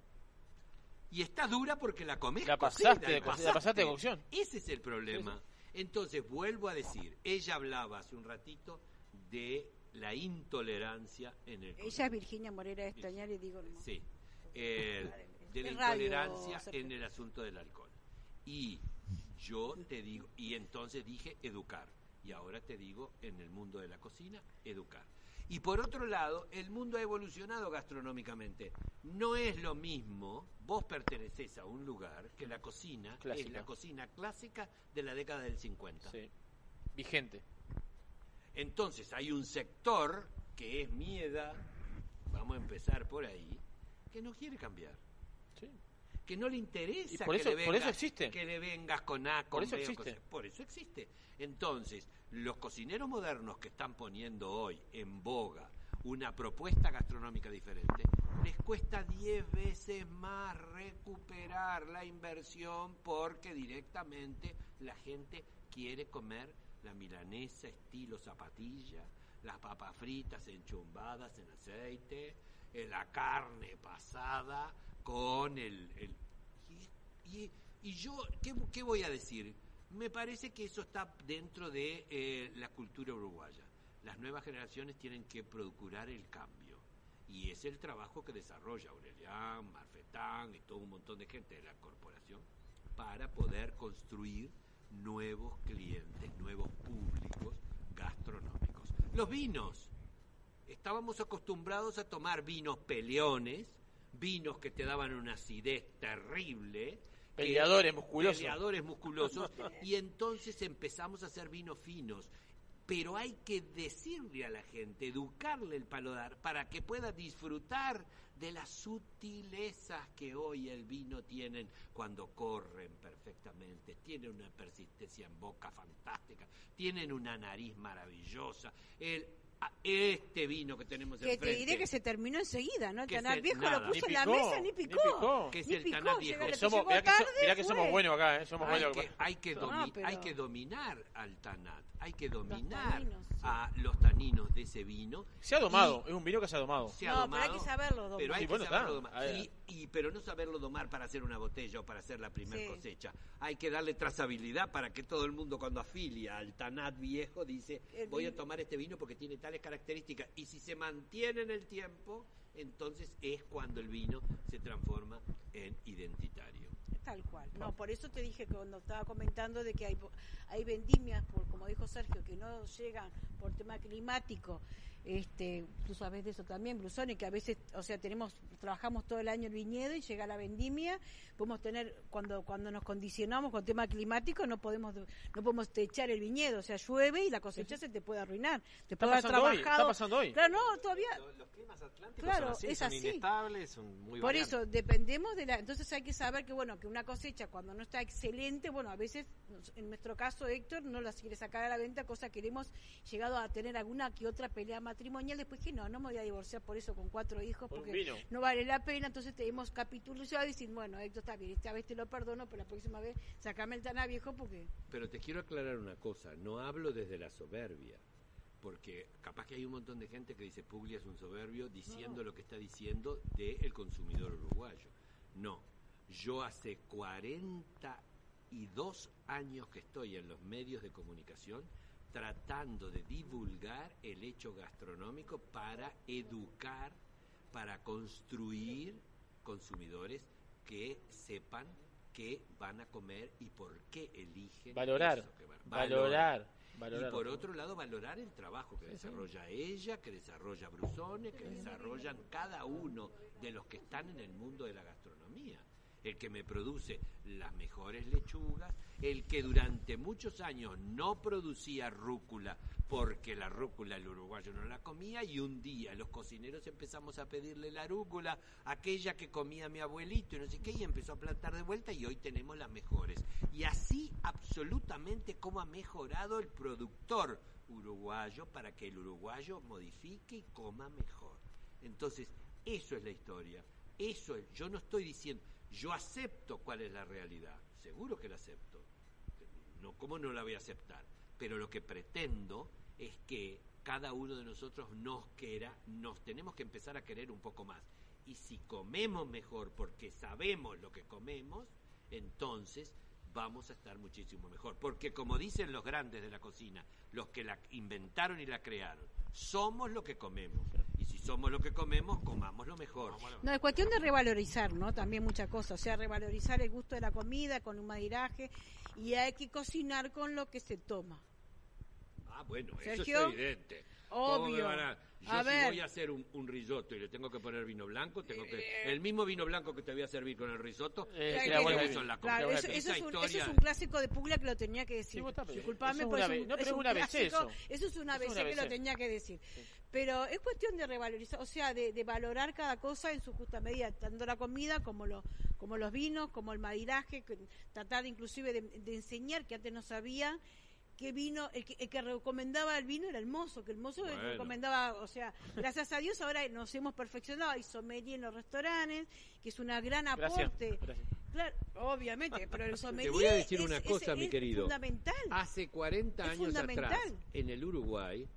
Y está dura porque la comés La pasaste de y co- la pasaste de cocción. Ese es el problema. Entonces, vuelvo a decir, ella hablaba hace un ratito de la intolerancia en el Ella es Virginia Morera de Estañar y digo, no. Sí, el- de la intolerancia en el asunto del alcohol. Y yo te digo, y entonces dije educar, y ahora te digo en el mundo de la cocina, educar. Y por otro lado, el mundo ha evolucionado gastronómicamente. No es lo mismo, vos perteneces a un lugar que la cocina es Clásica. la cocina clásica de la década del 50. Vigente. Entonces hay un sector que es mi edad, vamos a empezar por ahí, que no quiere cambiar. Que no le interesa Y por que eso- le por vengas, eso existe. que le vengas con A, con Por eso B con. Por eso existe. Entonces, los cocineros modernos que están poniendo hoy en boga una propuesta gastronómica diferente, les cuesta 10 veces más recuperar la inversión porque directamente la gente quiere comer la milanesa estilo zapatilla, las papas fritas enchumbadas en aceite, eh, la carne pasada con el... el- y, yo, ¿qué, qué voy a decir? Me parece que eso está dentro de eh, la cultura uruguaya. Las nuevas generaciones tienen que procurar el cambio. Y es el trabajo que desarrolla Aurelian, Marfetán y todo un montón de gente de la corporación para poder construir nuevos clientes, nuevos públicos gastronómicos. Los vinos. Estábamos acostumbrados a tomar vinos peleones, vinos que te daban una acidez terrible. Peleadores musculosos. Peleadores musculosos. <laughs> y entonces empezamos a hacer vinos finos. Pero hay que decirle a la gente, educarle el paladar para que pueda disfrutar de las sutilezas que hoy el vino tienen cuando corren perfectamente, tienen una persistencia en boca fantástica, tienen una nariz maravillosa. El, este vino que tenemos Que te enfrente, diré que se terminó enseguida, ¿no? El Que Tanar viejo nada. lo puso en la picó, mesa, ni ni picó. picó. Que es Ni el picó, Tanar viejo. llegó- Que le somos, mirá que, so- tarde, mirá que somos fue. buenos acá, ¿eh? Somos hay buenos. que, hay, que No, pero- hay que dominar al tanat, hay que dominar taninos, a los taninos de ese vino. Se ha domado, es un vino que se ha domado. Se ha No, pero hay domado, que saberlo domar. Pero hay Sí, que bueno, saberlo domar. Y, y- pero no saberlo domar para hacer una botella o para hacer la primera Sí. cosecha. Hay que darle trazabilidad para que todo el mundo cuando afilia al tanat viejo dice, voy a tomar este vino porque tiene tales características. Y si se mantiene en el tiempo, entonces es cuando el vino se transforma en identitario. Tal cual. No, por eso te dije que cuando estaba comentando de que hay, hay vendimias, por como dijo Sergio, que no llegan por tema climático. Este, tú sabes de eso también, Blusoni, que a veces, o sea, tenemos, trabajamos todo el año el viñedo y llega la vendimia, podemos tener, cuando, cuando nos condicionamos con tema climático, no podemos, no podemos techar el viñedo, o sea, llueve y la cosecha se te puede arruinar. Te Está puede haber pasando hoy, está trabajado. pasando hoy. Claro, no, todavía, Los, los climas atlánticos Claro, son así, es son así. inestables, son muy Por variantes. eso, dependemos de la... Entonces hay que saber que, bueno, que una cosecha cuando no está excelente, bueno, a veces, en nuestro caso, Héctor no las quiere sacar a la venta, cosa que hemos llegado a tener alguna que otra pelea matrimonial, después que no, no me voy a divorciar por eso con cuatro hijos, Por porque no vale la pena, entonces tenemos capitulado y decir, bueno, Héctor está bien, esta vez te lo perdono, pero la próxima vez sacame el taná viejo porque... Pero te quiero aclarar una cosa, no hablo desde la soberbia, porque capaz que hay un montón de gente que dice Puglia es un soberbio diciendo lo que está diciendo del consumidor uruguayo. No, yo hace 42 años que estoy en los medios de comunicación tratando de divulgar el hecho gastronómico para educar, para construir consumidores que sepan qué van a comer y por qué eligen Valorar, eso que van- valorar, y valorar. por otro lado, valorar el trabajo que desarrolla ella, que desarrolla Brusone, que desarrollan cada uno de los que están en el mundo de la gastronomía. El que me produce las mejores lechugas, el que durante muchos años no producía rúcula porque la rúcula el uruguayo no la comía y un día los cocineros empezamos a pedirle la rúcula, aquella que comía mi abuelito y no sé qué, y empezó a plantar de vuelta y hoy tenemos las mejores. Y así absolutamente cómo ha mejorado el productor uruguayo para que el uruguayo modifique y coma mejor. Entonces, eso es la historia. Eso es, yo no estoy diciendo, yo acepto cuál es la realidad, seguro que la acepto. No, ¿cómo no la voy a aceptar? Pero lo que pretendo es que cada uno de nosotros nos quiera, nos tenemos que empezar a querer un poco más. Y si comemos mejor porque sabemos lo que comemos, entonces vamos a estar muchísimo mejor. Porque como dicen los grandes de la cocina, los que la inventaron y la crearon, somos lo que comemos. Si somos lo que comemos, comamos lo mejor. No, es cuestión de revalorizar, ¿no? También muchas cosas. O sea, revalorizar el gusto de la comida con un madiraje y hay que cocinar con lo que se toma. Ah, bueno, Sergio, eso es evidente. ¿Cómo me obvio. van a- Yo A si ver. voy a hacer un, un risotto y le tengo que poner vino blanco, tengo que Eh, el mismo vino blanco que te voy a servir con el risotto. Eh, sí, que la la Claro, eso, es un, eso historia- es un clásico de Puglia que lo tenía que decir. bien. Disculpame, Eso es un, no, pero es es un una vez eso. Eso es una vez que lo tenía que decir. Pero es cuestión de revalorizar, o sea, de, de valorar cada cosa en su justa medida, tanto la comida como, lo, como los vinos, como el madiraje, tratar inclusive de, de enseñar que antes no sabía qué vino, el que, el que recomendaba el vino era el mozo, que el mozo Bueno. recomendaba, o sea, gracias a Dios ahora nos hemos perfeccionado, hay sommelier en los restaurantes, que es una gran aporte. Gracias. Claro, obviamente, pero el sommelier <laughs> Te voy a decir es- una es- cosa, mi es querido. fundamental. Hace 40 Es años atrás, en el Uruguay,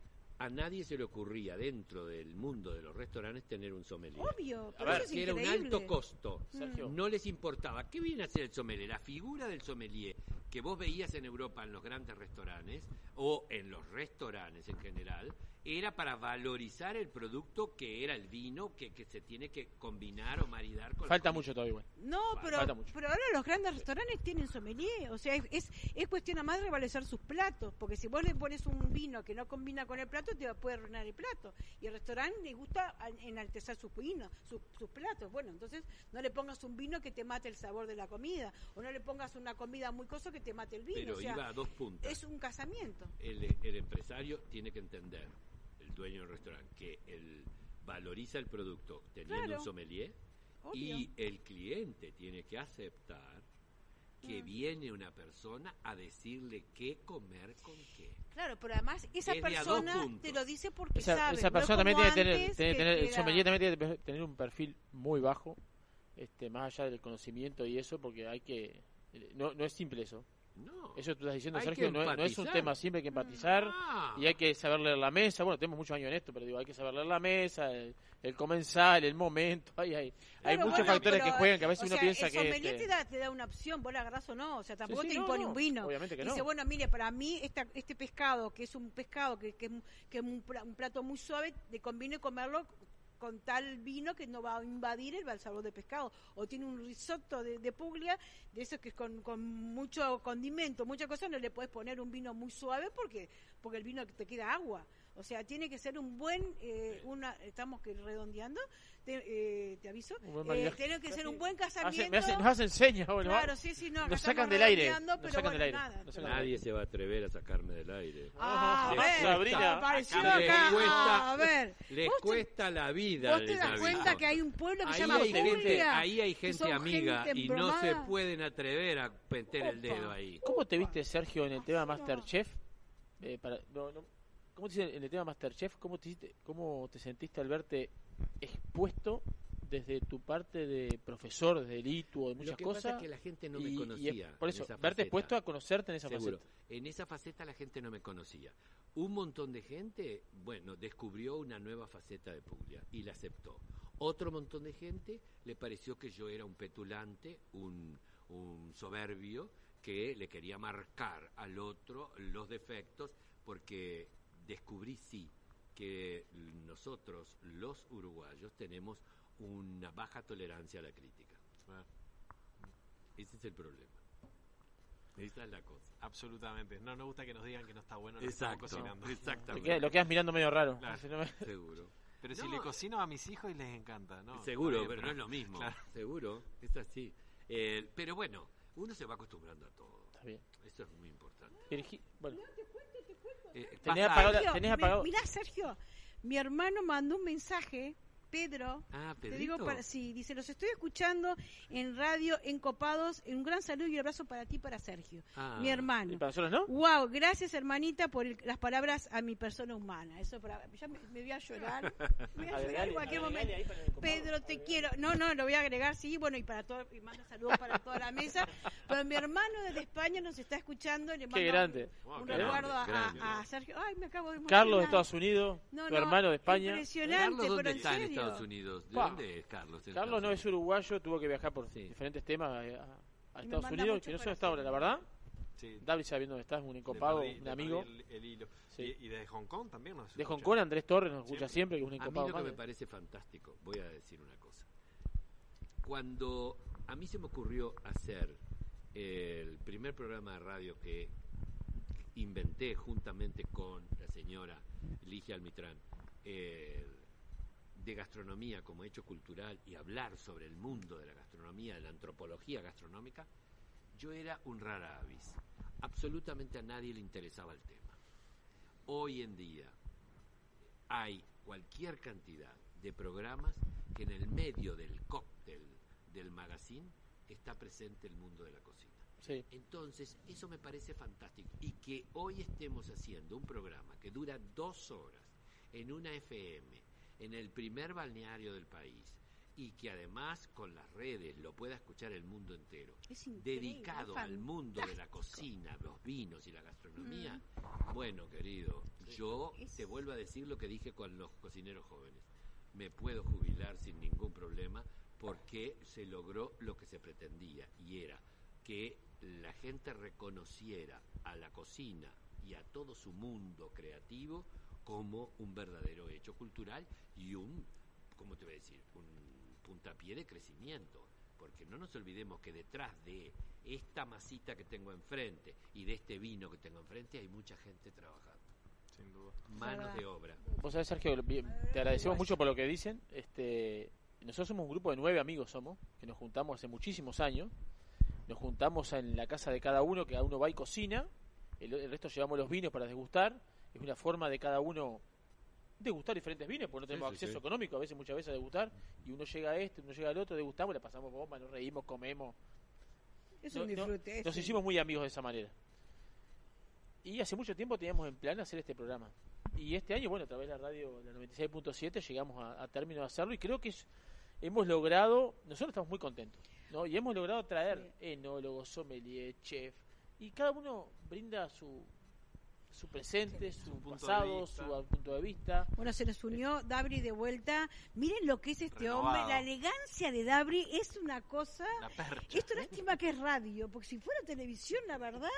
a nadie se le ocurría dentro del mundo de los restaurantes tener un sommelier. Obvio, pero A eso ver, es que era un alto costo. Sergio. No les importaba. ¿Qué viene a hacer el sommelier? La figura del sommelier que vos veías en Europa en los grandes restaurantes o en los restaurantes en general era para valorizar el producto que era el vino que, que se tiene que combinar o maridar con Falta mucho todavía, igual. No, pero, falta mucho. pero ahora los grandes restaurantes tienen sommelier, o sea, es, es, es cuestión nada más de revalorizar sus platos, porque si vos le pones un vino que no combina con el plato, te va- puede arruinar el plato. Y al restaurante le gusta a- enaltecer sus vinos, sus, sus platos. Bueno, entonces no le pongas un vino que te mate el sabor de la comida, o no le pongas una comida muy cosa que te mate el vino. Pero o sea, iba a dos puntas. es un casamiento. el, el empresario tiene que entender, el dueño del restaurante, que él valoriza el producto teniendo Claro. un sommelier Obvio. y el cliente tiene que aceptar que Mm. viene una persona a decirle qué comer con qué. Claro, pero además esa persona te lo dice porque Esa, sabe. esa no es persona también tiene que tener, que el era- sommelier también tiene que tener un perfil muy bajo, este, más allá del conocimiento y eso, porque hay que, no, no es simple eso. No. Eso tú estás diciendo, Hay Sergio, no, es- no es un tema simple, hay que empatizar y hay que saber leer la mesa. Bueno, tenemos muchos años en esto, pero digo, hay que saber leer la mesa, el, el comensal, el momento. Hay, hay, hay muchos bueno, factores que juegan que a veces o uno piensa el que. este, te, da, te da una opción, vos la agarrás o no, o sea, tampoco sí, te no, impone no, un vino. obviamente que Dice, no. bueno, mire, para mí esta, este pescado, que es un pescado que, que, es un- que es un plato muy suave, te conviene comerlo con tal vino que no va a invadir el sabor de pescado. O tiene un risotto de, de puglia, de esos que es con, con mucho condimento, muchas cosas, no le puedes poner un vino muy suave porque porque el vino te queda agua. O sea, tiene que ser un buen, eh, una, estamos que redondeando, te, eh, te aviso, eh, tiene que ser un buen hace- casamiento. me hace- nos hacen señas, bueno, Claro, sí, sí, no, nos sacan del aire, nos pero sacan bueno, del aire, nada. Nadie se va a atrever a sacarme del aire. Ah, a Les ver, Sabrina. apareció Les acá, cuesta- a ver. Les ¿Vos te- cuesta la vida. ¿Vos te les das aviso. cuenta que hay un pueblo que ahí se llama hay gente, Puglia? ahí hay gente amiga gente y no se pueden atrever a meter el dedo Opa. ahí. ¿Cómo te viste, Sergio, en el tema Masterchef? Eh, para, no, no, ¿Cómo te dice en el tema Masterchef? ¿Cómo te, ¿Cómo te sentiste al verte expuesto desde tu parte de profesor, desde el ITU o de muchas Lo que cosas? pasa es que la gente no me y- conocía. por eso, verte faceta. expuesto a conocerte en esa Seguro. faceta. En esa faceta la gente no me conocía. Un montón de gente, bueno, descubrió una nueva faceta de Puglia y la aceptó. Otro montón de gente le pareció que yo era un petulante, un, un soberbio, que le quería marcar al otro los defectos, porque descubrí sí que nosotros, los uruguayos, tenemos una baja tolerancia a la crítica. Ese es el problema. Esa es la cosa. Absolutamente. No nos gusta que nos digan que no está bueno lo que estamos cocinando. exactamente. Lo quedas, lo quedas mirando medio raro. Claro. Así no me- Seguro. Pero si No, le cocino a mis hijos y les encanta, ¿no? Seguro, bien, pero no es lo mismo. Claro. Seguro, es así. Eh, pero bueno, uno se va acostumbrando a todo. Está bien. Eso es muy importante. Virgi- bueno, Eh, Tenés apagado tenés mi- Mirá, Sergio, mi hermano mandó un mensaje, Pedro. Ah, Te digo, para, sí, dice, los estoy escuchando en radio Encopados. Un gran saludo y abrazo para ti, para Sergio, Ah. mi hermano. ¿Y para nosotros no? Wow, gracias hermanita por el- las palabras a mi persona humana. Eso para, ya me, me voy a llorar. <laughs> Me voy a llorar en cualquier momento. Pedro, te quiero. No, no, lo voy a agregar, sí, bueno, y para todo, y manda saludos para toda la mesa. Pero mi hermano desde España nos está escuchando. Le mando Qué grande. Un, un Qué recuerdo grande, a, grande. a Sergio. Ay, me acabo de Carlos de. Estados Unidos, No, tu no, hermano de España. Impresionante, Carlos, ¿dónde pero en está en serio. Estados Unidos? ¿De Pa. dónde es Carlos? Carlos no es uruguayo, tuvo que viajar por Sí. diferentes temas eh, a, Estados Unidos, que no dónde está ahora, la verdad. Sí. David sabe dónde estás, un Le encopado, perdí- un amigo. perdí El, el hilo. Sí. Y, y de Hong Kong también nos De Hong. Kong, Andrés Torres nos escucha siempre, que es un A mí lo que me parece fantástico, voy a decir una cosa. Cuando a mí se me ocurrió hacer el primer programa de radio que inventé juntamente con la señora Ligia Almitrán eh, de gastronomía como hecho cultural y hablar sobre el mundo de la gastronomía, de la antropología gastronómica, yo era un rara avis. Absolutamente a nadie le interesaba el tema. Hoy en día hay cualquier cantidad de programas que en el medio del cóctel del magazine está presente el mundo de la cocina. Sí. Entonces, eso me parece fantástico. Y que hoy estemos haciendo un programa que dura dos horas en una FM, en el primer balneario del país, y que además con las redes lo pueda escuchar el mundo entero, Es dedicado al mundo de la cocina, los vinos y la gastronomía, bueno, querido, yo te vuelvo a decir lo que dije con los cocineros jóvenes. Me puedo jubilar sin ningún problema porque se logró lo que se pretendía y era que la gente reconociera a la cocina y a todo su mundo creativo como un verdadero hecho cultural y un, ¿cómo te voy a decir? Un puntapié de crecimiento. Porque no nos olvidemos que detrás de esta masita que tengo enfrente y de este vino que tengo enfrente hay mucha gente trabajando. Sin duda. Manos de obra. Vos sabés, Sergio, te agradecemos mucho por lo que dicen. Este, nosotros somos un grupo de nueve amigos, somos, que nos juntamos hace muchísimos años. Nos juntamos en la casa de cada uno, que cada uno va y cocina. El, el resto llevamos los vinos para degustar. Es una forma de cada uno degustar diferentes vinos, porque no tenemos sí, acceso sí. económico a veces, muchas veces a degustar. Y uno llega a este, uno llega al otro, degustamos, le pasamos bomba, nos reímos, comemos. Es No- un no- disfrute. nos hicimos muy amigos de esa manera. Y hace mucho tiempo teníamos en plan hacer este programa. Y este año, bueno, a través de la radio, la 96.7, llegamos a, a término de hacerlo y creo que es- hemos logrado, nosotros estamos muy contentos, ¿no? Y hemos logrado traer enólogos, sommelier, chef, y cada uno brinda su, su presente, su, de pasado, su punto de vista. Bueno, se nos unió Dabri de vuelta. Miren lo que es este Renovado. hombre. La elegancia de Dabri es una cosa. La percha. Esto lástima que es radio, porque si fuera televisión, la verdad,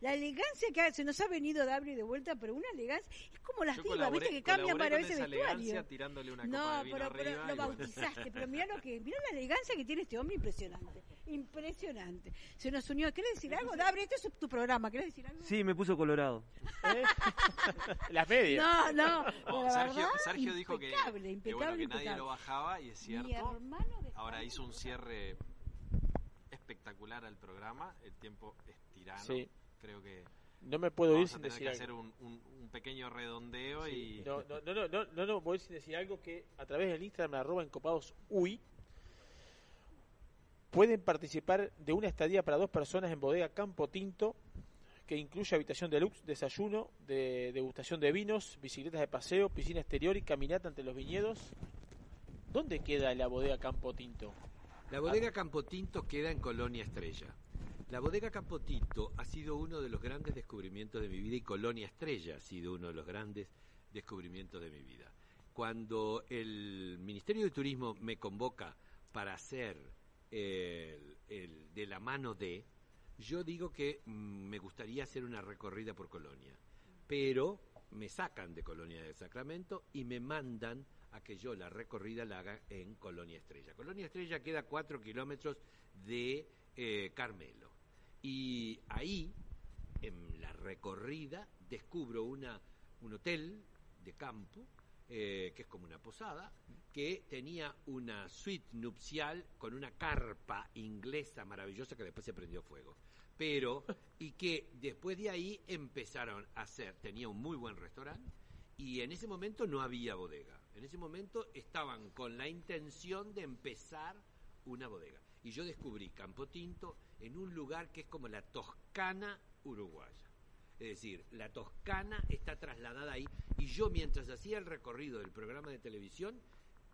la elegancia que ha- se nos ha venido Dabri de vuelta, pero una elegancia. Es como las Yo divas, colaboré- viste, que cambian para veces vestuario. elegancia tirándole una no, copa de vino pero, pero lo bueno. bautizaste. pero mirá lo que, mirá la elegancia que tiene este hombre, impresionante. Impresionante. Se nos unió. ¿Querés decir algo, Dabri? Este es tu programa. ¿Querés decir algo? Sí, me puso colorado. <laughs> Las medias. No, no. La Sergio, verdad, Sergio dijo que, impecable, que, bueno, que nadie lo bajaba y es Mi cierto. hermano de Ahora hizo un cierre espectacular al programa. El tiempo es tirano. Sí. Creo que No me puedo ir vamos a sin tener decir que algo. hacer un, un- un pequeño redondeo Sí, y No, no, no, no, no, no, no, voy a decir algo que a través del Instagram arroba encopados UI pueden participar de una estadía para dos personas en bodega Campo Tinto que incluye habitación deluxe, desayuno, de degustación de vinos, bicicletas de paseo, piscina exterior y caminata entre los viñedos. ¿Dónde queda la bodega Campo Tinto? La bodega Campotinto queda en Colonia Estrella. La bodega Campotinto ha sido uno de los grandes descubrimientos de mi vida y Colonia Estrella ha sido uno de los grandes descubrimientos de mi vida. Cuando el Ministerio de Turismo me convoca para hacer el, de la mano de, yo digo que mm, me gustaría hacer una recorrida por Colonia, pero me sacan de Colonia de Sacramento y me mandan a que yo la recorrida la haga en Colonia Estrella. Colonia Estrella queda cuatro kilómetros de eh, Carmelo. Y ahí, en la recorrida, descubro una, un hotel de campo, eh, que es como una posada, que tenía una suite nupcial con una carpa inglesa maravillosa que después se prendió fuego. Pero, y que después de ahí empezaron a hacer, tenía un muy buen restaurante, y en ese momento no había bodega. En ese momento estaban con la intención de empezar una bodega. Y yo descubrí Campo Tinto en un lugar que es como la Toscana uruguaya. Es decir, la Toscana está trasladada ahí. Y yo mientras hacía el recorrido del programa de televisión,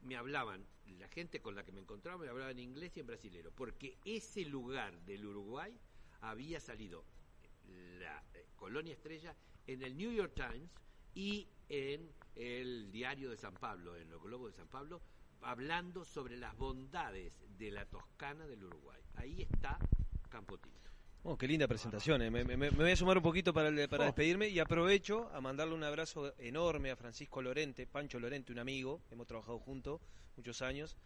me hablaban, la gente con la que me encontraba me hablaba en inglés y en brasilero. Porque ese lugar del Uruguay había salido la eh, Colonia Estrella en el New York Times y en el Diario de San Pablo, en los Globos de San Pablo, hablando sobre las bondades de la Toscana del Uruguay. Ahí está Campo Tinto. Oh, qué linda presentación. eh. Me, me- me voy a sumar un poquito para, el- para Oh. despedirme y aprovecho a mandarle un abrazo enorme a Francisco Lorente, Pancho Lorente, un amigo, hemos trabajado juntos muchos años,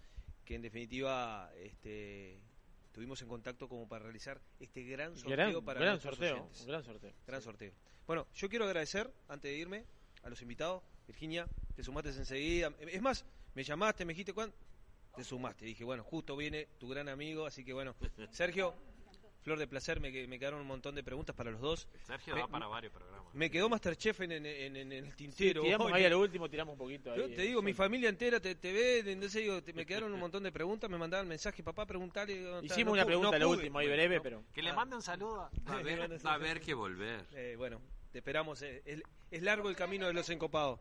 que en definitiva este, estuvimos en contacto como para realizar este gran sorteo Gran- para gran sorteo, oyentes. un gran sorteo. Gran sorteo. Bueno, yo quiero agradecer, antes de irme, a los invitados. Virginia, te sumaste enseguida. Es más, me llamaste, me dijiste cuándo. Te sumaste. Dije, bueno, justo viene tu gran amigo, así que bueno. <laughs> Sergio, Flor de placer, me, que- me quedaron un montón de preguntas para los dos. Sergio Me- da para varios programas. Me quedó Masterchef en, en, en- en el tintero. tiramos hoy. ahí a lo último, tiramos un poquito. Yo ahí, te eh, digo, mi suelto. familia entera te, te ve, entonces digo, te- me quedaron un montón de preguntas, me mandaban mensajes, papá, preguntale. Hicimos No una pregunta no a lo último, ahí breve, pero... Que le Ah. mande un saludo. a- <laughs> Va a haber, va a haber que volver. Eh, bueno, te esperamos. eh, es, es largo el camino de los encopados.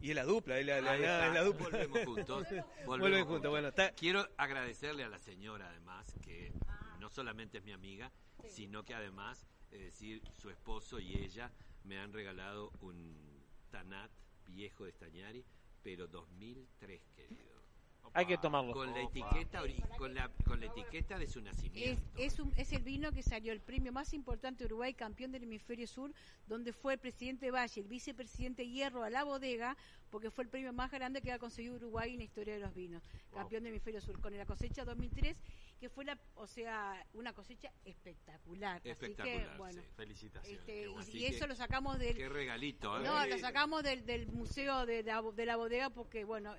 Y es la dupla, es la, la- Ahí la- está, la dupla. Volvemos juntos. <laughs> Vuelven juntos, bueno, está. Quiero agradecerle a la señora, además, que no solamente es mi amiga, sino que además, es decir, su esposo y ella me han regalado un Tanat viejo de Stañari, pero 2003, querido. <laughs> Hay que tomarlo. Con la Opa. etiqueta, ori- con la, con la etiqueta de su Es, nacimiento. es, un- es el vino que salió el premio más importante de Uruguay, campeón del hemisferio sur, donde fue el presidente Valle, el vicepresidente Hierro a la bodega, porque fue el premio más grande que ha conseguido Uruguay en la historia de los vinos. Campeón del hemisferio sur, con la cosecha 2003, que fue la, o sea, una cosecha espectacular. Así Espectacular, que, bueno, sí. Felicitaciones. este, y- Así y, que- eso lo sacamos del... Qué regalito, ¿eh? No, lo sacamos del, del museo de la, de la bodega porque, bueno,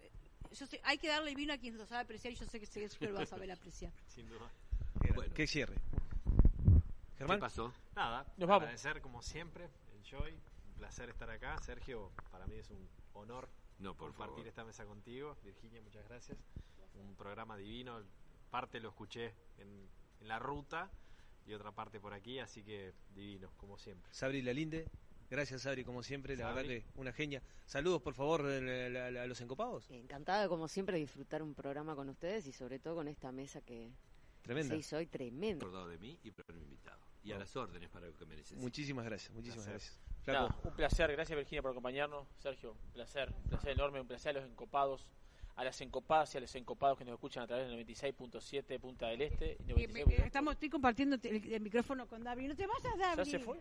yo sé, hay que darle el vino a quien lo sabe apreciar y yo sé que Sergio lo va a saber apreciar. <laughs> Sin duda. Bueno, que cierre. Germán. ¿Qué pasó? Nada, Nos vamos. agradecer como siempre, Enjoy, un placer estar acá. Sergio, para mí es un honor No, por compartir favor. esta mesa contigo. Virginia, muchas gracias. Un programa divino, parte lo escuché en, en la ruta y otra parte por aquí, así que divino, como siempre. Sabri Lalinde. Gracias, Sabri, como siempre. La Sabri. verdad que una genia. Saludos, por favor, eh, a los encopados. Encantada, como siempre, de disfrutar un programa con ustedes y sobre todo con esta mesa que Tremenda. se hizo hoy tremenda. Acordado de mí y por haberme invitado. Y a las órdenes para lo que me necesiten. Muchísimas gracias, muchísimas gracias. Flaco. Un placer, gracias Virginia por acompañarnos. Sergio, un placer, un placer enorme, un placer a los encopados, a las encopadas y a los encopados que nos escuchan a través del 96.7 Punta del Este. y Eh, 96.7. me- estamos, estoy compartiendo el, el micrófono con David. No te vayas, David. se fue?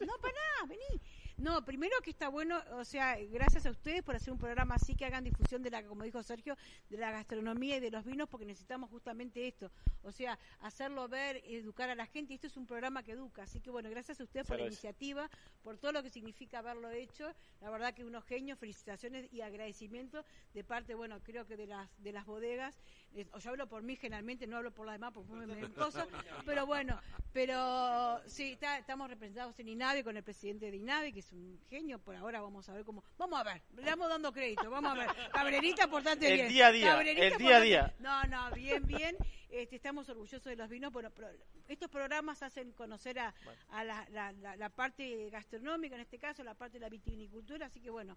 No, para nada, vení. No, primero que está bueno, o sea, gracias a ustedes por hacer un programa así que hagan difusión de la, como dijo Sergio, de la gastronomía y de los vinos, porque necesitamos justamente esto. O sea, hacerlo ver, educar a la gente. Y esto es un programa que educa. Así que bueno, gracias a ustedes por la iniciativa, por todo lo que significa haberlo hecho. La verdad que unos genios, felicitaciones y agradecimiento de parte, bueno, creo que de las de las bodegas. Eh, o yo hablo por mí generalmente, no hablo por las demás porque me me cosas, pero bueno, pero sí, está- estamos representados en INAVE con el presidente de INAVE, que es un genio, por ahora vamos a ver cómo, vamos a ver, le vamos dando crédito, vamos a ver, Cabrerita, portate El bien. día a día, Cabrerita, el día a día. No, no, bien, bien, este, estamos orgullosos de los vinos, bueno, pero estos programas hacen conocer a, a la, la- la- la parte gastronómica, en este caso, la parte de la vitivinicultura, así que bueno,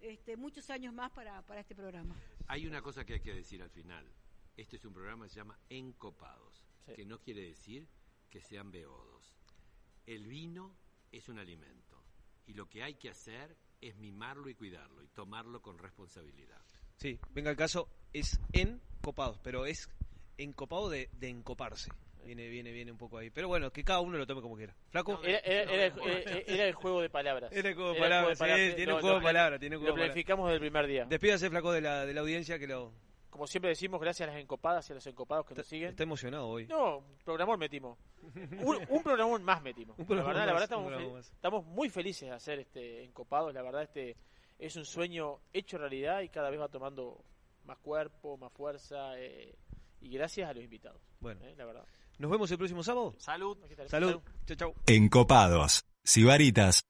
este, muchos años más para, para este programa. Hay una cosa que hay que decir al final. Este es un programa que se llama Encopados, que no quiere decir que sean beodos. El vino es un alimento y lo que hay que hacer es mimarlo y cuidarlo y tomarlo con responsabilidad. Sí, venga el caso, es en copados, pero es encopado de, de encoparse. Viene, viene, viene un poco ahí. Pero bueno, que cada uno lo tome como quiera. Flaco. Era, era- era el, era- era el juego de palabras. Era el juego de palabras, sí, tiene un juego de palabras, tiene un Lo juego de palabras. planificamos desde el primer día. Despídase, Flaco, de la, de la audiencia que lo. Como siempre decimos, gracias a las encopadas y a los encopados que nos siguen. Está emocionado hoy. No, programón metimos. Un, un programón más metimos. <laughs> Un La verdad, la verdad estamos, estamos muy felices de hacer este encopados. La verdad, este es un sueño hecho realidad y cada vez va tomando más cuerpo, más fuerza. eh, y gracias a los invitados. Bueno. eh, la verdad. Nos vemos el próximo sábado. Salud. Salud. Chao, chao. Encopados. Sibaritas